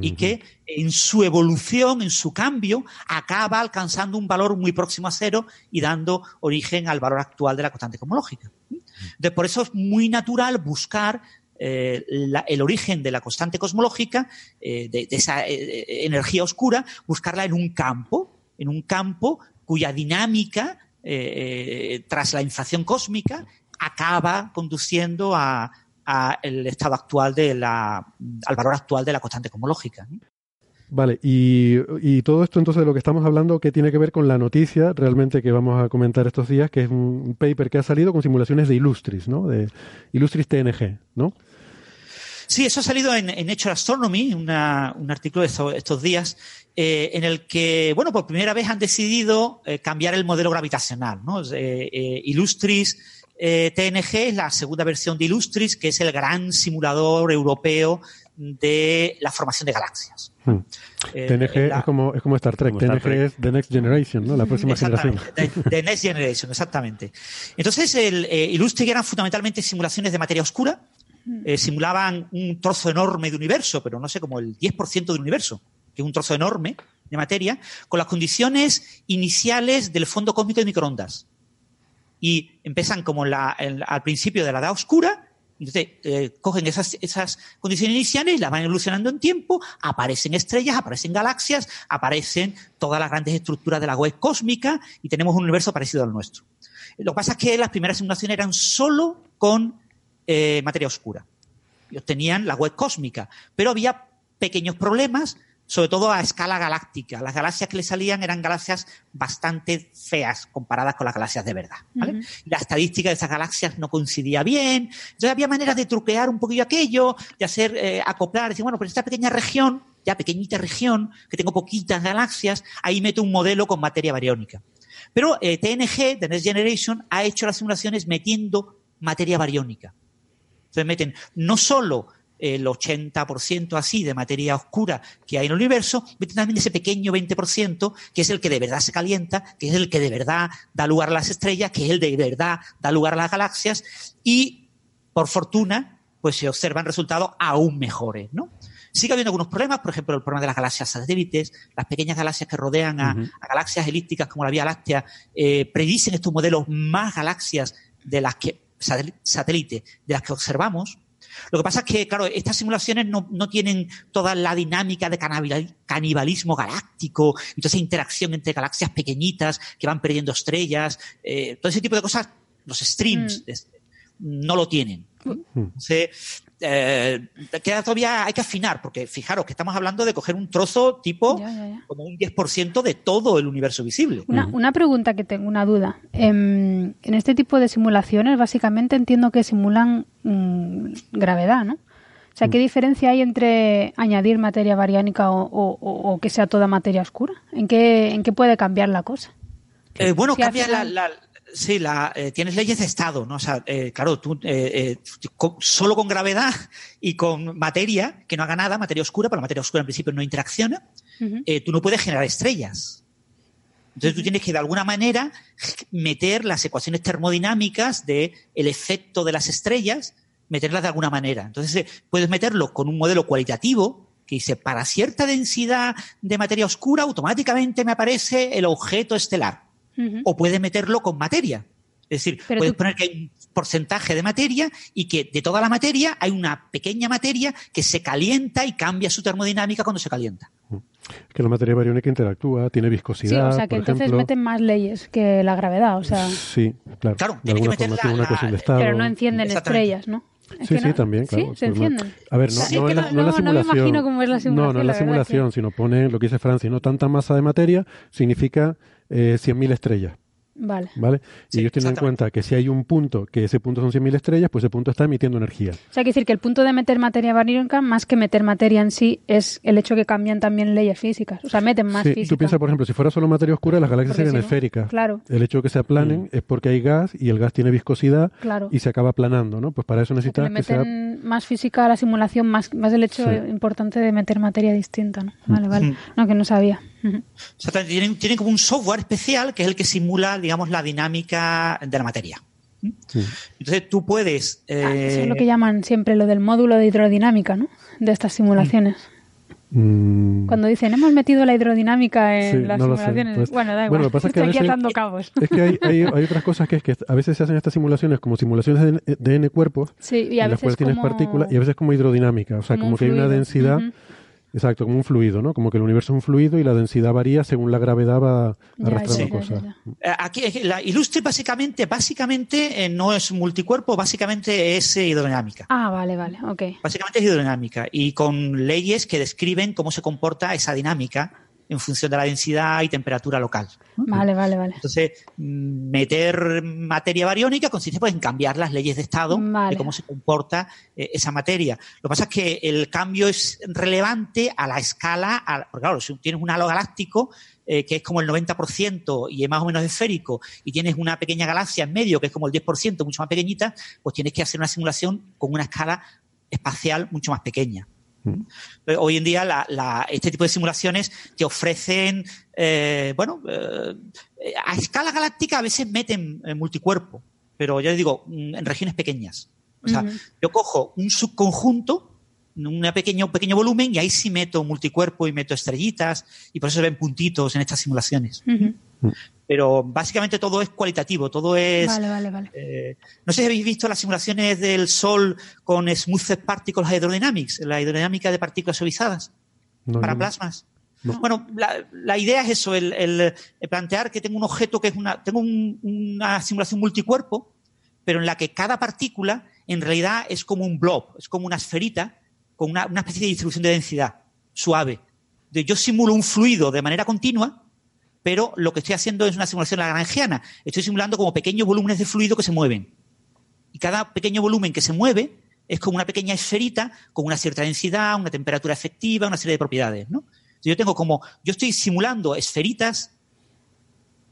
Y que en su evolución, en su cambio, acaba alcanzando un valor muy próximo a cero y dando origen al valor actual de la constante cosmológica. Entonces, por eso es muy natural buscar eh, la, el origen de la constante cosmológica, eh, de, esa eh, energía oscura, buscarla en un campo, en un campo cuya dinámica, tras la inflación cósmica, acaba conduciendo a, a el estado actual de la, al valor actual de la constante cosmológica. Vale, y, y, todo esto entonces de lo que estamos hablando, que tiene que ver con la noticia realmente que vamos a comentar estos días, que es un paper que ha salido con simulaciones de Illustris, ¿no? De Illustris TNG, ¿no? Sí, eso ha salido en, en Nature Astronomy, una, un artículo de estos, estos días, eh, en el que, bueno, por primera vez han decidido eh, cambiar el modelo gravitacional, ¿no? Eh, Illustris TNG es la segunda versión de Illustris, que es el gran simulador europeo de la formación de galaxias. Hmm. Eh, TNG la, es, como, es como Star Trek. Como TNG Star Trek. es The Next Generation, ¿no? La próxima generación. The, the, Next Generation, exactamente. Entonces, el eh, eran fundamentalmente simulaciones de materia oscura. Eh, simulaban un trozo enorme de universo, pero no sé, como el 10% del universo, que es un trozo enorme de materia, con las condiciones iniciales del fondo cósmico de microondas. Y empiezan como la, al principio de la edad oscura, entonces, eh, cogen esas, condiciones iniciales, las van evolucionando en tiempo, aparecen estrellas, aparecen galaxias, aparecen todas las grandes estructuras de la web cósmica y tenemos un universo parecido al nuestro. Lo que pasa es que las primeras simulaciones eran solo con eh, materia oscura. Y obtenían la web cósmica, pero había pequeños problemas sobre todo a escala galáctica. Las galaxias que le salían eran galaxias bastante feas comparadas con las galaxias de verdad. ¿vale? Uh -huh. La estadística de esas galaxias no coincidía bien. Entonces había maneras de truquear un poquillo aquello, de hacer eh, acoplar, decir, bueno, pues esta pequeña región, ya pequeñita región, que tengo poquitas galaxias, ahí meto un modelo con materia bariónica. Pero eh, TNG, The Next Generation, ha hecho las simulaciones metiendo materia bariónica. Entonces meten no solo el 80% así de materia oscura que hay en el universo, meten también ese pequeño 20% que es el que de verdad se calienta, que es el que de verdad da lugar a las estrellas, que es el de verdad da lugar a las galaxias y, por fortuna, pues se observan resultados aún mejores, ¿no? Sigue habiendo algunos problemas, por ejemplo, el problema de las galaxias satélites, las pequeñas galaxias que rodean a, uh -huh. a galaxias elípticas como la Vía Láctea, eh, predicen estos modelos más galaxias de las que satélite de las que observamos, lo que pasa es que, claro, estas simulaciones no, no tienen toda la dinámica de canibalismo galáctico, y toda esa interacción entre galaxias pequeñitas que van perdiendo estrellas, eh, todo ese tipo de cosas, los streams mm. no lo tienen. Entonces, eh, queda todavía, hay que afinar, porque fijaros que estamos hablando de coger un trozo tipo ya, ya, ya. como un 10% de todo el universo visible. Una, una pregunta que tengo, una duda. En, en, este tipo de simulaciones, básicamente entiendo que simulan mmm, gravedad, ¿no? O sea, ¿qué diferencia hay entre añadir materia bariónica o, o, o, que sea toda materia oscura? ¿En qué, en qué puede cambiar la cosa? Eh, bueno, si cambia final... la, la Sí, la, eh, tienes leyes de estado, ¿no? O sea, eh, claro, tú eh, con, solo con gravedad y con materia que no haga nada, materia oscura, pero la materia oscura en principio no interacciona, uh -huh. tú no puedes generar estrellas. Entonces tú tienes que de alguna manera meter las ecuaciones termodinámicas del el efecto de las estrellas, meterlas de alguna manera. Entonces puedes meterlo con un modelo cualitativo que dice, para cierta densidad de materia oscura, automáticamente me aparece el objeto estelar. O puedes meterlo con materia. Es decir, puedes poner que hay un porcentaje de materia y que de toda la materia hay una pequeña materia que se calienta y cambia su termodinámica cuando se calienta. Que la materia bariónica interactúa, tiene viscosidad. Sí, o sea que entonces meten más leyes que la gravedad, o sea. Sí, claro. Claro, de alguna forma tiene una cuestión de estado. Pero no encienden estrellas, ¿no? Sí, sí, también, claro. Sí, se encienden. A ver, no, no, en la, no, la simulación. No me imagino cómo es la simulación. No, no en la, simulación, sino pone lo que dice Francia, no tanta masa de materia significa eh, 100.000 estrellas. Vale. ¿Vale? Y ellos tienen en cuenta que si hay un punto, que ese punto son 100.000 estrellas, pues ese punto está emitiendo energía. O sea, hay que decir que el punto de meter materia bariónica, más que meter materia en sí, es el hecho que cambian también leyes físicas. O sea, meten más Sí, física. tú piensas, por ejemplo, si fuera solo materia oscura, las galaxias Porque serían si no, esféricas. claro. El hecho de que se aplanen es porque hay gas y el gas tiene viscosidad Claro. y se acaba aplanando, ¿no? Pues para eso O sea, que necesitas que, sea... meten más física a la simulación, más, más el hecho Sí. importante de meter materia distinta, ¿no? Vale, vale. No, que no sabía. Ujú. Exactamente, tienen, tienen como un software especial que es el que simula, digamos, la dinámica de la materia. Entonces tú puedes... Ah, eh, eso es lo que llaman siempre lo del módulo de hidrodinámica, ¿no? De estas simulaciones. Mm, Cuando dicen, hemos metido la hidrodinámica en Sí, las no simulaciones. Pues- bueno, da igual. bueno, lo que pasa es que a Estoy aquí veces- atando cabos. Es que hay, hay, hay otras cosas que es que a veces se hacen estas simulaciones como simulaciones de, N- de N cuerpos, Sí, y a en las veces cuales tienes como- partículas, y a veces como hidrodinámica, o sea, como que hay una densidad. Exacto, como un fluido, ¿no? Como que el universo es un fluido y la densidad varía según la gravedad va arrastrando ya, ya, cosas. ya, Eh, Aquí que la Illustre básicamente, básicamente eh, no es multicuerpo, básicamente es eh, hidrodinámica. Ah, vale, vale, ok. Básicamente es hidrodinámica y con leyes que describen cómo se comporta esa dinámica en función de la densidad y temperatura local. Vale, vale, vale. Entonces, mm, meter materia bariónica consiste pues, en cambiar las leyes de estado Vale. de cómo se comporta eh, esa materia. Lo que pasa es que el cambio es relevante a la escala, a- porque claro, si tienes un halo galáctico eh, que es como el 90% y es más o menos esférico, y tienes una pequeña galaxia en medio que es como el 10%, mucho más pequeñita, pues tienes que hacer una simulación con una escala espacial mucho más pequeña. Hoy en día la- la- este tipo de simulaciones te ofrecen, eh, bueno, eh, a escala galáctica a veces meten eh, multicuerpo, pero ya les digo, mm, en regiones pequeñas. O sea, yo cojo un subconjunto, un pequeño, un pequeño volumen, y ahí sí meto multicuerpo y meto estrellitas, y por eso se ven puntitos en estas simulaciones. Pero básicamente todo es cualitativo, todo es... Vale, vale, vale. Eh, no sé si habéis visto las simulaciones del Sol con Smoothed Particles Hydrodynamics, la hidrodinámica de partículas suavizadas No, para no, plasmas. No. Bueno, la, la idea es eso, el, el- el plantear que tengo un objeto que es una, tengo un- una simulación multicuerpo, pero en la que cada partícula en realidad es como un blob, es como una esferita con una, una especie de distribución de densidad suave. Yo simulo un fluido de manera continua, pero lo que estoy haciendo es una simulación lagrangiana. Estoy simulando como pequeños volúmenes de fluido que se mueven. Y cada pequeño volumen que se mueve es como una pequeña esferita con una cierta densidad, una temperatura efectiva, una serie de propiedades, Yo tengo como, yo estoy simulando esferitas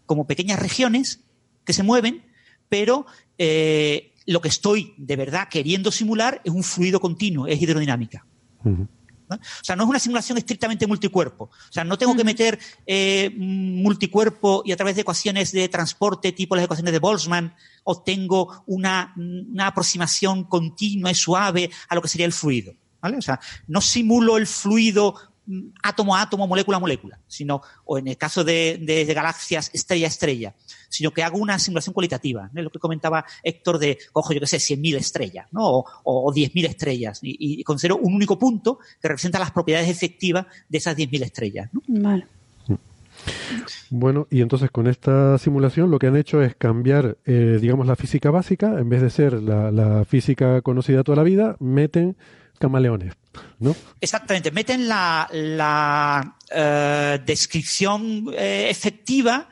como pequeñas regiones que se mueven, pero eh, lo que estoy de verdad queriendo simular es un fluido continuo, es hidrodinámica. Ujú. ¿No? O sea, no es una simulación estrictamente multicuerpo. O sea, no tengo que meter eh, multicuerpo y a través de ecuaciones de transporte tipo las ecuaciones de Boltzmann obtengo una, una aproximación continua y suave a lo que sería el fluido. ¿vale? O sea, no simulo el fluido mm, átomo a átomo, molécula a molécula, sino, o en el caso de, de- de galaxias, estrella a estrella, sino que hago una simulación cualitativa, ¿no? lo que comentaba Héctor de, cojo, yo qué sé, 100.000 estrellas, ¿no? O, o 10.000 estrellas, y, y considero un único punto que representa las propiedades efectivas de esas 10.000 estrellas, ¿no? Vale. Bueno, y entonces con esta simulación lo que han hecho es cambiar, eh, digamos, la física básica, en vez de ser la, la física conocida toda la vida, meten camaleones, ¿no? Exactamente, meten la, la eh, descripción eh, efectiva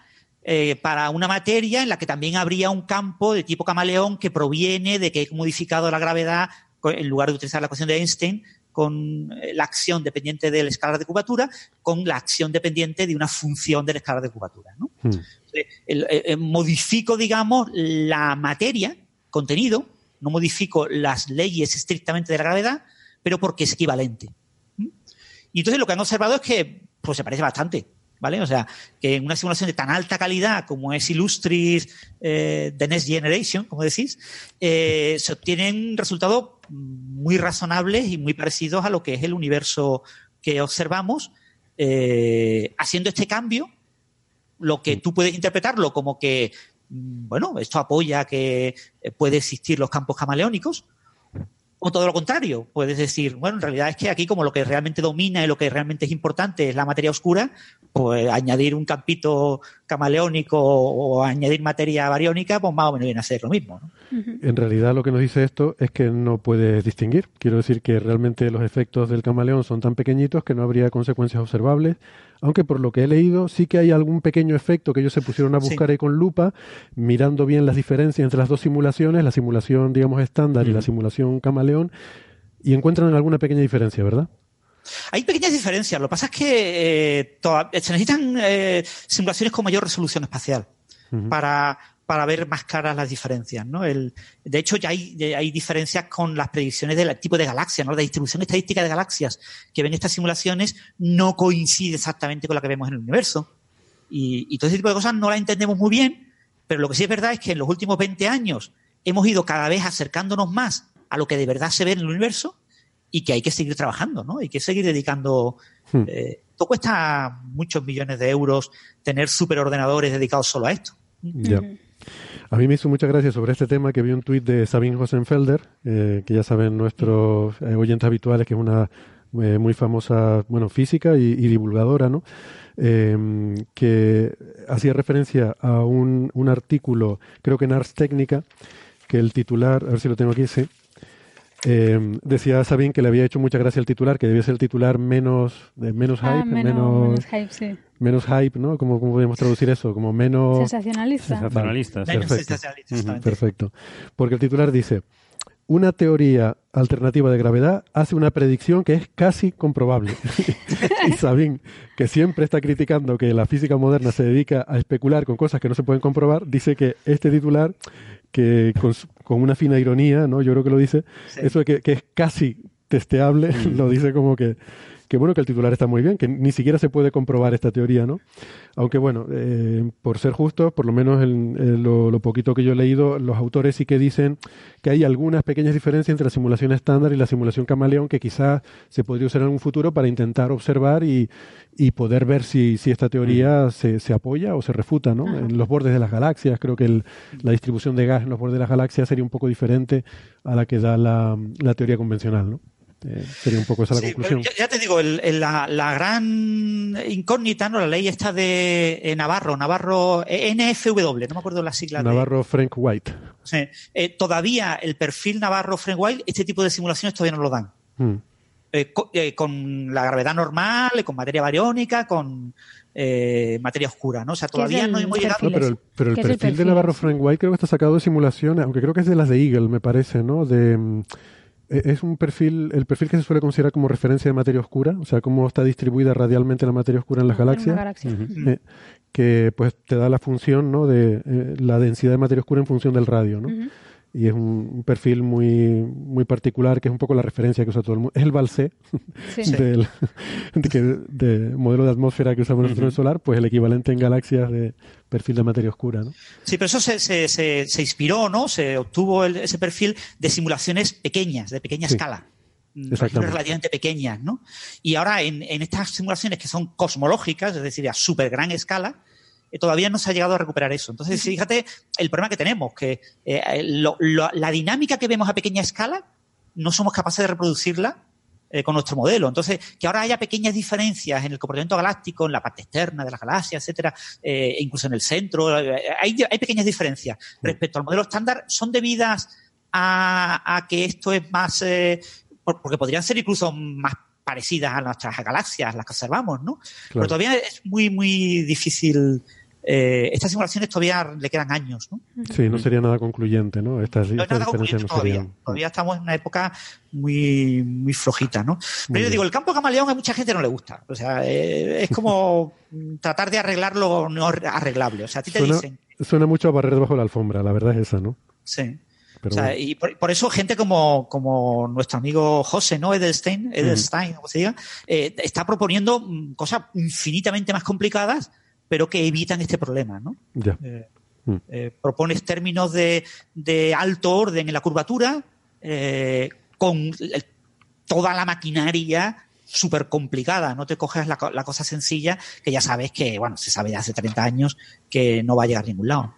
eh, para una materia en la que también habría un campo de tipo camaleón que proviene de que he modificado la gravedad en lugar de utilizar la ecuación de Einstein con eh, la acción dependiente del escalar de curvatura con la acción dependiente de una función del escalar de curvatura. ¿no? Hmm. Eh, el- modifico, digamos, la materia, contenido, no modifico las leyes estrictamente de la gravedad, pero porque es equivalente. ¿Mm? Y entonces lo que han observado es que pues se parece bastante. ¿Vale? O sea, que en una simulación de tan alta calidad como es Illustris eh, Next Generation, como decís, eh, se obtienen resultados muy razonables y muy parecidos a lo que es el universo que observamos, eh, haciendo este cambio, lo que tú puedes interpretarlo como que, mm, bueno, esto apoya que puede existir los campos camaleónicos, o todo lo contrario, puedes decir, bueno, en realidad es que aquí como lo que realmente domina y lo que realmente es importante es la materia oscura, pues añadir un campito camaleónico o añadir materia bariónica, pues más o menos viene a ser lo mismo. En realidad lo que nos dice esto es que no puedes distinguir. Quiero decir que realmente los efectos del camaleón son tan pequeñitos que no habría consecuencias observables, aunque por lo que he leído sí que hay algún pequeño efecto que ellos se pusieron a buscar ahí con lupa, mirando bien las diferencias entre las dos simulaciones, la simulación digamos estándar y la simulación camaleón, y encuentran alguna pequeña diferencia, ¿verdad? Hay pequeñas diferencias. Lo que pasa es que eh, se necesitan eh, simulaciones con mayor resolución espacial para, para ver más claras las diferencias. ¿no? El, de hecho, ya hay, hay diferencias con las predicciones del tipo de galaxias, ¿no? la distribución estadística de galaxias que ven estas simulaciones no coincide exactamente con la que vemos en el universo. Y, y todo ese tipo de cosas no las entendemos muy bien, pero lo que sí es verdad es que en los últimos 20 años hemos ido cada vez acercándonos más a lo que de verdad se ve en el universo y que hay que seguir trabajando, ¿no? Hay que seguir dedicando. Hmm. Eh, esto cuesta muchos millones de euros tener superordenadores dedicados solo a esto. A mí me hizo mucha gracia sobre este tema que vi un tuit de Sabine Hosenfelder, eh, que ya saben nuestros eh, oyentes habituales, que es una eh, muy famosa, bueno, física y, y divulgadora, ¿no? Eh, que hacía referencia a un, un artículo, creo que en Ars Técnica, que el titular, a ver si lo tengo aquí, sí, eh, decía Sabine que le había hecho mucha gracia el titular, que debía ser el titular menos, de menos hype, Ah, menos, menos, menos hype, sí. Menos hype, ¿no? ¿Cómo, cómo podemos traducir eso? Como menos... Sensacionalista. Sensacionalistas. Menos Perfecto. sensacionalista, perfecto. Porque el titular dice, una teoría alternativa de gravedad hace una predicción que es casi comprobable. y Sabine, que siempre está criticando que la física moderna se dedica a especular con cosas que no se pueden comprobar, dice que este titular, que con, una fina ironía, ¿no? Yo creo que lo dice, Sí. eso de que, que es casi testeable, lo dice como que, que bueno, que el titular está muy bien, que ni siquiera se puede comprobar esta teoría, ¿no? Aunque bueno, eh, por ser justos, por lo menos en, en lo, lo poquito que yo he leído, los autores sí que dicen que hay algunas pequeñas diferencias entre la simulación estándar y la simulación camaleón que quizás se podría usar en un futuro para intentar observar y, y poder ver si, si esta teoría se, se apoya o se refuta, ¿no? Ajá. En los bordes de las galaxias, creo que el- la distribución de gas en los bordes de las galaxias sería un poco diferente a la que da la, la teoría convencional, ¿no? Eh, sería un poco esa la Sí, conclusión. ya, ya te digo, el- el- la, la gran incógnita, ¿no? La ley esta de eh, Navarro, Navarro, eh, NFW, no me acuerdo las siglas. de- Navarro Frank White. Sí. Eh, todavía el perfil Navarro Frank White, este tipo de simulaciones todavía no lo dan. Mm. Eh, co- eh, con la gravedad normal, con materia bariónica, con eh, materia oscura, ¿no? O sea, ¿Qué es todavía el no hemos llegado. No, pero el, pero el ¿Qué es el perfil de perfil? Navarro Frank White creo que está sacado de simulaciones, aunque creo que es de las de Eagle, me parece, ¿no? De, mm, es un perfil, el perfil que se suele considerar como referencia de materia oscura, o sea, cómo está distribuida radialmente la materia oscura en las En galaxias, galaxia. Eh, que pues te da la función, ¿no? De eh, la densidad de materia oscura en función del radio, ¿no? Y es un, un perfil muy, muy particular, que es un poco la referencia que usa todo el mundo. Es el Balcé, Sí. del de, que- de modelo de atmósfera que usamos nosotros en el solar, pues el equivalente en galaxias de perfil de materia oscura, ¿no? Sí, pero eso se, se, se, se inspiró, ¿no? Se obtuvo el- ese perfil de simulaciones pequeñas, de pequeña Sí. escala. Mm, relativamente pequeñas, ¿no? Y ahora en, en estas simulaciones que son cosmológicas, es decir, a súper gran escala, eh, todavía no se ha llegado a recuperar eso. Entonces, fíjate el problema que tenemos, que eh, lo- lo- la dinámica que vemos a pequeña escala no somos capaces de reproducirla eh, con nuestro modelo. Entonces, que ahora haya pequeñas diferencias en el comportamiento galáctico, en la parte externa de las galaxias, etcétera, eh, incluso en el centro, eh, hay, hay pequeñas diferencias respecto al modelo estándar, son debidas a, a que esto es más, por- porque podrían ser incluso más parecidas a nuestras galaxias, las que observamos, ¿no? Pero todavía es muy, muy difícil. eh, estas simulaciones todavía le quedan años, ¿no? Sí, no sería nada concluyente, ¿no? Estas, No es estas nada diferencias concluyente no todavía. serían. Todavía estamos en una época muy, muy flojita, ¿no? Pero Muy yo bien. digo, el campo camaleón a mucha gente no le gusta. O sea, eh, es como tratar de arreglar lo no arreglable. O sea, a ti te Suena, dicen, suena mucho a barrer debajo de la alfombra, la verdad es esa, ¿no? sí. Y por, eso gente como, como nuestro amigo José, ¿no? Edelstein, Edelstein, como se diga, eh, está proponiendo mm, cosas infinitamente más complicadas, pero que evitan este problema, ¿no? Eh, mm. eh, propones términos de, de, alto orden en la curvatura, con toda la maquinaria súper complicada. No te coges la, cosa sencilla que ya sabes que, bueno, se sabe de hace 30 años que no va a llegar a ningún lado.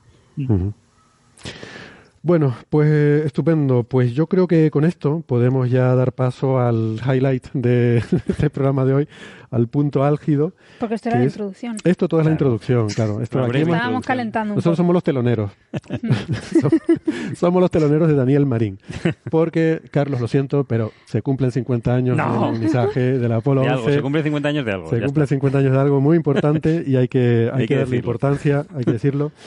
Bueno, pues estupendo. Pues yo creo que con esto podemos ya dar paso al highlight de este programa de hoy, al punto álgido. Porque esto era la introducción. Esto todo es la introducción, claro. Esto Estábamos calentando. Nosotros somos los teloneros. somos los teloneros de Daniel Marín. Porque, Carlos, lo siento, pero se cumplen 50 años del mensaje del Apolo 11. se cumplen 50 años de algo. Se cumplen 50 años de algo muy importante y hay que, hay, que, darle importancia, hay que decirlo.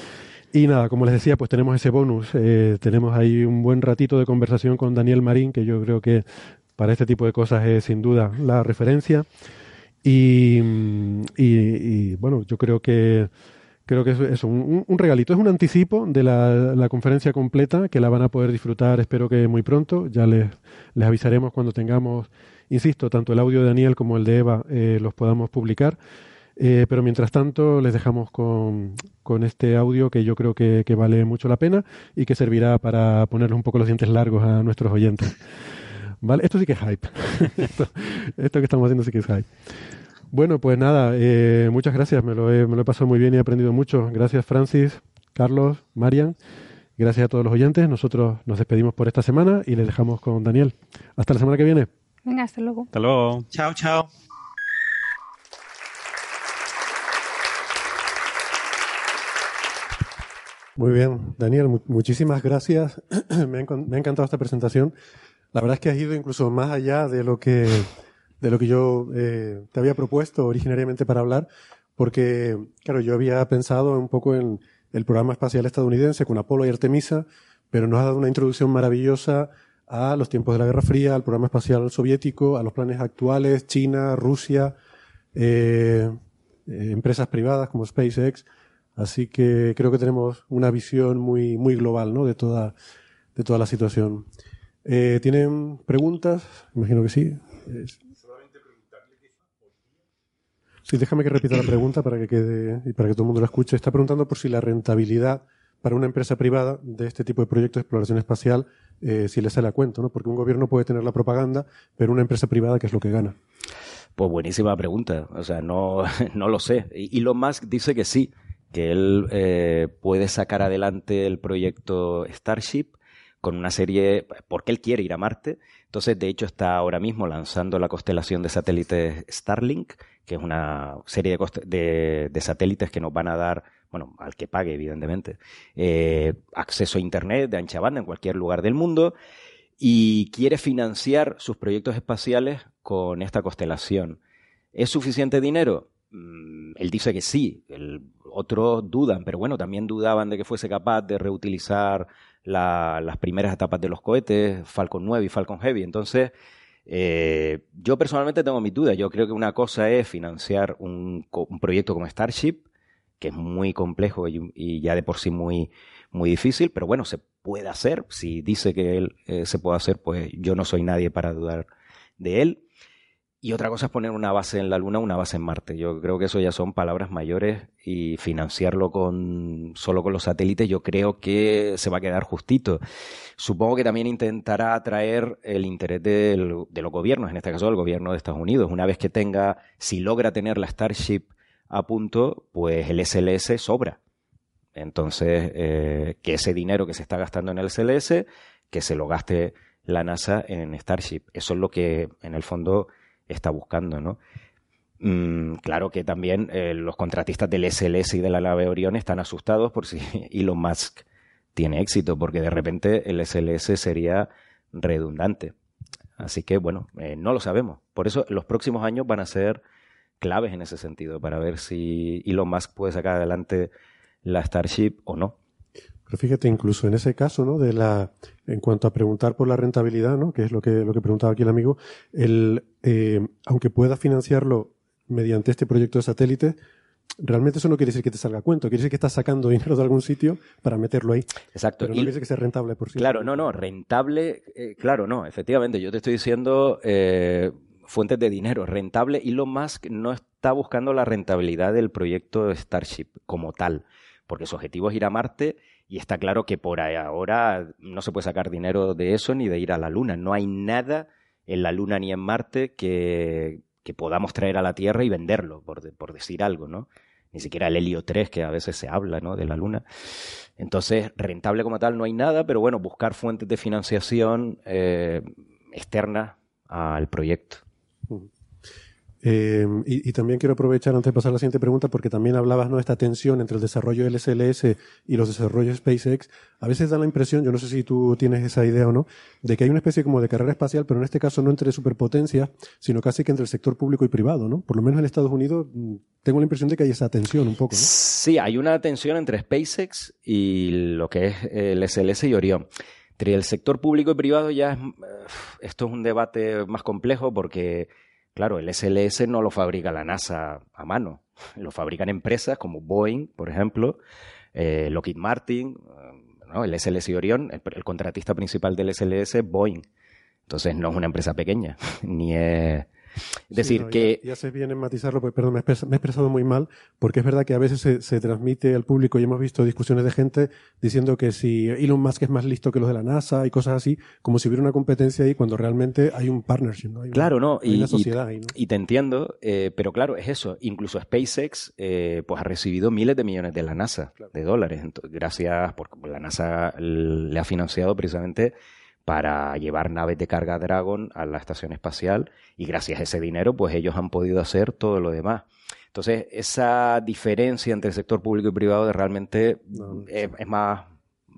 Y nada, como les decía, pues tenemos ese bonus. Eh, tenemos ahí un buen ratito de conversación con Daniel Marín, que yo creo que para este tipo de cosas es sin duda la referencia. Y, bueno, yo creo que creo que es, un, un, regalito, es un anticipo de la, la, conferencia completa que la van a poder disfrutar, espero que muy pronto. Ya les, les avisaremos cuando tengamos, insisto, tanto el audio de Daniel como el de Eva eh, los podamos publicar. Eh, pero mientras tanto, les dejamos con, con este audio que yo creo que, que, vale mucho la pena y que servirá para ponerle un poco los dientes largos a nuestros oyentes. ¿Vale? Esto sí que es hype. esto, que estamos haciendo sí que es hype. Bueno, pues nada, eh, muchas gracias. Me lo, he, me lo he pasado muy bien y he aprendido mucho. Gracias, Francis, Carlos, Marian. Gracias a todos los oyentes. Nosotros nos despedimos por esta semana y les dejamos con Daniel. Hasta la semana que viene. Venga, hasta luego. Hasta luego. Chao, chao. Muy bien, Daniel, muchísimas gracias. me, ha, encantado esta presentación. La verdad es que has ido incluso más allá de lo que, de lo que yo eh, te había propuesto originariamente para hablar, porque, claro, yo había pensado un poco en el programa espacial estadounidense con Apolo y Artemisa, pero nos ha dado una introducción maravillosa a los tiempos de la Guerra Fría, al programa espacial soviético, a los planes actuales, China, Rusia, eh, eh, empresas privadas como SpaceX. Así que creo que tenemos una visión muy, muy global ¿no? de, toda, de toda la situación. Eh, ¿Tienen preguntas? Imagino que sí. Sí, déjame que repita la pregunta para que quede y para que todo el mundo la escuche. Está preguntando por si la rentabilidad para una empresa privada de este tipo de proyectos de exploración espacial, eh, si le sale a cuento, ¿no? Porque un gobierno puede tener la propaganda, pero una empresa privada, ¿qué es lo que gana? Pues buenísima pregunta. O sea, no, no lo sé. Elon Musk dice que sí que él eh, puede sacar adelante el proyecto Starship con una serie, porque él quiere ir a Marte. Entonces, de hecho, está ahora mismo lanzando la constelación de satélites Starlink, que es una serie de, satélites que nos van a dar, bueno, al que pague, evidentemente, eh, acceso a Internet de ancha banda en cualquier lugar del mundo. Y quiere financiar sus proyectos espaciales con esta constelación. ¿Es suficiente dinero? Mm, él dice que sí, otros dudan, pero bueno, también dudaban de que fuese capaz de reutilizar las primeras etapas de los cohetes, Falcon 9 y Falcon Heavy. Entonces, eh, yo personalmente tengo mis dudas. Yo creo que una cosa es financiar un, proyecto como Starship, que es muy complejo y, ya de por sí muy, muy difícil, pero bueno, se puede hacer. Si dice que él eh, se puede hacer, pues yo no soy nadie para dudar de él. Y otra cosa es poner una base en la Luna, una base en Marte. Yo creo que eso ya son palabras mayores y financiarlo con solo con los satélites yo creo que se va a quedar justito. Supongo que también intentará atraer el interés de los gobiernos, en este caso el gobierno de Estados Unidos. Una vez que tenga, si logra tener la Starship a punto, pues el SLS sobra. Entonces, eh, que ese dinero que se está gastando en el SLS, que se lo gaste la NASA en Starship. Eso es lo que, en el fondo, está buscando, ¿no? Mm, claro que también eh, los contratistas del SLS y de la nave Orión están asustados por si Elon Musk tiene éxito, porque de repente el SLS sería redundante. Así que, bueno, eh, no lo sabemos. Por eso los próximos años van a ser claves en ese sentido, para ver si Elon Musk puede sacar adelante la Starship o no. Pero fíjate, incluso en ese caso, ¿no? De la, en cuanto a preguntar por la rentabilidad, ¿no? Que es lo que, lo que preguntaba aquí el amigo, el, eh, aunque pueda financiarlo mediante este proyecto de satélite, realmente eso no quiere decir que te salga a cuento, quiere decir que estás sacando dinero de algún sitio para meterlo ahí. Exacto. Pero no quiere decir que sea rentable por sí. Claro, no, no, rentable, eh, claro, no, efectivamente, yo te estoy diciendo eh, fuentes de dinero, rentable. Elon Musk no está buscando la rentabilidad del proyecto Starship como tal, porque su objetivo es ir a Marte y está claro que por ahora no se puede sacar dinero de eso ni de ir a la Luna. No hay nada en la Luna ni en Marte que, que podamos traer a la Tierra y venderlo, por, decir algo, ¿no? Ni siquiera el helio 3, que a veces se habla, ¿no? De la Luna. Entonces, rentable como tal no hay nada, pero bueno, buscar fuentes de financiación eh, externas al proyecto. Eh, y, también quiero aprovechar antes de pasar a la siguiente pregunta porque también hablabas ¿no? de esta tensión entre el desarrollo del SLS y los desarrollos SpaceX. A veces da la impresión, yo no sé si tú tienes esa idea o no, de que hay una especie como de carrera espacial, pero en este caso no entre superpotencias, sino casi que entre el sector público y privado, ¿no? Por lo menos en Estados Unidos mm, tengo la impresión de que hay esa tensión un poco, ¿no? Sí, hay una tensión entre SpaceX y lo que es el SLS y Orión. Entre el sector público y privado ya es, esto es un debate más complejo porque Claro, el SLS no lo fabrica la NASA a mano, lo fabrican empresas como Boeing, por ejemplo, eh, Lockheed Martin, ¿no? el SLS y Orion, el, el, contratista principal del SLS es Boeing. Entonces no es una empresa pequeña, ni es es decir, sí, no, que... Ya, ya, se viene matizarlo, porque, perdón, me he, expresado, me he, expresado muy mal, porque es verdad que a veces se, se, transmite al público y hemos visto discusiones de gente diciendo que si Elon Musk es más listo que los de la NASA y cosas así, como si hubiera una competencia ahí cuando realmente hay un partnership, ¿no? Hay claro, una, no, hay y, una sociedad y, ahí, ¿no? y te entiendo, eh, pero claro, es eso. Incluso SpaceX eh, pues ha recibido miles de millones de la NASA, claro. de dólares, Entonces, gracias, porque la NASA le ha financiado precisamente para llevar naves de carga Dragon a la estación espacial y gracias a ese dinero pues ellos han podido hacer todo lo demás. Entonces esa diferencia entre el sector público y privado realmente no, es, es, más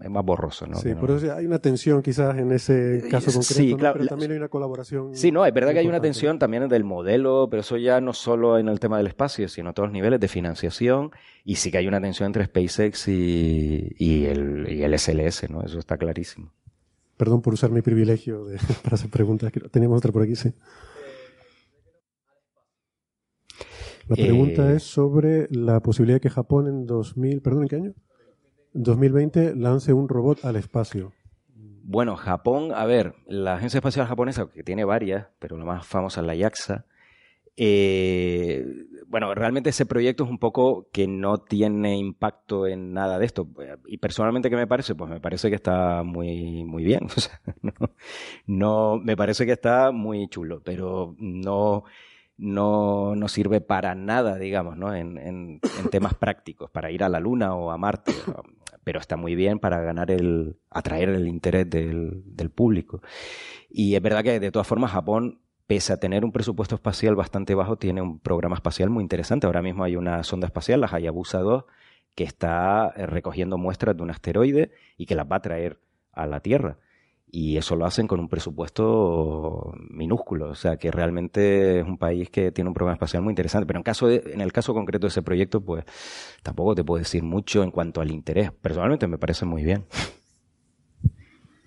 es más borroso, ¿no? Sí, no... por eso hay una tensión quizás en ese caso concreto, sí, ¿no? claro, pero también hay una colaboración. Sí, no, es verdad que hay una tensión también del modelo, pero eso ya no solo en el tema del espacio, sino a todos los niveles de financiación, y sí que hay una tensión entre SpaceX y, y, el, y el SLS, ¿no? Eso está clarísimo. Perdón por usar mi privilegio de, para hacer preguntas. Teníamos otra por aquí, sí. La pregunta eh... es sobre la posibilidad de que Japón en 2000, perdón, ¿en qué año? En 2020 lance un robot al espacio. Bueno, Japón, a ver, la Agencia Espacial Japonesa, que tiene varias, pero la más famosa es la JAXA, eh, bueno, realmente ese proyecto es un poco que no tiene impacto en nada de esto. Y personalmente, ¿qué me parece? Pues me parece que está muy, muy bien. O sea, no, no, me parece que está muy chulo, pero no, no, no sirve para nada, digamos, ¿no? En, en, en temas prácticos, para ir a la Luna o a Marte. Pero está muy bien para ganar el, atraer el interés del, del público. Y es verdad que de todas formas Japón pese a tener un presupuesto espacial bastante bajo, tiene un programa espacial muy interesante. Ahora mismo hay una sonda espacial, la Hayabusa 2, que está eh, recogiendo muestras de un asteroide y que las va a traer a la Tierra. Y eso lo hacen con un presupuesto minúsculo. O sea, que realmente es un país que tiene un programa espacial muy interesante. Pero en, caso de, en el caso concreto de ese proyecto, pues tampoco te puedo decir mucho en cuanto al interés. Personalmente me parece muy bien.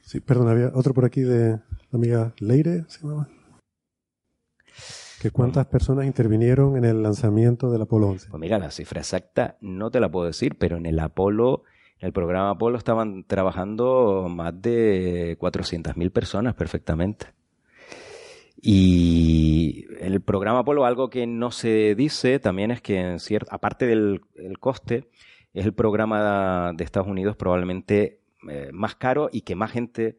Sí, perdón, había otro por aquí de la amiga Leire, ¿se? Que cuántas personas intervinieron en el lanzamiento del Apolo 11. Pues mira, la cifra exacta no te la puedo decir, pero en el Apolo, en el programa Apolo estaban trabajando más de 400.000 personas perfectamente. Y el programa Apolo, algo que no se dice también es que, en cierto, aparte del el coste, es el programa de Estados Unidos probablemente eh, más caro y que más gente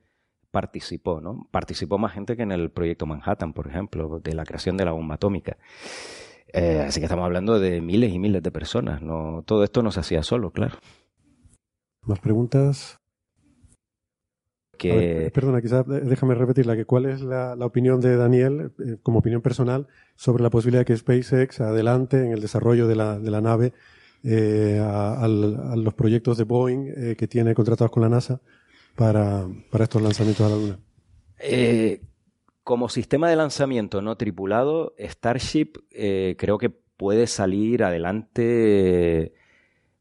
participó, ¿no? Participó más gente que en el proyecto Manhattan, por ejemplo, de la creación de la bomba atómica. Eh, así que estamos hablando de miles y miles de personas. No, todo esto no se hacía solo, claro. ¿Más preguntas? Que... Ver, perdona, quizás déjame repetirla, que cuál es la, la opinión de Daniel, eh, como opinión personal, sobre la posibilidad de que SpaceX adelante en el desarrollo de la, de la nave eh, a, a, los proyectos de Boeing eh, que tiene contratados con la NASA para, para estos lanzamientos a la Luna? Eh, como sistema de lanzamiento no tripulado, Starship eh, creo que puede salir adelante eh,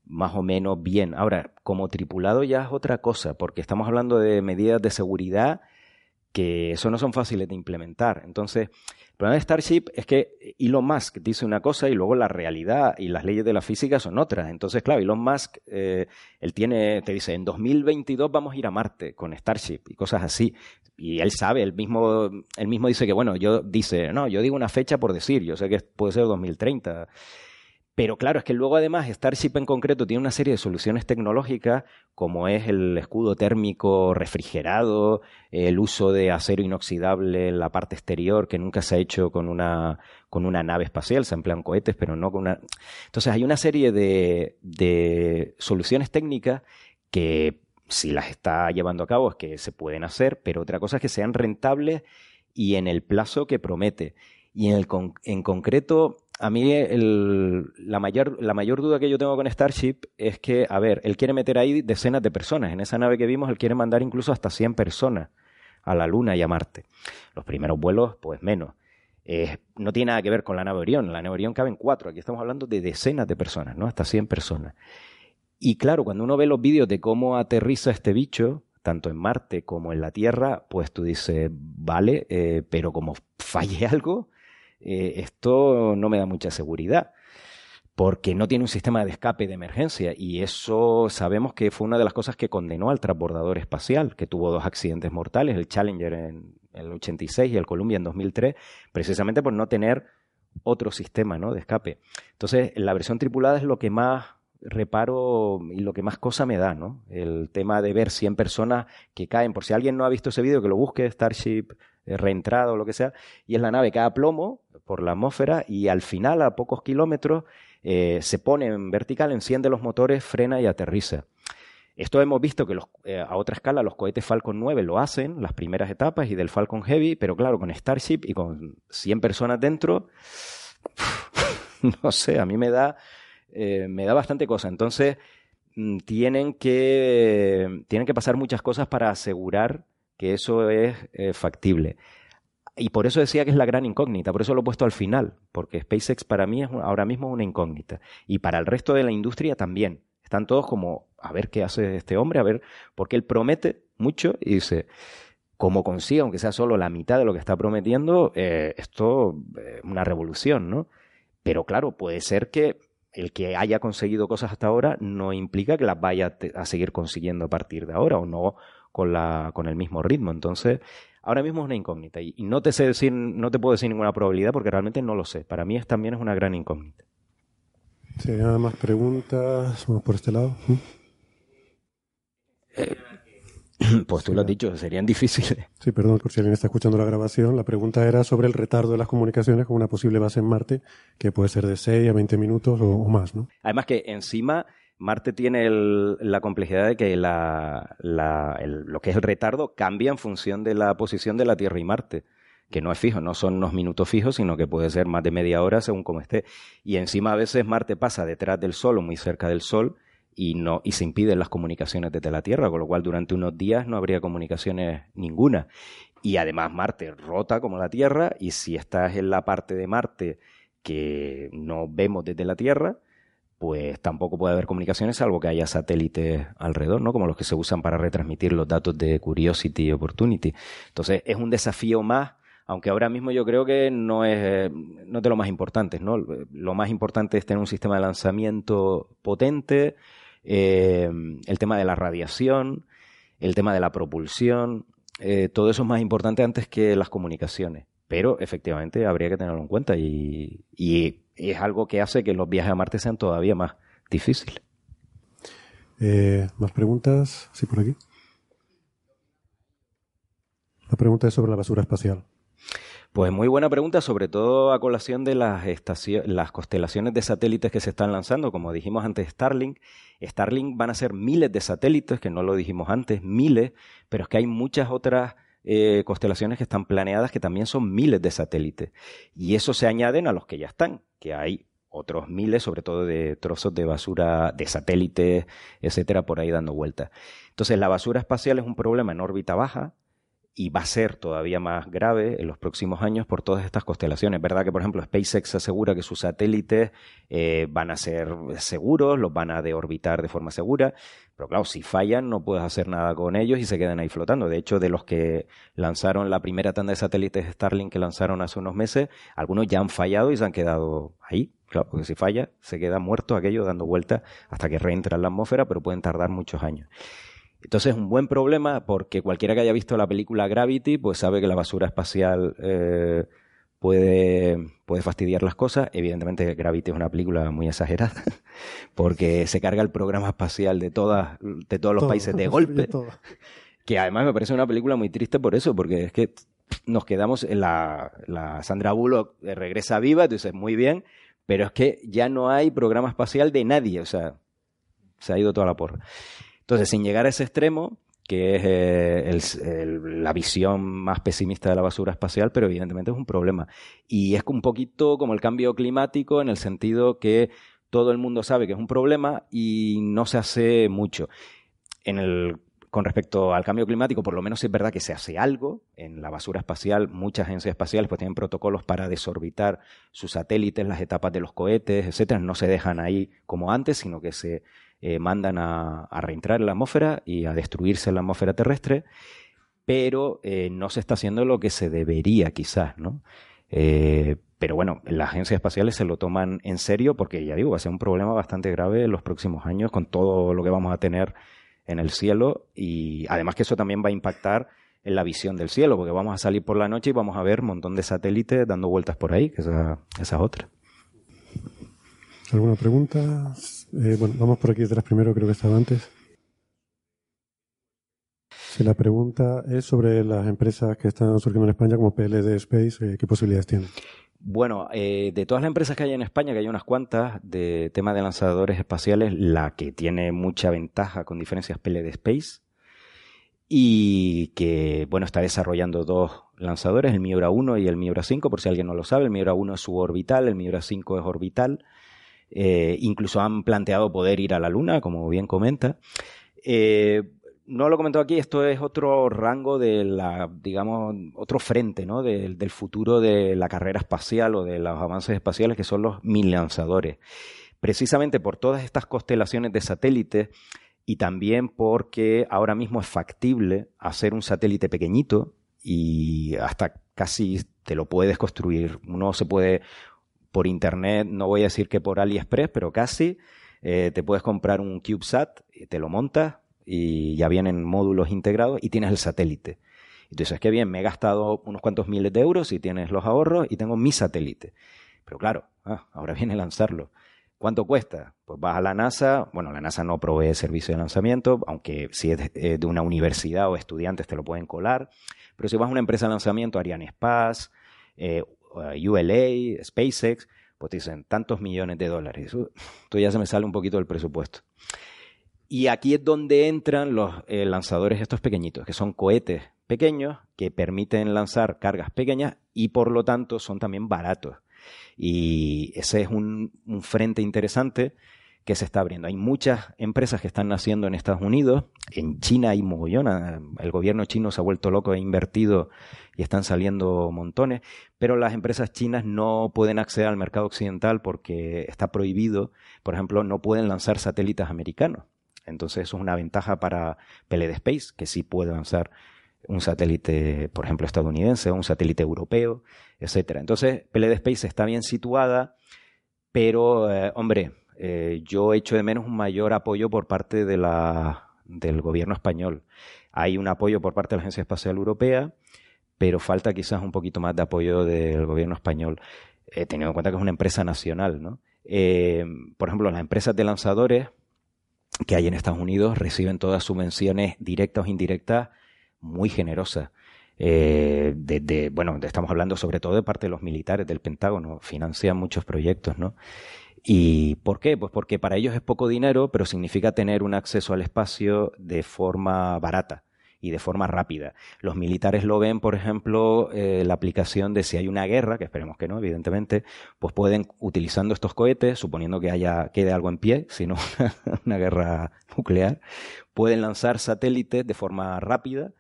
más o menos bien. Ahora, como tripulado ya es otra cosa, porque estamos hablando de medidas de seguridad que eso no son fáciles de implementar. Entonces, el problema de Starship es que Elon Musk dice una cosa y luego la realidad y las leyes de la física son otras. Entonces, claro, Elon Musk, eh, él tiene, te dice, en 2022 vamos a ir a Marte con Starship y cosas así. Y él sabe, él mismo, él mismo dice que, bueno, yo dice, no, yo digo una fecha por decir, yo sé que puede ser 2030. Pero claro, es que luego además Starship en concreto tiene una serie de soluciones tecnológicas como es el escudo térmico refrigerado, el uso de acero inoxidable en la parte exterior que nunca se ha hecho con una, con una nave espacial, se emplean cohetes, pero no con una... Entonces hay una serie de, de soluciones técnicas que si las está llevando a cabo es que se pueden hacer, pero otra cosa es que sean rentables y en el plazo que promete. Y en, el en concreto, a mí la, mayor, la mayor duda que yo tengo con Starship es que, a ver, él quiere meter ahí decenas de personas. En esa nave que vimos, él quiere mandar incluso hasta 100 personas a la Luna y a Marte. Los primeros vuelos, pues menos. no tiene nada que ver con la nave Orión. La nave Orión caben cuatro. Aquí estamos hablando de decenas de personas, ¿no? Hasta 100 personas. Y claro, cuando uno ve los vídeos de cómo aterriza este bicho, tanto en Marte como en la Tierra, pues tú dices, vale, eh, pero como falle algo, eh, esto no me da mucha seguridad porque no tiene un sistema de escape de emergencia y eso sabemos que fue una de las cosas que condenó al transbordador espacial, que tuvo dos accidentes mortales, el Challenger en el 86 y el Columbia en 2003, precisamente por no tener otro sistema ¿no? de escape. Entonces, la versión tripulada es lo que más reparo y lo que más cosa me da, ¿no? El tema de ver 100 personas que caen, por si alguien no ha visto ese vídeo, que lo busque, Starship eh, reentrado o lo que sea, y es la nave que da plomo por la atmósfera y al final, a pocos kilómetros, eh, se pone en vertical, enciende los motores, frena y aterriza. Esto hemos visto que eh, a otra escala los cohetes Falcon 9 lo hacen, las primeras etapas, y del Falcon Heavy, pero claro, con Starship y con 100 personas dentro, no sé, a mí me da, me da bastante cosa. Entonces, mm, tienen que, tienen que pasar muchas cosas para asegurar que eso es factible. Y por eso decía que es la gran incógnita, por eso lo he puesto al final, porque SpaceX para mí es ahora mismo una incógnita. Y para el resto de la industria también. Están todos como, a ver qué hace este hombre, a ver, porque él promete mucho y dice, como consiga, aunque sea solo la mitad de lo que está prometiendo, eh, esto es una revolución, ¿no? Pero claro, puede ser que el que haya conseguido cosas hasta ahora no implica que las vaya a seguir consiguiendo a partir de ahora o no con, la, con el mismo ritmo. Entonces, ahora mismo es una incógnita y, no te sé decir, no te puedo decir ninguna probabilidad porque realmente no lo sé. Para mí es, también es una gran incógnita. Si hay más preguntas, vamos por este lado. ¿Mm? Eh, pues tú lo has dicho, serían difíciles. Sí, perdón, por si alguien está escuchando la grabación. La pregunta era sobre el retardo de las comunicaciones con una posible base en Marte, que puede ser de 6 a 20 minutos o, o más, ¿no? Además que encima Marte tiene la complejidad de que lo que es el retardo cambia en función de la posición de la Tierra y Marte, que no es fijo, no son unos minutos fijos, sino que puede ser más de media hora según como esté. Y encima a veces Marte pasa detrás del Sol o muy cerca del Sol y, no, y se impiden las comunicaciones desde la Tierra, con lo cual durante unos días no habría comunicaciones ninguna. Y además Marte rota como la Tierra y si estás en la parte de Marte que no vemos desde la Tierra, pues tampoco puede haber comunicaciones salvo que haya satélites alrededor, ¿no? Como los que se usan para retransmitir los datos de Curiosity y Opportunity. Entonces, es un desafío más, aunque ahora mismo yo creo que no es, no de lo más importante, ¿no? Lo más importante es tener un sistema de lanzamiento potente, eh, el tema de la radiación, el tema de la propulsión, eh, todo eso es más importante antes que las comunicaciones. Pero efectivamente habría que tenerlo en cuenta y es algo que hace que los viajes a Marte sean todavía más difíciles. Eh, ¿Más preguntas? Sí, por aquí. La pregunta es sobre la basura espacial. Pues muy buena pregunta, sobre todo a colación de las, las constelaciones de satélites que se están lanzando. Como dijimos antes, Starlink. Starlink van a ser miles de satélites, que no lo dijimos antes, miles, pero es que hay muchas otras eh, constelaciones que están planeadas que también son miles de satélites. Y eso se añaden a los que ya están, que hay otros miles, sobre todo de trozos de basura, de satélites, etcétera, por ahí dando vueltas. Entonces, la basura espacial es un problema en órbita baja y va a ser todavía más grave en los próximos años por todas estas constelaciones. ¿Verdad que, por ejemplo, SpaceX asegura que sus satélites eh, van a ser seguros, los van a deorbitar de forma segura? Pero claro, si fallan no puedes hacer nada con ellos y se quedan ahí flotando. De hecho, de los que lanzaron la primera tanda de satélites Starlink que lanzaron hace unos meses, algunos ya han fallado y se han quedado ahí. Claro, porque si falla, se queda muerto aquello dando vueltas hasta que reentra en la atmósfera, pero pueden tardar muchos años. Entonces es un buen problema porque cualquiera que haya visto la película Gravity, pues sabe que la basura espacial eh, puede, puede fastidiar las cosas. Evidentemente Gravity es una película muy exagerada porque se carga el programa espacial de, todas, de todos los países de golpe. Que además me parece una película muy triste por eso, porque es que nos quedamos en la, la Sandra Bullock regresa viva, entonces muy bien, pero es que ya no hay programa espacial de nadie, o sea, se ha ido toda la porra. Entonces, sin llegar a ese extremo, que es eh, la visión más pesimista de la basura espacial, pero evidentemente es un problema. Y es un poquito como el cambio climático en el sentido que todo el mundo sabe que es un problema y no se hace mucho. En el, con respecto al cambio climático, por lo menos es verdad que se hace algo. En la basura espacial, muchas agencias espaciales pues, tienen protocolos para desorbitar sus satélites, las etapas de los cohetes, etcétera. No se dejan ahí como antes, sino que se eh, mandan a, reentrar en la atmósfera y a destruirse la atmósfera terrestre, pero eh, no se está haciendo lo que se debería quizás, ¿no? Eh, pero bueno, las agencias espaciales se lo toman en serio porque, ya digo, va a ser un problema bastante grave en los próximos años con todo lo que vamos a tener en el cielo y además que eso también va a impactar en la visión del cielo porque vamos a salir por la noche y vamos a ver un montón de satélites dando vueltas por ahí, que esa, esa es otra. ¿Alguna pregunta? Eh, bueno, vamos por aquí detrás primero, creo que estaba antes. Si la pregunta es sobre las empresas que están surgiendo en España como PLD Space, eh, ¿qué posibilidades tienen? Bueno, eh, de todas las empresas que hay en España, que hay unas cuantas de tema de lanzadores espaciales, la que tiene mucha ventaja con diferencias PLD Space y que, bueno, está desarrollando dos lanzadores, el Miura 1 y el Miura 5, por si alguien no lo sabe, el Miura 1 es suborbital, el Miura 5 es orbital eh, incluso han planteado poder ir a la Luna, como bien comenta. Eh, no lo comentó aquí, esto es otro rango de la, digamos, otro frente, ¿no? Del, futuro de la carrera espacial o de los avances espaciales que son los mil lanzadores. Precisamente por todas estas constelaciones de satélites y también porque ahora mismo es factible hacer un satélite pequeñito y hasta casi te lo puedes construir. Uno se puede, por internet, no voy a decir que por AliExpress, pero casi. Eh, te puedes comprar un CubeSat, te lo montas y ya vienen módulos integrados y tienes el satélite. Entonces, qué bien, me he gastado unos cuantos miles de euros y tienes los ahorros y tengo mi satélite. Pero claro, ah, ahora viene lanzarlo. ¿Cuánto cuesta? Pues vas a la NASA, bueno, la NASA no provee servicio de lanzamiento, aunque si es de, una universidad o estudiantes te lo pueden colar, pero si vas a una empresa de lanzamiento, Ariane Space, eh, ULA, SpaceX, pues dicen tantos millones de dólares. Esto ya se me sale un poquito del presupuesto. Y aquí es donde entran los eh, lanzadores estos pequeñitos, que son cohetes pequeños que permiten lanzar cargas pequeñas y por lo tanto son también baratos. Y ese es un frente interesante que se está abriendo. Hay muchas empresas que están naciendo en Estados Unidos, en China hay mogollona, el gobierno chino se ha vuelto loco, ha invertido y están saliendo montones, pero las empresas chinas no pueden acceder al mercado occidental porque está prohibido, por ejemplo, no pueden lanzar satélites americanos. Entonces eso es una ventaja para PLD Space, que sí puede lanzar un satélite, por ejemplo, estadounidense, o un satélite europeo, etcétera. Entonces, PLD Space está bien situada, pero, eh, hombre, eh, yo echo de menos un mayor apoyo por parte de la, del gobierno español. Hay un apoyo por parte de la Agencia Espacial Europea, pero falta quizás un poquito más de apoyo del gobierno español, eh, teniendo en cuenta que es una empresa nacional. ¿no? Eh, por ejemplo, las empresas de lanzadores que hay en Estados Unidos reciben todas subvenciones directas o indirectas muy generosas. Eh, bueno, estamos hablando sobre todo de parte de los militares del Pentágono, financian muchos proyectos, ¿no? ¿Y por qué? Pues porque para ellos es poco dinero, pero significa tener un acceso al espacio de forma barata y de forma rápida. Los militares lo ven, por ejemplo, eh, la aplicación de si hay una guerra, que esperemos que no, evidentemente, pues pueden, utilizando estos cohetes, suponiendo que haya, quede algo en pie, si no una guerra nuclear, pueden lanzar satélites de forma rápida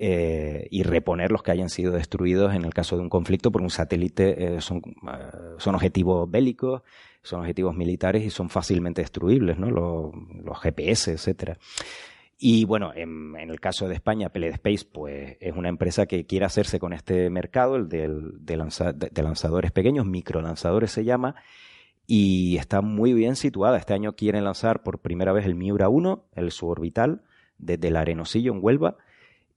eh, y reponer los que hayan sido destruidos en el caso de un conflicto, porque un satélite eh, son, son objetivos bélicos, son objetivos militares y son fácilmente destruibles, ¿no? Los, GPS, etcétera. Y bueno, en, el caso de España, Peled Space, pues es una empresa que quiere hacerse con este mercado, el del, de, de, lanzadores pequeños, microlanzadores se llama, y está muy bien situada. Este año quieren lanzar por primera vez el Miura 1, el suborbital, desde el Arenosillo en Huelva,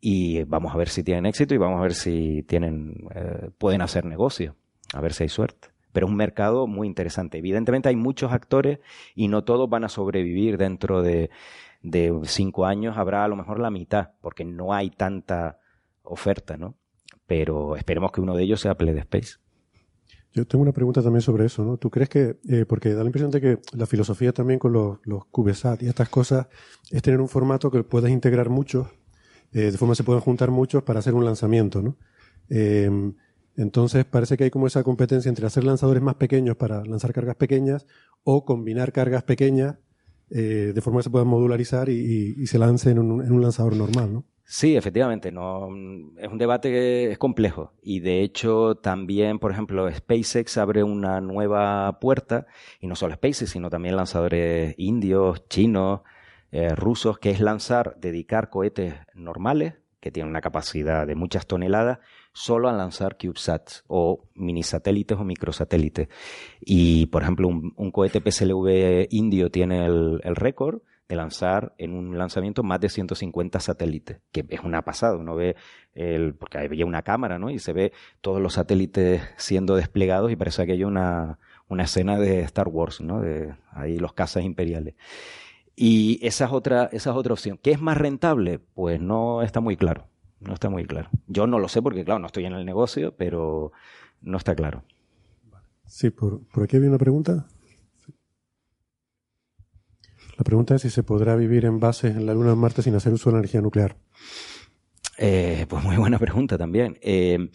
y vamos a ver si tienen éxito y vamos a ver si tienen, eh, pueden hacer negocio, a ver si hay suerte. Pero es un mercado muy interesante. Evidentemente hay muchos actores y no todos van a sobrevivir dentro de, de cinco años habrá a lo mejor la mitad, porque no hay tanta oferta, ¿no? Pero esperemos que uno de ellos sea Play Space. Yo tengo una pregunta también sobre eso, ¿no? ¿Tú crees que, eh, porque da la impresión de que la filosofía también con los, los CubeSat y estas cosas es tener un formato que puedas integrar muchos, eh, de forma que se puedan juntar muchos para hacer un lanzamiento, ¿no? Em, entonces parece que hay como esa competencia entre hacer lanzadores más pequeños para lanzar cargas pequeñas o combinar cargas pequeñas eh, de forma que se pueda modularizar y, se lance en un, lanzador normal, ¿no? Sí, efectivamente, no, es un debate que es complejo y de hecho también, por ejemplo, SpaceX abre una nueva puerta y no solo SpaceX, sino también lanzadores indios, chinos, eh, rusos, que es lanzar, dedicar cohetes normales que tienen una capacidad de muchas toneladas, solo a lanzar CubeSats o mini satélites o microsatélites. Y, por ejemplo, un, cohete PSLV indio tiene el, récord de lanzar en un lanzamiento más de 150 satélites, que es una pasada. Uno ve, el, porque había una cámara, ¿no? Y se ve todos los satélites siendo desplegados y parece que hay una, una escena de Star Wars, ¿no? De ahí los cazas imperiales. Y esa es otra, esa es otra opción. ¿Qué es más rentable? Pues no está muy claro. No está muy claro. Yo no lo sé porque, claro, no estoy en el negocio, pero no está claro. Sí, por, por aquí había una pregunta. La pregunta es si se podrá vivir en base en la Luna en Marte sin hacer uso de energía nuclear. Eh, pues muy buena pregunta también. Eh,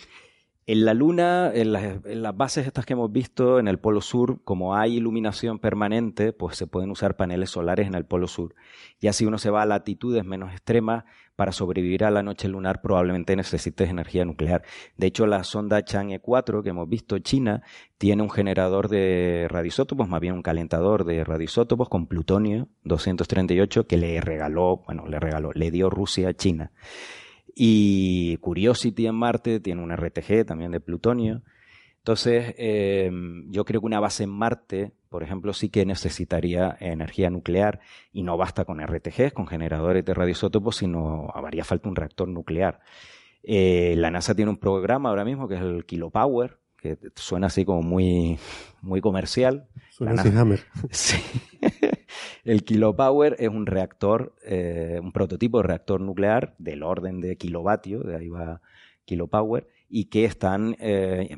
en la Luna, en las, bases estas que hemos visto en el Polo Sur, como hay iluminación permanente, pues se pueden usar paneles solares en el Polo Sur. Y así uno se va a latitudes menos extremas, para sobrevivir a la noche lunar probablemente necesites energía nuclear. De hecho, la sonda Chang'e 4 que hemos visto, China, tiene un generador de radioisótopos, más bien un calentador de radioisótopos con plutonio 238 que le regaló, bueno, le regaló, le dio Rusia a China. Y Curiosity en Marte tiene un RTG también de plutonio. Entonces, eh, yo creo que una base en Marte, por ejemplo, sí que necesitaría energía nuclear y no basta con RTGs, con generadores de radioisótopos, sino haría falta un reactor nuclear. Eh, la NASA tiene un programa ahora mismo que es el Kilopower, que suena así como muy, muy comercial. Suena Hammer. Sí. El Kilopower es un reactor, eh, un prototipo de reactor nuclear del orden de kilovatio, de ahí va Kilopower, y que están eh,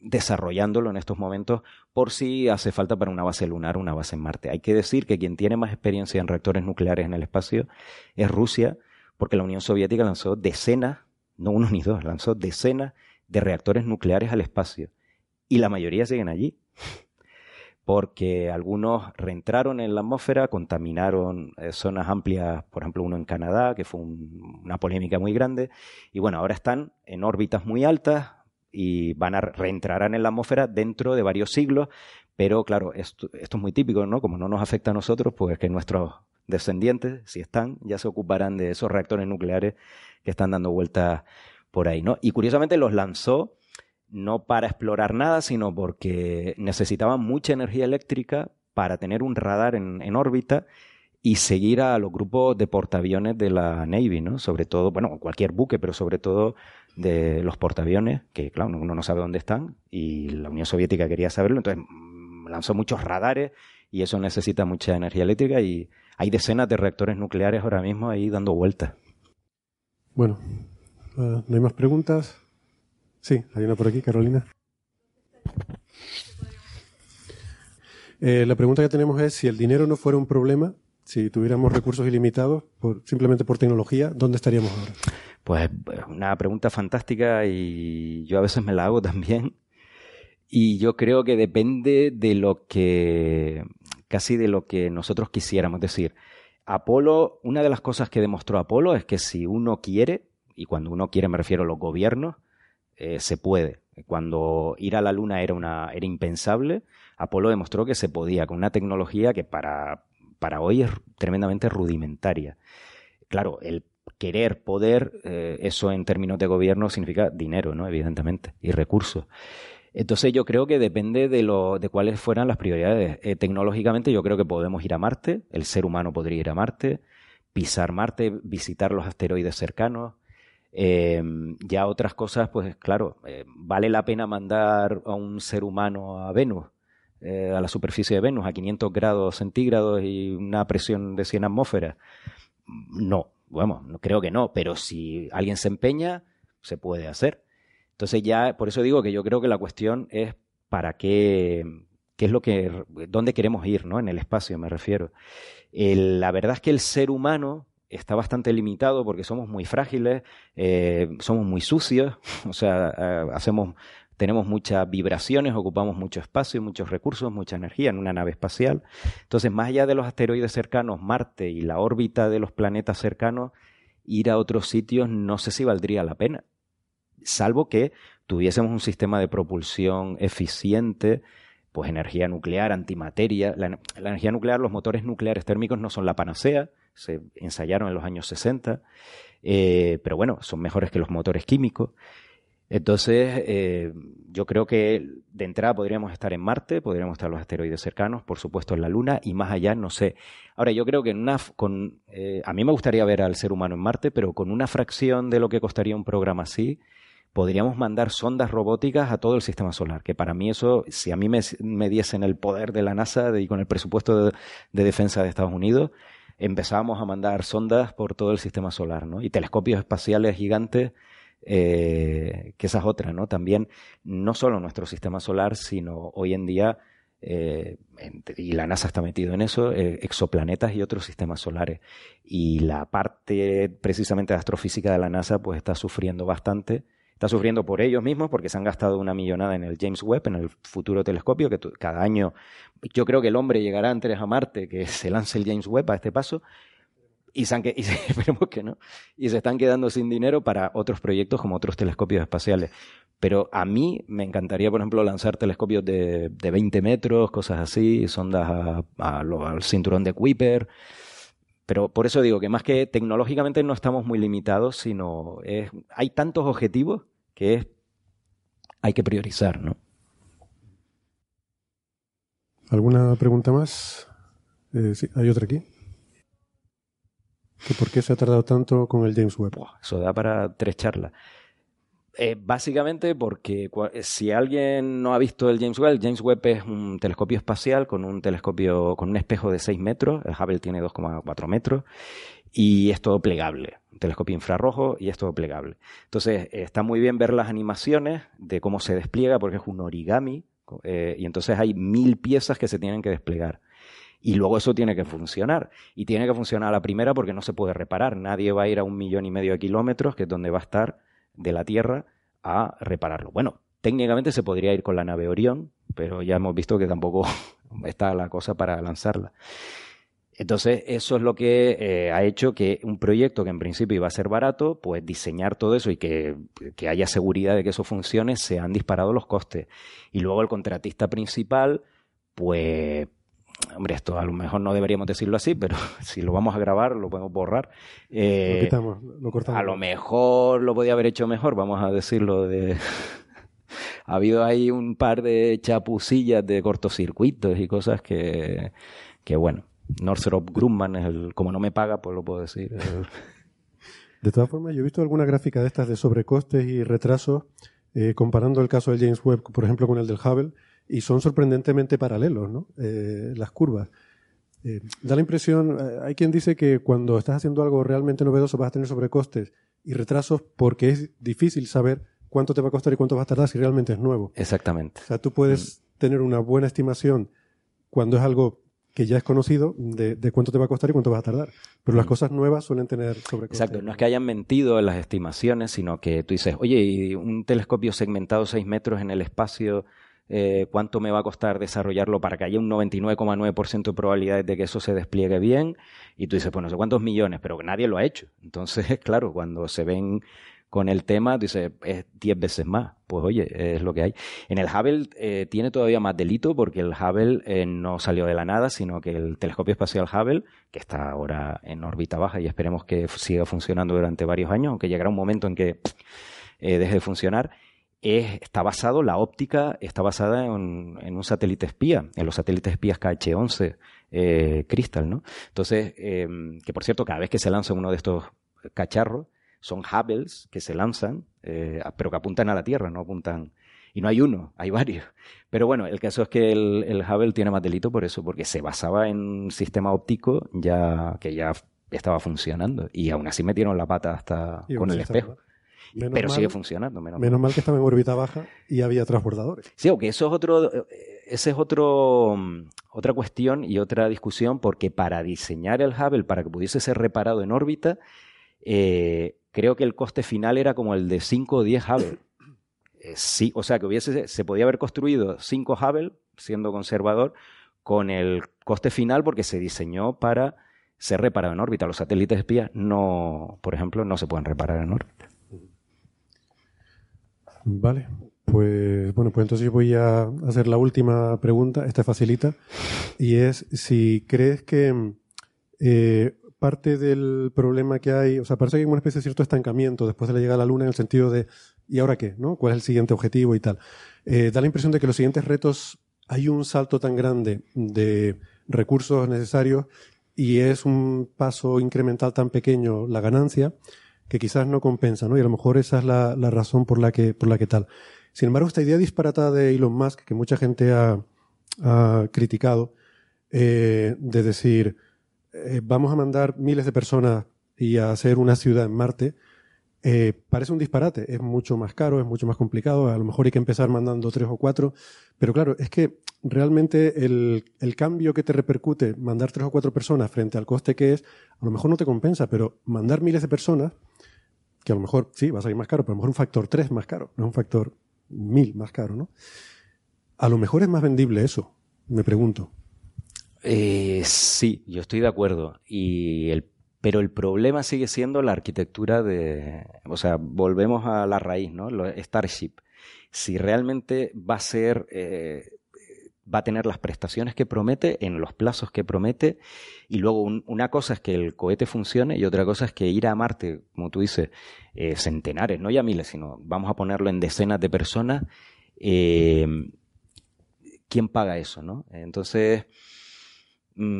desarrollándolo en estos momentos por si hace falta para una base lunar o una base en Marte. Hay que decir que quien tiene más experiencia en reactores nucleares en el espacio es Rusia, porque la Unión Soviética lanzó decenas, no uno ni dos, lanzó decenas de reactores nucleares al espacio. Y la mayoría siguen allí porque algunos reentraron en la atmósfera, contaminaron eh, zonas amplias, por ejemplo uno en Canadá, que fue una polémica muy grande, y bueno, ahora están en órbitas muy altas y van a reentrarán en la atmósfera dentro de varios siglos, pero claro, esto, esto es muy típico, ¿no? Como no nos afecta a nosotros, pues que nuestros descendientes, si están, ya se ocuparán de esos reactores nucleares que están dando vueltas por ahí, ¿no? Y curiosamente los lanzó no para explorar nada, sino porque necesitaban mucha energía eléctrica para tener un radar en, órbita y seguir a los grupos de portaaviones de la Navy, ¿no? Sobre todo, bueno, cualquier buque, pero sobre todo de los portaaviones, que claro, uno no sabe dónde están, y la Unión Soviética quería saberlo, entonces mm, lanzó muchos radares y eso necesita mucha energía eléctrica y hay decenas de reactores nucleares ahora mismo ahí dando vueltas. Bueno, ah, ¿no hay más preguntas? Sí, hay una por aquí, Carolina. Eh, la pregunta que tenemos es si el dinero no fuera un problema, si tuviéramos recursos ilimitados, por, simplemente por tecnología, ¿dónde estaríamos ahora? Pues una pregunta fantástica y yo a veces me la hago también. Y yo creo que depende de lo que, casi de lo que nosotros quisiéramos. decir, Apolo, una de las cosas que demostró Apolo es que si uno quiere, y cuando uno quiere, me refiero a los gobiernos, eh, se puede. Cuando ir a la Luna era, una, era impensable, Apolo demostró que se podía con una tecnología que para, para hoy es tremendamente rudimentaria. Claro, el querer, poder, eh, eso en términos de gobierno significa dinero, ¿no? Evidentemente, y recursos. Entonces yo creo que depende de, lo, de cuáles fueran las prioridades. Eh, tecnológicamente yo creo que podemos ir a Marte, el ser humano podría ir a Marte, pisar Marte, visitar los asteroides cercanos. Eh, ya otras cosas, pues claro, vale la pena mandar a un ser humano a Venus, a la superficie de Venus, a 500 grados centígrados y una presión de 100 atmósferas. No, bueno, creo que no, pero si alguien se empeña, se puede hacer. Entonces ya, por eso digo que yo creo que la cuestión es para qué, qué es lo que, dónde queremos ir, ¿no? En el espacio me refiero. la verdad es que el ser humano está bastante limitado porque somos muy frágiles, eh, somos muy sucios, o sea, eh, hacemos tenemos muchas vibraciones, ocupamos mucho espacio, muchos recursos, mucha energía en una nave espacial. Entonces, más allá de los asteroides cercanos, Marte y la órbita de los planetas cercanos, ir a otros sitios no sé si valdría la pena, salvo que tuviésemos un sistema de propulsión eficiente, pues energía nuclear, antimateria. La, energía nuclear, los motores nucleares térmicos no son la panacea, se ensayaron en los años 60, eh, pero bueno, son mejores que los motores químicos. Entonces, eh, yo creo que de entrada podríamos estar en Marte, podríamos estar los asteroides cercanos, por supuesto en la Luna y más allá, no sé. Ahora, yo creo que en una, con, eh, a mí me gustaría ver al ser humano en Marte, pero con una fracción de lo que costaría un programa así, podríamos mandar sondas robóticas a todo el sistema solar, que para mí eso, si a mí me, diesen el poder de la NASA y con el presupuesto de defensa de Estados Unidos, empezábamos a mandar sondas por todo el sistema solar, ¿no? Y telescopios espaciales gigantes eh, que esa es otra, ¿no? También, no solo nuestro sistema solar, sino hoy en día, eh, y la NASA está metido en eso, eh, exoplanetas y otros sistemas solares. Y la parte precisamente de astrofísica de la NASA, pues está sufriendo bastante. Está sufriendo por ellos mismos porque se han gastado una millonada en el James Webb, en el futuro telescopio, que cada año yo creo que el hombre llegará antes a Marte que se lance el James Webb a este paso, y, se esperemos que no. Y se están quedando sin dinero para otros proyectos como otros telescopios espaciales. Pero a mí me encantaría, por ejemplo, lanzar telescopios de, de 20 metros, cosas así, sondas al cinturón de Kuiper. Pero por eso digo que más que tecnológicamente no estamos muy limitados, sino es, hay tantos objetivos que es, hay que priorizar, ¿no? ¿Alguna pregunta más? Eh, sí, hay otra aquí. ¿Por qué se ha tardado tanto con el James Webb? Eso da para tres charlas. Eh, básicamente porque si alguien no ha visto el James Webb, el James Webb es un telescopio espacial con un telescopio con un espejo de 6 metros, el Hubble tiene 2,4 metros y es todo plegable, un telescopio infrarrojo y es todo plegable. Entonces está muy bien ver las animaciones de cómo se despliega porque es un origami eh, y entonces hay mil piezas que se tienen que desplegar. Y luego eso tiene que funcionar. Y tiene que funcionar a la primera porque no se puede reparar. Nadie va a ir a un millón y medio de kilómetros, que es donde va a estar de la Tierra, a repararlo. Bueno, técnicamente se podría ir con la nave Orión, pero ya hemos visto que tampoco está la cosa para lanzarla. Entonces, eso es lo que eh, ha hecho que un proyecto que en principio iba a ser barato, pues diseñar todo eso y que, que, haya seguridad de que eso funcione, se han disparado los costes. Y luego el contratista principal, pues hombre, esto a lo mejor no deberíamos decirlo así, pero si lo vamos a grabar, lo podemos borrar. Eh, lo quitamos, lo cortamos. A lo mejor lo podía haber hecho mejor, vamos a decirlo de... ha habido ahí un par de chapucillas de cortocircuitos y cosas que, que bueno, Northrop Grumman es el, como no me paga, pues lo puedo decir. De todas formas, yo he visto alguna gráfica de estas de sobrecostes y retrasos, eh, comparando el caso del James Webb, por ejemplo, con el del Hubble, y son sorprendentemente paralelos, ¿no? Eh, las curvas. Eh, da la impresión, eh, hay quien dice que cuando estás haciendo algo realmente novedoso vas a tener sobrecostes y retrasos porque es difícil saber cuánto te va a costar y cuánto va a tardar si realmente es nuevo. Exactamente. O sea, tú puedes mm. tener una buena estimación cuando es algo que ya es conocido de, cuánto te va a costar y cuánto vas a tardar. Pero las mm. cosas nuevas suelen tener sobrecostes. Exacto, no es que hayan mentido en las estimaciones, sino que tú dices, oye, un telescopio segmentado 6 metros en el espacio eh, cuánto me va a costar desarrollarlo para que haya un 99,9% de probabilidades de que eso se despliegue bien. Y tú dices, pues no sé cuántos millones, pero nadie lo ha hecho. Entonces, claro, cuando se ven con el tema, dice, es 10 veces más. Pues oye, es lo que hay. En el Hubble eh, tiene todavía más delito porque el Hubble eh, no salió de la nada, sino que el telescopio espacial Hubble, que está ahora en órbita baja y esperemos que siga funcionando durante varios años, aunque llegará un momento en que deje de funcionar, está basado, la óptica está basada en, un satélite espía, en los satélites espías KH-11 Crystal, ¿no? Entonces, em, que por cierto, cada vez que se lanza uno de estos cacharros, son Hubbles que se lanzan, eh, pero que apuntan a la Tierra, no apuntan... Y no hay uno, hay varios. Pero bueno, el caso es que el, el Hubble tiene más delito por eso, porque se basaba en un sistema óptico ya que ya estaba funcionando. Y aún así metieron la pata hasta con el espejo. Pero sigue funcionando. Menos, menos mal. que estaba en órbita baja y había transbordadores. Sí, aunque eso es otro, ese es otro, otra cuestión y otra discusión, porque para diseñar el Hubble, para que pudiese ser reparado en órbita, eh, creo que el coste final era como el de 5 o 10 Hubble. Eh, sí, o sea que hubiese, se podía haber construido 5 Hubble, siendo conservador, con el coste final porque se diseñó para ser reparado en órbita. Los satélites espías no, por ejemplo, no se pueden reparar en órbita. Vale, pues bueno, pues entonces voy a hacer la última pregunta, esta facilita, y es si crees que eh, parte del problema que hay, o sea, parece que hay una especie de cierto estancamiento después de la llegada a la Luna en el sentido de, ¿y ahora qué? ¿no? ¿Cuál es el siguiente objetivo y tal? Eh, da la impresión de que los siguientes retos hay un salto tan grande de recursos necesarios y es un paso incremental tan pequeño la ganancia que quizás no compensa, ¿no? Y a lo mejor esa es la, razón por la que, por la que tal. Sin embargo, esta idea disparatada de Elon Musk, que mucha gente ha, criticado, eh, de decir, eh, vamos a mandar miles de personas y a hacer una ciudad en Marte, eh, parece un disparate. Es mucho más caro, es mucho más complicado. A lo mejor hay que empezar mandando tres o cuatro. Pero claro, es que realmente el, el, cambio que te repercute mandar tres o cuatro personas frente al coste que es, a lo mejor no te compensa, pero mandar miles de personas, que a lo mejor sí, va a salir más caro, pero a lo mejor un factor tres más caro, no es un factor mil más caro, ¿no? A lo mejor es más vendible eso, me pregunto. Eh, sí, yo estoy de acuerdo. Y el, pero el problema sigue siendo la arquitectura de, o sea, volvemos a la raíz, ¿no? Starship. Si realmente va a ser, eh, va a tener las prestaciones que promete en los plazos que promete. Y luego una cosa es que el cohete funcione y otra cosa es que ir a Marte, como tú dices, eh, centenares, no ya miles, sino vamos a ponerlo en decenas de personas. Eh, ¿Quién paga eso, no? Entonces,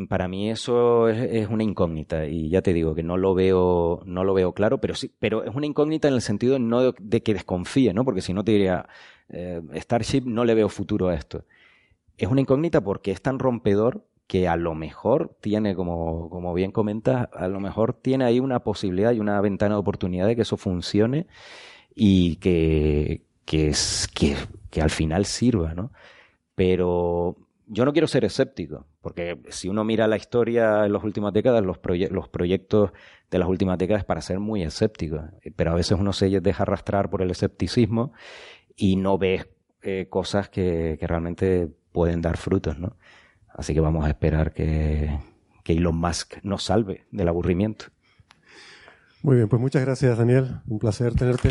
para mí eso es, una incógnita y ya te digo que no lo veo no lo veo claro pero sí pero es una incógnita en el sentido no de, que desconfíe no porque si no te diría eh, Starship no le veo futuro a esto. Es una incógnita porque es tan rompedor que a lo mejor tiene como como bien comentas a lo mejor tiene ahí una posibilidad y una ventana de oportunidad de que eso funcione y que que, que al final sirva no pero yo no quiero ser escéptico, porque si uno mira la historia en las últimas décadas, los, los proyectos de las últimas décadas para ser muy escéptico, pero a veces uno se deja arrastrar por el escepticismo y no ve eh, cosas que, que, realmente pueden dar frutos, ¿no? Así que vamos a esperar que, que Elon Musk nos salve del aburrimiento. Muy bien, pues muchas gracias Daniel, un placer tenerte.